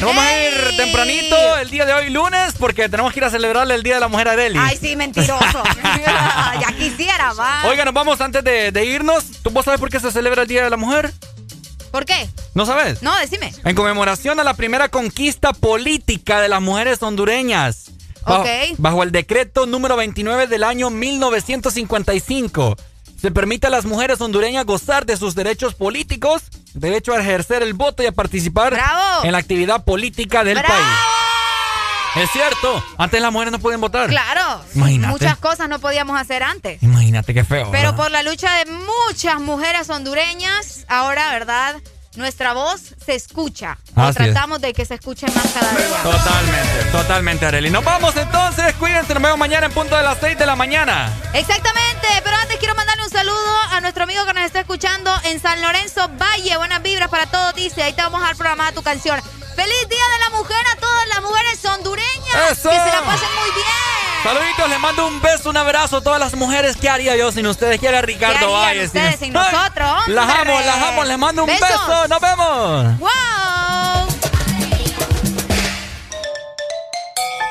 Nos vamos a ir tempranito el día de hoy, lunes, porque tenemos que ir a celebrarle el Día de la Mujer a Deli. Ay, sí, mentiroso. <laughs> <laughs> ya quisiera, va. Oiga, nos vamos antes de, de irnos. ¿Tú vos sabes por qué se celebra el Día de la Mujer? ¿Por qué? ¿No sabes? No, decime. En conmemoración a la primera conquista política de las mujeres hondureñas. Bajo, bajo el decreto número 29 del año 1955. Se permite a las mujeres hondureñas gozar de sus derechos políticos, derecho a ejercer el voto y a participar ¡Bravo! en la actividad política del ¡Bravo! país. Es cierto, antes las mujeres no podían votar. Claro. Imagínate. Muchas cosas no podíamos hacer antes. Imagínate qué feo. Pero ¿verdad? por la lucha de muchas mujeres hondureñas, ahora, ¿verdad? Nuestra voz se escucha. O Así es. tratamos de que se escuche más cada día. Totalmente, totalmente, Areli. Nos vamos entonces, cuídense, nos vemos mañana en punto de las 6 de la mañana. Exactamente, pero antes quiero mandarle un saludo a nuestro amigo que nos está escuchando en San Lorenzo Valle. Buenas vibras para todos, dice. Ahí te vamos a dar programada tu canción. ¡Feliz Día de la Mujer a todas las mujeres hondureñas! ¡Eso! ¡Que se la pasen muy bien! Saluditos, les mando un beso, un abrazo a todas las mujeres. ¿Qué haría yo sin ustedes? ¿Qué haría Ricardo ¿Qué harían Valle ustedes sin nosotros, hombre? Las amo, las amo, les mando un beso. Nos vemos. ¡Wow!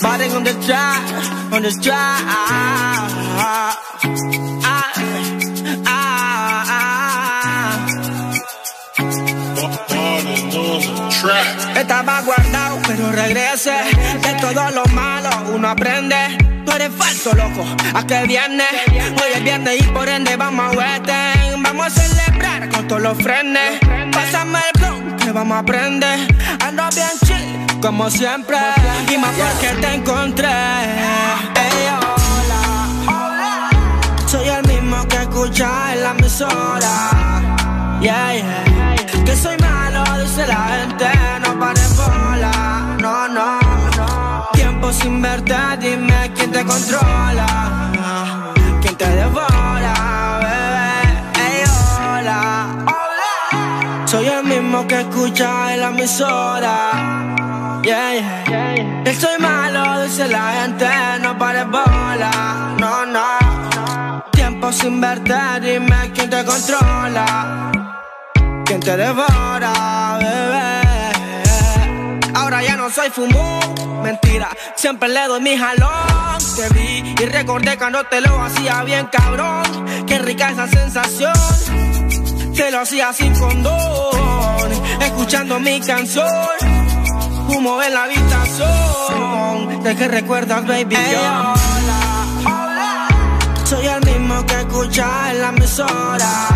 Body on the track, on the track. Ah, ah, ah. Estaba guardado, pero regrese. De todo lo malo uno aprende. Tú eres falso, loco. ¿A qué viene? Hoy es viernes y por ende vamos a Western. Vamos a celebrar con todos los frenes. Pásame el blog que vamos a aprender. Ando bien chill, como siempre. Y más porque te encontré. Ey, hola. Soy el mismo que escucha en la emisora. Yeah, yeah. Que soy malo, dice la gente. No pares bola. No, no, no. Tiempo sin verte, dime quién te controla. Quién te devora, bebé. Ey, hola. Soy el mismo que escucha en la emisora. Yeah, soy malo, dice la gente. No pares bola. No, no. Tiempo sin verte, dime quién te controla. Quién te devora, bebé. Ahora ya no soy fumú, mentira. Siempre le doy mi jalón. Te vi y recordé cuando te lo hacía bien, cabrón. Qué rica esa sensación. Te lo hacía sin condón, escuchando mi canción. Humo en la habitación. ¿De qué recuerdas, baby? yo? Soy el mismo que escucha en la emisora.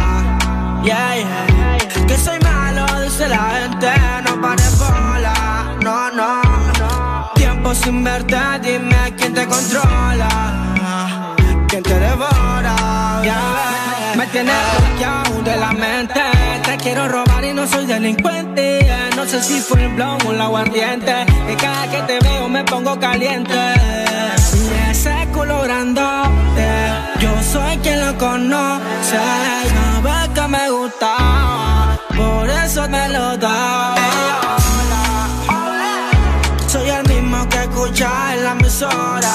Yeah, yeah. Que soy malo, dice la gente. No pares bola. No, no, no. Tiempo sin verte, dime quién te controla. Quién te devora. Yeah. Me tienes bloqueado de la mente. Quiero robar y no soy delincuente. No sé si fue el blog o el aguardiente. Que cada que te veo me pongo caliente. Ese colorándote, yo soy quien lo conoce. Sabes que me gusta, por eso me lo da. Soy el mismo que escucha en la emisora.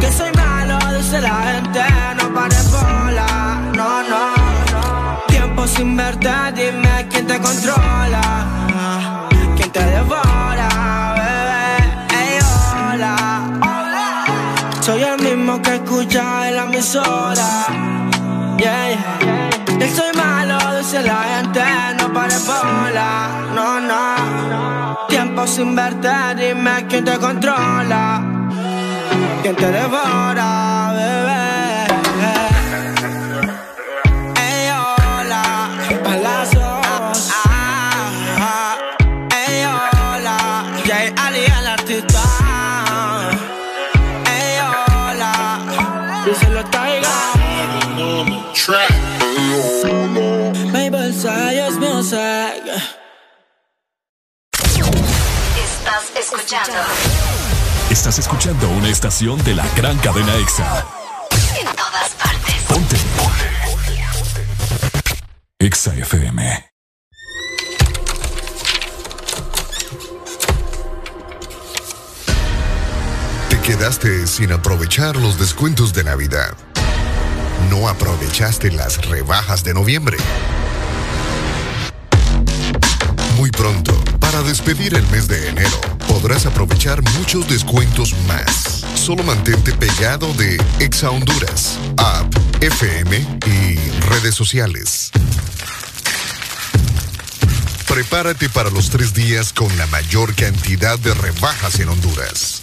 Que soy malo, dice la gente. No pares bola, sin verte, dime quién te controla. Quién te devora, bebé. Ey, hola. Soy el mismo que escucha en la emisora. Yeah, yeah. Que soy malo, dice la gente, no pares bola, no, no. Tiempo sin verte, dime quién te controla, quién te devora, bebé. Music. Estás escuchando Estás escuchando una estación de la gran cadena EXA. en todas partes. Ponte. EXA FM. Te quedaste sin aprovechar los descuentos de Navidad. No aprovechaste las rebajas de noviembre. Muy pronto, para despedir el mes de enero, podrás aprovechar muchos descuentos más. Solo mantente pegado de Exa Honduras, app, FM y redes sociales. Prepárate para los tres días con la mayor cantidad de rebajas en Honduras.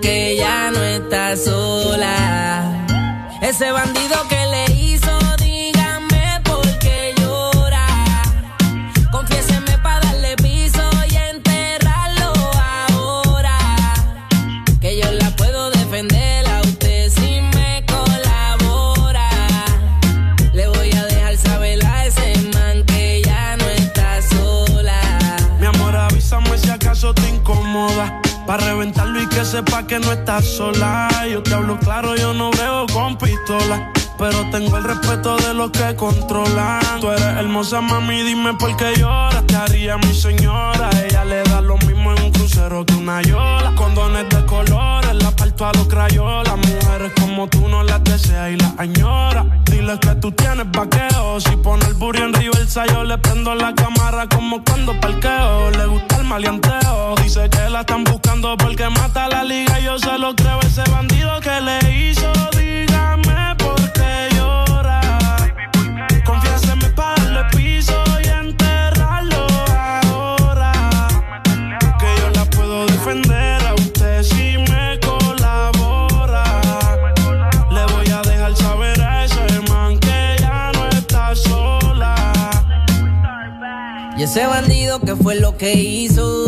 que ya no está sola. Ese bandido que le hizo, dígame por qué llora. Confiéseme para darle piso y enterrarlo ahora. Que yo la puedo defender a usted si me colabora. Le voy a dejar saber a ese man que ya no está sola. Mi amor, avísame si acaso te incomoda. Para reventarlo y que sepa que no estás sola. Yo te hablo claro, yo no veo con pistola. Pero tengo el respeto de los que controlan. Tú eres hermosa, mami, dime por qué lloras. Te haría mi señora. Ella le da lo mismo en un crucero que una yola. Condones de colores, la parto a los crayolas. Mujeres como tú no las deseas y las añora. Dile que tú tienes vaqueo. Si pone el burro en reversa, yo le prendo la cámara como cuando parqueo. Le gusta el maleanteo. Dice que la están buscando porque mata la liga. Yo se lo creo, ese bandido que le hizo. Dígame por qué llora. Confiéseme para darle piso y enterrarlo ahora. Que yo la puedo defender a usted si me colabora. Le voy a dejar saber a ese man que ya no está sola. Y ese bandido que fue lo que hizo.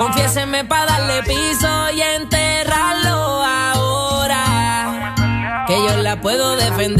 Confiéseme para darle piso y enterrarlo ahora. Que yo la puedo defender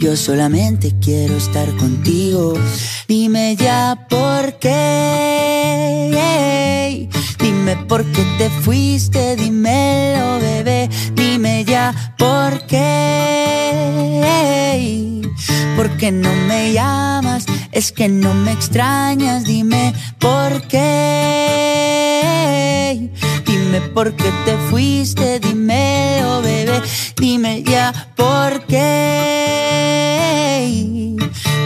Yo solamente quiero estar contigo. Dime ya por qué. Dime por qué te fuiste. Dímelo, bebé. Dime ya por qué. ¿Por qué no me llamas? Es que no me extrañas. Dime por qué. Dime por qué te fuiste. Dime, oh bebé. Dime ya por qué.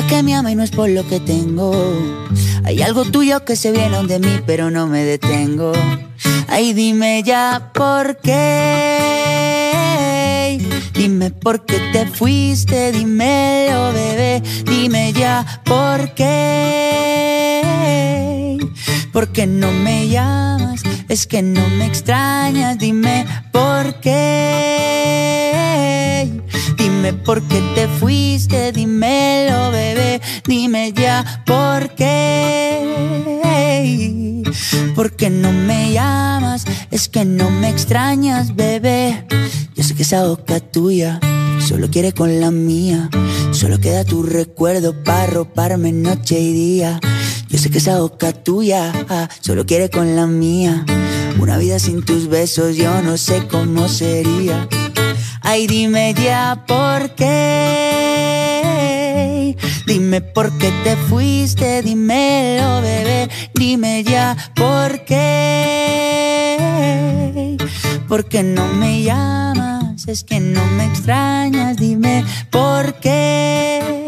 que me ama y no es por lo que tengo. Hay algo tuyo que se viene de mí, pero no me detengo. Ay, dime ya por qué. Dime por qué te fuiste, dímelo, bebé. Dime ya por qué. ¿Por qué no me llamas? Es que no me extrañas, dime por qué. Dime por qué te fuiste, dímelo, bebé. Dime ya por qué. ¿Por qué no me llamas? Es que no me extrañas, bebé. Yo sé que esa boca tuya solo quiere con la mía. Solo queda tu recuerdo para roparme noche y día. Yo sé que esa boca tuya ah, solo quiere con la mía. Una vida sin tus besos yo no sé cómo sería. Ay, dime ya por qué. Dime por qué te fuiste, dímelo, bebé. Dime ya por qué. ¿Por qué no me llamas? Es que no me extrañas. Dime por qué.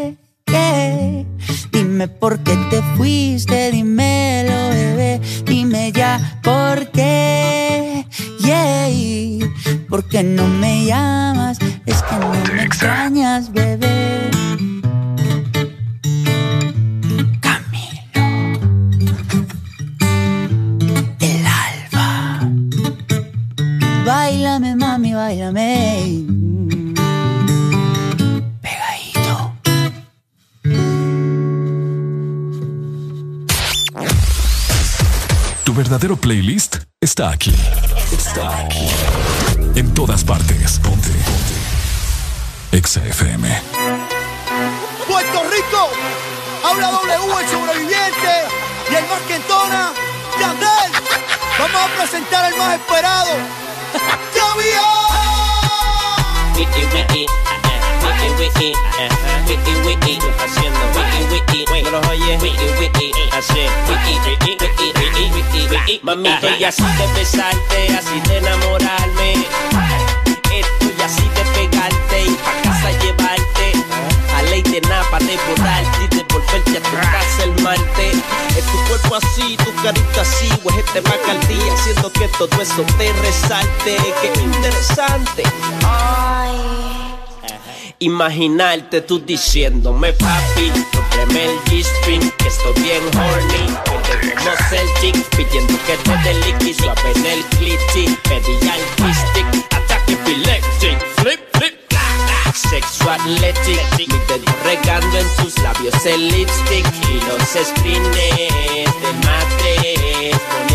¿Qué? Dime por qué te fuiste, dímelo, bebé. Dime ya por qué. Yeah. ¿Por qué no me llamas? Es que no me extrañas, bebé. Camilo. El alba. Báilame, mami, báilame. Verdadero playlist está aquí. Está aquí. En todas partes. Ponte. Ponte. Exa FM. Puerto Rico, habla W el sobreviviente y el más que entona, Yandel. Vamos a presentar al más esperado. ¡Ya wiki wiki, haciendo wiki wiki, no los oyes, wiki wiki, hace wiki wiki wiki wiki wiki wiki. Mami, estoy así de besarte, así de enamorarme. Estoy así de pegarte y pa' casa llevarte. A ley de nada pa' devorarte y devolverte a tu casa el martes. Es tu cuerpo así, tu carita así, pues este día, haciendo que todo eso te resalte. Qué interesante. Imaginarte tú diciéndome papi, cómprame el G-string, que estoy bien horny. Que te como Celtic, pidiendo que te dé liqui, suave en el clitty. Pedí al stick, ataque epileptic, flip, flip. Sexual athletic, mi dedo regando en tus labios el lipstick y los screens poniendo la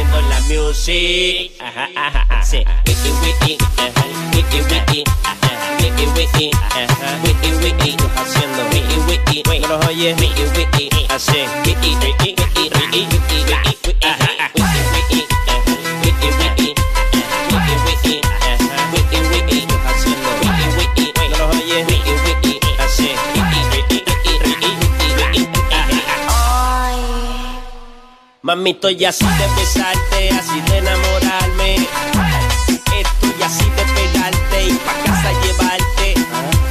music. Ajá. Sí, wiki wiki, ajá, wiki wiki, ajá, wiki wiki, ajá, wiki wiki, haciendo. Wiki wiki, no los oyes, wiki wiki, así, wiki, wiki wiki, wiki wiki, ajá, wiki wiki, Mami, estoy así de besarte, así de enamorarme. Estoy así de pegarte y pa' casa llevarte.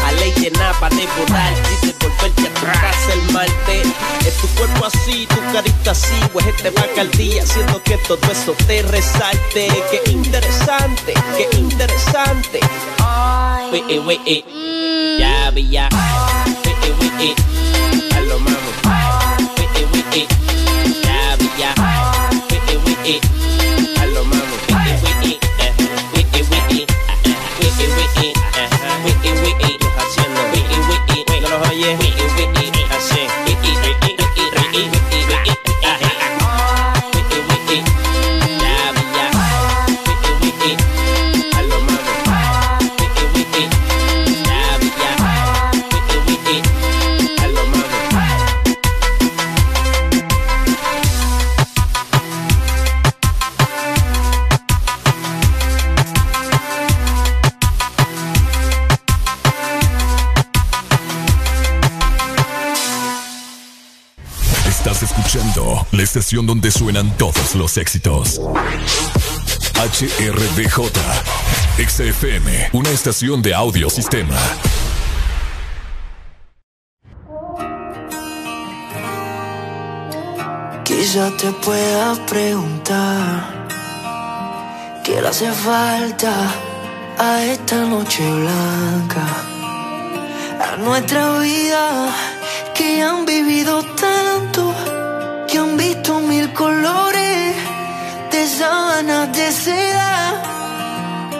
A ley de nada pa' devorarte y devolverte a tu casa el martes. Es tu cuerpo así, tu carita así, pues este día, haciendo que todo eso te resalte. Qué interesante, qué interesante. Wiki, wiki, ya, vi, ya. Wiki, wiki, a lo mamo. Ya, vi, ya. Wiki, wiki, a lo mamo. Wiki, wiki, wiki, wiki, wiki, wiki, eh, wiki, wiki, haciendo la estación donde suenan todos los éxitos. HRDJ, XFM, una estación de audio sistema. Quizá te pueda preguntar qué le hace falta a esta noche blanca, a nuestra vida que han vivido tanto, visto mil colores de sábanas de seda